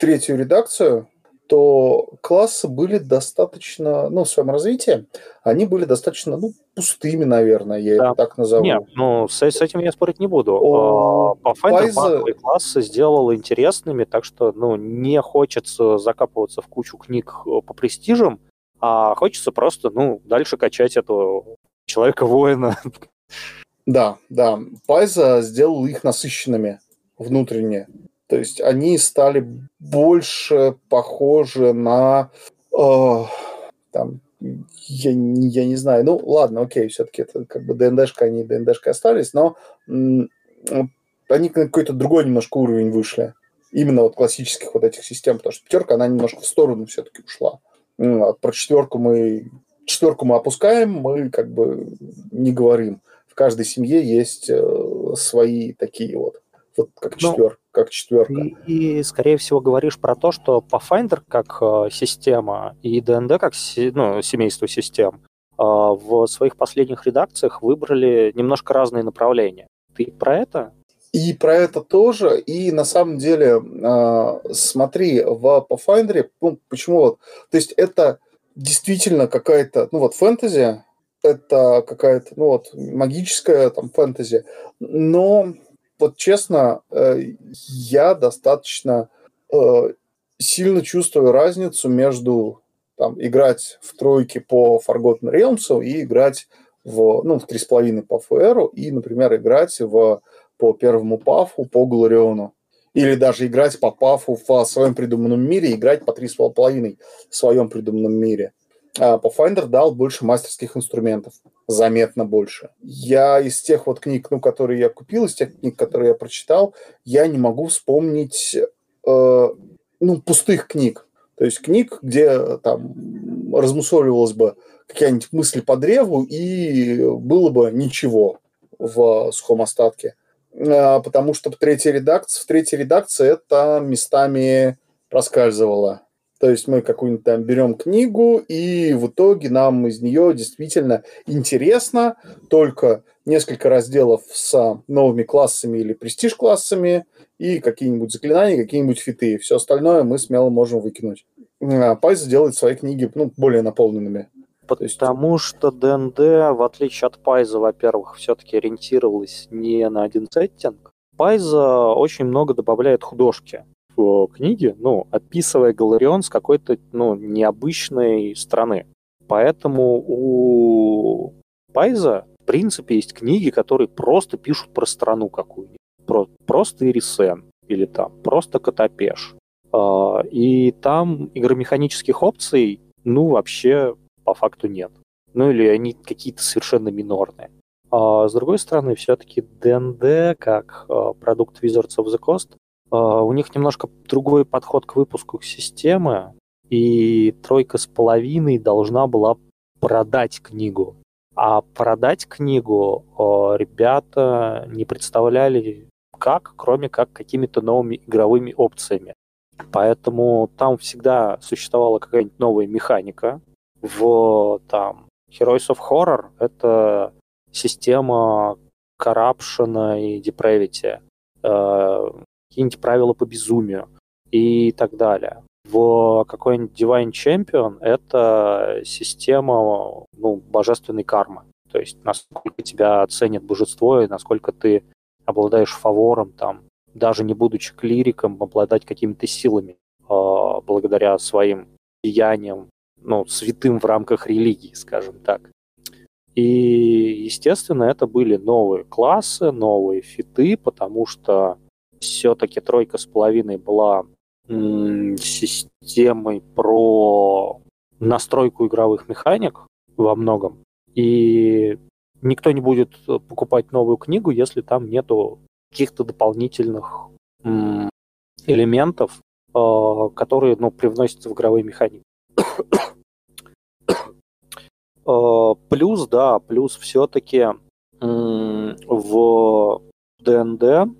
третью редакцию, то классы были достаточно, ну, в своем развитии, они были достаточно, ну, пустыми, наверное, я да. это так назову. Нет, ну, с, с этим я спорить не буду. О, а, Pathfinder Пайза... классы сделал интересными, так что, ну, не хочется закапываться в кучу книг э, по престижам, а хочется просто, ну, дальше качать этого человека-воина. Да, да. Пайза сделал их насыщенными внутренне. То есть они стали больше похожи на э, там, я, я не знаю, ну ладно, окей, все-таки это как бы ДНДшка, они ДНДшкой остались, но м- они на какой-то другой немножко уровень вышли. Именно вот классических вот этих систем, потому что пятерка, она немножко в сторону все-таки ушла. А про четверку мы четверку мы опускаем, мы как бы не говорим. В каждой семье есть э, свои такие вот вот как, четвер, ну, как четверка. И, и, скорее всего, говоришь про то, что Pathfinder как э, система и ДНД как ну, семейство систем э, в своих последних редакциях выбрали немножко разные направления. Ты про это? И про это тоже. И на самом деле, э, смотри, в Pathfinder, ну, почему вот, то есть это действительно какая-то, ну вот фэнтези, это какая-то, ну вот, магическая там фэнтези, но вот честно, э, я достаточно э, сильно чувствую разницу между там, играть в тройке по Forgotten Realms и играть в, ну, в 3,5 по ФРу и, например, играть в, по первому пафу по Глориону. Или даже играть по пафу в своем придуманном мире, играть по 3,5 в своем придуманном мире. А Pathfinder дал больше мастерских инструментов, заметно больше. Я из тех вот книг, ну, которые я купил, из тех книг, которые я прочитал, я не могу вспомнить э, ну, пустых книг. То есть книг, где там размусоливалась бы какая-нибудь мысль по древу, и было бы ничего в сухом остатке. А, потому что в третьей редакции, в третьей редакции это местами проскальзывало. То есть мы какую-нибудь там берем книгу, и в итоге нам из нее действительно интересно только несколько разделов с новыми классами или престиж-классами, и какие-нибудь заклинания, какие-нибудь фиты. Все остальное мы смело можем выкинуть. А Пайза делает свои книги ну, более наполненными. Потому что ДНД, в отличие от Пайза, во-первых, все-таки ориентировалась не на один сеттинг. Пайза очень много добавляет художки в книги, ну, описывая Галарион с какой-то, ну, необычной страны. Поэтому у Пайза, в принципе, есть книги, которые просто пишут про страну какую-нибудь. Про, просто Ирисен или там просто Котопеш. А, и там игромеханических опций, ну, вообще по факту нет. Ну, или они какие-то совершенно минорные. А с другой стороны, все-таки D&D, как а, продукт Wizards of the Coast, а, у них немножко другой подход к выпуску системы, и тройка с половиной должна была продать книгу. А продать книгу а, ребята не представляли как, кроме как какими-то новыми игровыми опциями. Поэтому там всегда существовала какая-нибудь новая механика. В там, Heroes of Horror это система corruption и depravity. Э, какие-нибудь правила по безумию и так далее. В какой-нибудь Divine Champion это система ну, божественной кармы. То есть насколько тебя оценит божество и насколько ты обладаешь фавором, там, даже не будучи клириком, обладать какими-то силами э, благодаря своим деяниям, ну, святым в рамках религии, скажем так. И, естественно, это были новые классы, новые фиты, потому что все-таки тройка с половиной была системой про настройку игровых механик во многом. И никто не будет покупать новую книгу, если там нету каких-то дополнительных элементов, э, которые ну, привносятся в игровые механики. Э, плюс, да, плюс все-таки в ДНД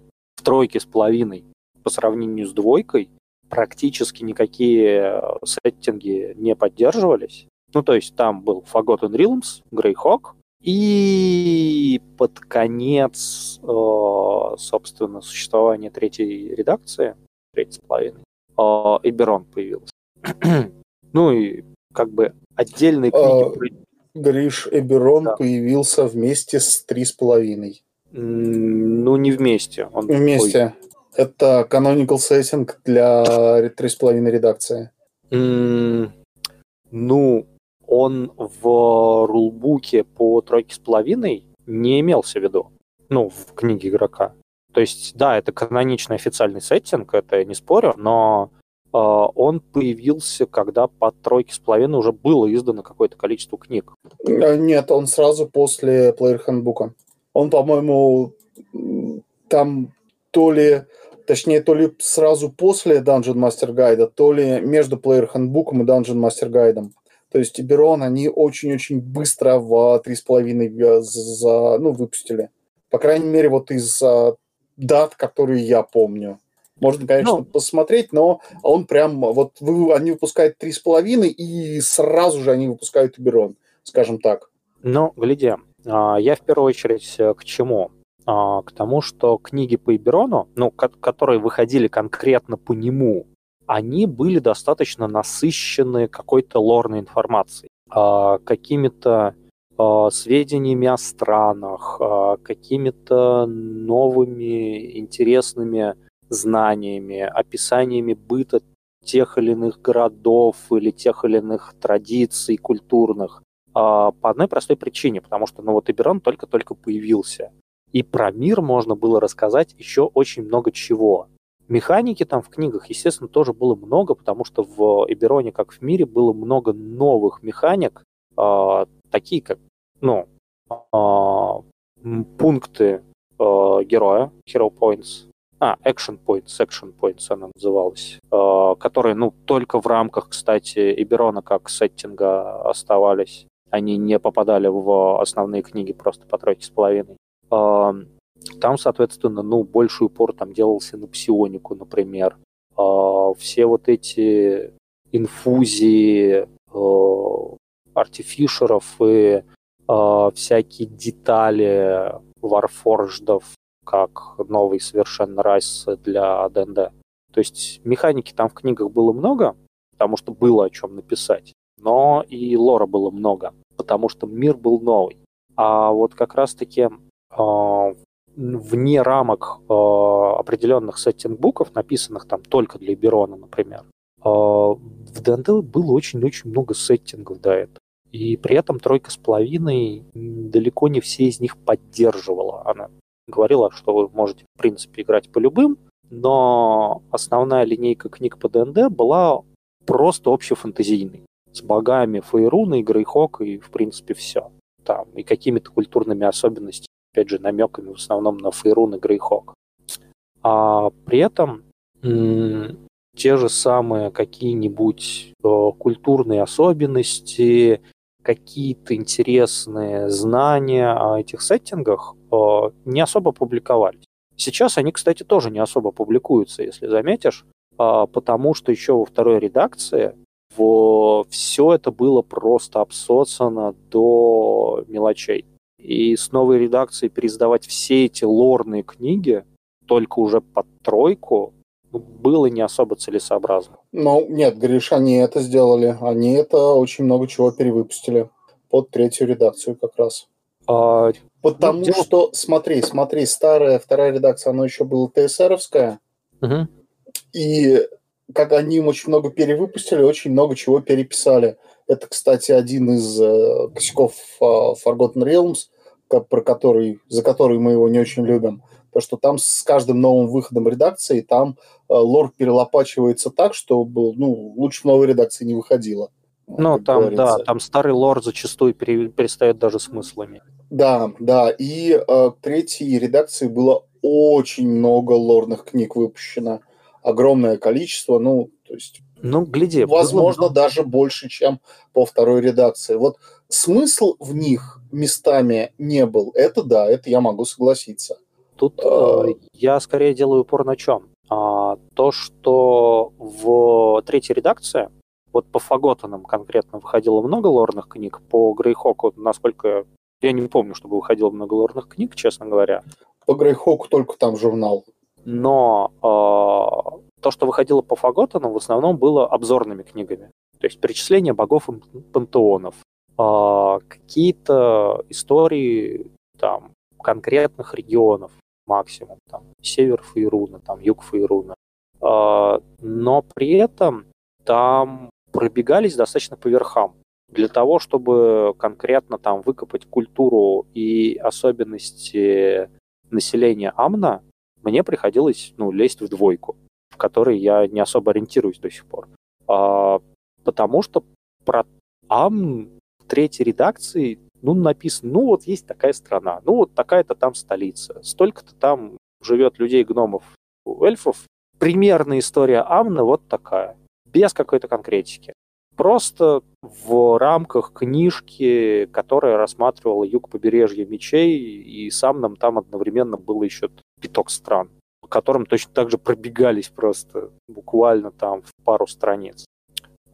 тройки с половиной по сравнению с двойкой практически никакие э, сеттинги не поддерживались. Ну, то есть там был Forgotten Realms, Greyhawk, и под конец, э, собственно, существования третьей редакции, третьей с половиной, э, Эберон появился. ну и как бы отдельные книги... Гриш Эберон да. появился вместе с три с половиной. Ну, не вместе. Он вместе. Ой. Это canonical setting для 3,5 редакции. Mm, ну, он в рулбуке по тройке с половиной не имелся в виду. Ну, в книге игрока. То есть, да, это каноничный официальный сеттинг, это я не спорю, но он появился, когда по тройке с половиной уже было издано какое-то количество книг. Э, нет, он сразу после Player Handbook. Он, по-моему, там то ли, точнее, то ли сразу после Dungeon Master Guide, то ли между Player Handbook и Dungeon Master Guide. То есть Тиберон они очень-очень быстро в 3,5 за, ну, выпустили. По крайней мере, вот из дат, которые я помню. Можно, конечно, ну, посмотреть, но он прям, вот вы, они выпускают 3,5, и сразу же они выпускают Тиберон, скажем так. Ну, гляди, а, я в первую очередь э, к чему? А, к тому, что книги по Иберону, ну, которые выходили конкретно по нему, они были достаточно насыщены какой-то лорной информацией, а, какими-то сведениями о странах, какими-то новыми интересными знаниями, описаниями быта тех или иных городов или тех или иных традиций культурных. По одной простой причине, потому что ну вот Иберон только-только появился. И про мир можно было рассказать еще очень много чего. Механики там в книгах, естественно, тоже было много, потому что в Ибероне, как в мире, было много новых механик, э, такие как, ну, э, пункты э, героя, hero points, а, action points, action points она называлась, э, которые, ну, только в рамках, кстати, Иберона как сеттинга оставались. Они не попадали в основные книги просто по тройке с половиной. Там, соответственно, ну, больший упор там делался на псионику, например. А, все вот эти инфузии а, артифишеров и а, всякие детали warforged ов, как новый совершенно race для ДНД. То есть механики там в книгах было много, потому что было о чем написать, но и лора было много, потому что мир был новый. А вот как раз-таки вне рамок э, определенных setting-book ов, написанных там только для Эберрона, например, э, в ДНД было очень-очень много сеттингов до этого. И при этом тройка с половиной далеко не все из них поддерживала. Она говорила, что вы можете, в принципе, играть по любым, но основная линейка книг по ДНД была просто общефантазийной. С богами Фейруна Грейхок и, в принципе, все. Там, и какими-то культурными особенностями опять же, намеками в основном на Фейрун и Грейхок. А при этом те же самые какие-нибудь э, культурные особенности, какие-то интересные знания о этих сеттингах не особо публиковались. Сейчас они, кстати, тоже не особо публикуются, если заметишь, э, потому что еще во второй редакции все это было просто обсоцано до мелочей. И с новой редакцией переиздавать все эти лорные книги, только уже под тройку, ну, было не особо целесообразно. Ну, нет, Гриш, они это сделали. Они это очень много чего перевыпустили под третью редакцию как раз. А, Потому ну, что, смотри, смотри, старая вторая редакция, она еще была ТСРовская. Угу. И как они очень много перевыпустили, очень много чего переписали. Это, кстати, один из э, косяков э, Forgotten Realms, про который, за который мы его не очень любим, то что там с каждым новым выходом редакции там э, лор перелопачивается так, что ну, лучше новой редакции не выходило. Ну, там, говорится. да, там старый лор зачастую пере, перестает даже смыслами. Да, да, и э, третьей редакции было очень много лорных книг выпущено. Огромное количество, ну, то есть... Ну, гляди. Возможно, было... даже больше, чем по второй редакции. Вот смысл в них местами не был. Это да, это я могу согласиться. Тут э, я скорее делаю упор на чем? А, то, что в третьей редакции, вот по Фаготанам конкретно выходило много лорных книг, по Грейхоку, насколько я не помню, чтобы выходило много лорных книг, честно говоря. По Грейхоку только там журнал. Но э, то, что выходило по Фаготанам, в основном было обзорными книгами. То есть перечисление богов и пантеонов, а, какие-то истории там конкретных регионов максимум, там север Фейруна, там юг Фейруна. А, но при этом там пробегались достаточно по верхам. Для того, чтобы конкретно там выкопать культуру и особенности населения Амна, мне приходилось ну, лезть в двойку, в которой я не особо ориентируюсь до сих пор. А, потому что про Амн третьей редакции ну, написано, ну, вот есть такая страна, ну, вот такая-то там столица, столько-то там живет людей, гномов, эльфов. Примерная история Амна вот такая, без какой-то конкретики. Просто в рамках книжки, которая рассматривала юг побережья мечей, и сам нам там одновременно было еще пяток стран, по которым точно так же пробегались просто буквально там в пару страниц.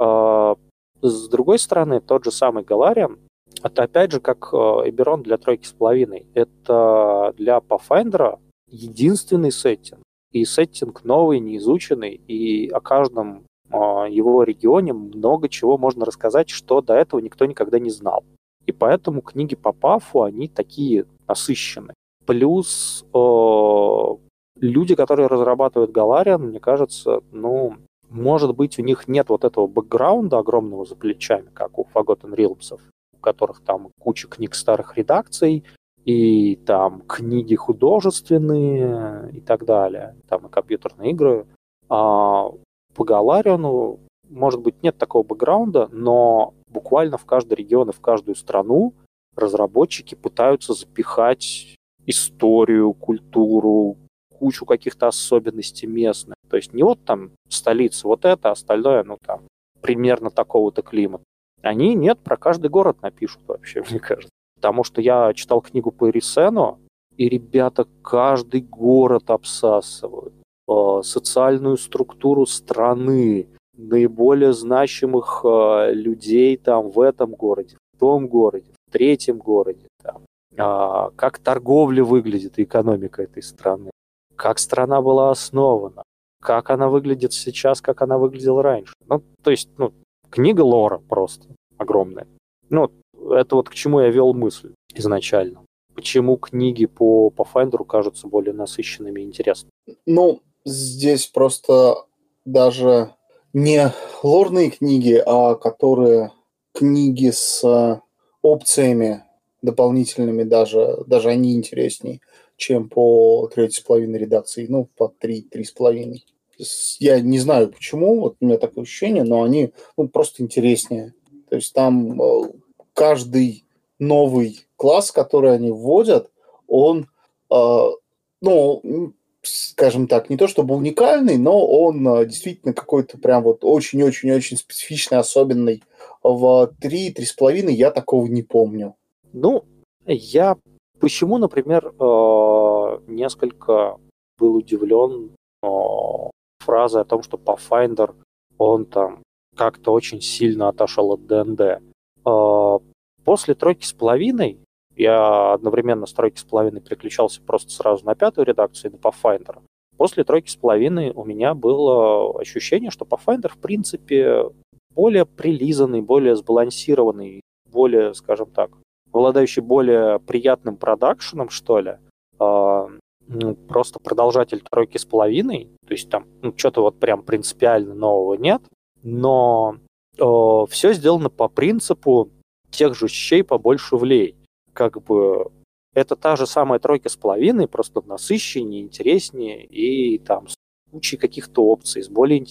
А, с другой стороны, тот же самый Галариан, это опять же как Эберон для тройки с половиной. Это для Pathfinder единственный сеттинг. И сеттинг новый, неизученный, и о каждом а, его регионе много чего можно рассказать, что до этого никто никогда не знал. И поэтому книги по Пафу, они такие насыщенные. Плюс э, люди, которые разрабатывают Галариан, мне кажется, ну, может быть, у них нет вот этого бэкграунда огромного за плечами, как у Forgotten Realms, у которых там куча книг старых редакций, и там книги художественные и так далее, там и компьютерные игры. А по Галариону, может быть, нет такого бэкграунда, но буквально в каждый регион и в каждую страну разработчики пытаются запихать историю, культуру, кучу каких-то особенностей местных. То есть не вот там столица вот это, а остальное, ну там, примерно такого-то климата. Они нет, про каждый город напишут вообще, мне кажется. Потому что я читал книгу по Эрисену, и ребята каждый город обсасывают. Э, социальную структуру страны, наиболее значимых э, людей там в этом городе, в том городе, в третьем городе, там, а, как торговля выглядит, экономика этой страны, как страна была основана, как она выглядит сейчас, как она выглядела раньше. Ну, то есть, ну, книга лора просто огромная. Ну, это вот к чему я вел мысль изначально. Почему книги по Pathfinder кажутся более насыщенными и интересными? Ну, здесь просто даже не лорные книги, а которые книги с опциями дополнительными даже, даже они интереснее, чем по третьей с половиной редакции, ну, по три, три с половиной. Я не знаю почему, вот у меня такое ощущение, но они ну, просто интереснее. То есть там э, каждый новый класс, который они вводят, он, э, ну, скажем так, не то чтобы уникальный, но он э, действительно какой-то прям вот очень-очень-очень специфичный, особенный. В 3-3,5 я такого не помню. Ну, я почему, например, э, несколько был удивлен э, фразой о том, что Pathfinder, он там как-то очень сильно отошел от ДНД. После тройки с половиной я одновременно с тройки с половиной переключался просто сразу на пятую редакцию, на Pathfinder. После тройки с половиной у меня было ощущение, что Pathfinder, в принципе, более прилизанный, более сбалансированный, более, скажем так, обладающий более приятным продакшеном, что ли, э, ну, просто продолжатель тройки с половиной, то есть там ну, что-то вот прям принципиально нового нет, но э, все сделано по принципу тех же щей побольше влей. Как бы это та же самая тройка с половиной, просто насыщеннее, интереснее и там с кучей каких-то опций, с, более,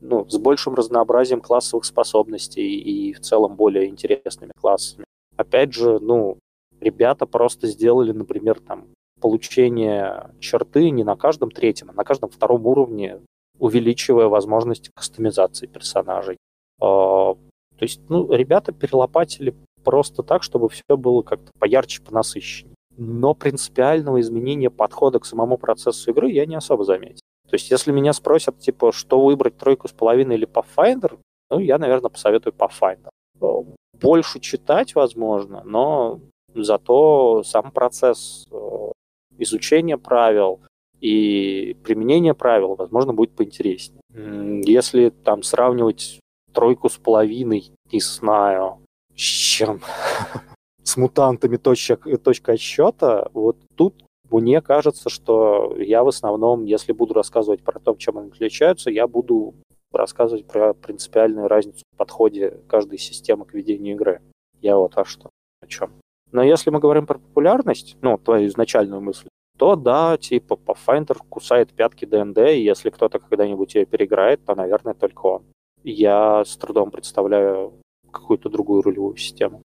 ну, с большим разнообразием классовых способностей и в целом более интересными классами. Опять же, ну, ребята просто сделали, например, там получение черты не на каждом третьем, а на каждом втором уровне, увеличивая возможности кастомизации персонажей. А, то есть, ну, ребята перелопатили просто так, чтобы все было как-то поярче, понасыщеннее. Но принципиального изменения подхода к самому процессу игры я не особо заметил. То есть, если меня спросят, типа, что выбрать тройку с половиной или Pathfinder, ну, я, наверное, посоветую Pathfinder. Больше читать, возможно, но зато сам процесс э, изучения правил и применения правил, возможно, будет поинтереснее. Если там сравнивать тройку с половиной, не знаю, с чем, с мутантами точка, точка отсчета, вот тут мне кажется, что я в основном, если буду рассказывать про то, чем они отличаются, я буду рассказывать про принципиальную разницу в подходе каждой системы к ведению игры. Я вот а что, о чем. Но если мы говорим про популярность, ну, твою изначальную мысль, то да, типа Pathfinder кусает пятки ДНД, и если кто-то когда-нибудь ее переиграет, то, наверное, только он я с трудом представляю какую-то другую рулевую систему.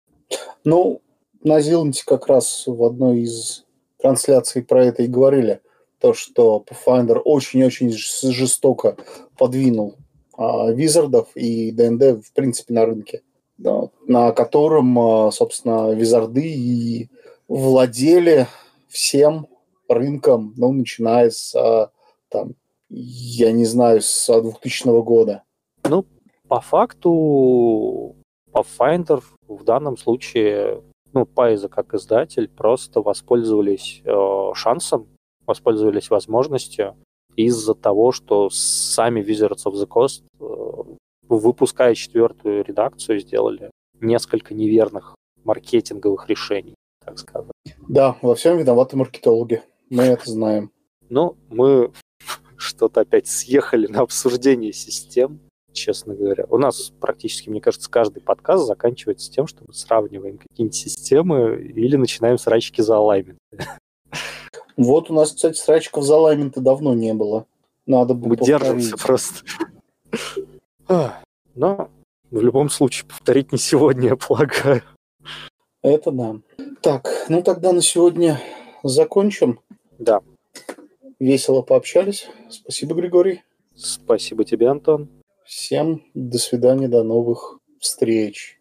Ну, на Зиланте как раз в одной из трансляций про это и говорили, то, что Pathfinder очень-очень жестоко подвинул а, визардов и ДНД, в принципе, на рынке, да, на котором, а, собственно, визарды и владели всем рынком, ну, начиная с, а, там, я не знаю, с 2000 года. Ну, по факту Pathfinder в данном случае, ну, Пайза как издатель просто воспользовались э, шансом, воспользовались возможностью из-за того, что сами Wizards of the Coast, э, выпуская четвертую редакцию, сделали несколько неверных маркетинговых решений, так сказать. Да, во всем виноваты маркетологи. Мы это знаем. Ну, мы что-то опять съехали на обсуждение систем, честно говоря. У нас практически, мне кажется, каждый подкаст заканчивается тем, что мы сравниваем какие-нибудь системы или начинаем срачки за алаймент. Вот у нас, кстати, срачков за алайменты давно не было. Надо бы Мы держимся просто. Но в любом случае повторить не сегодня, я полагаю. Это да. Так, ну тогда на сегодня закончим. Да. Весело пообщались. Спасибо, Григорий. Спасибо тебе, Антон. Всем до свидания, до новых встреч.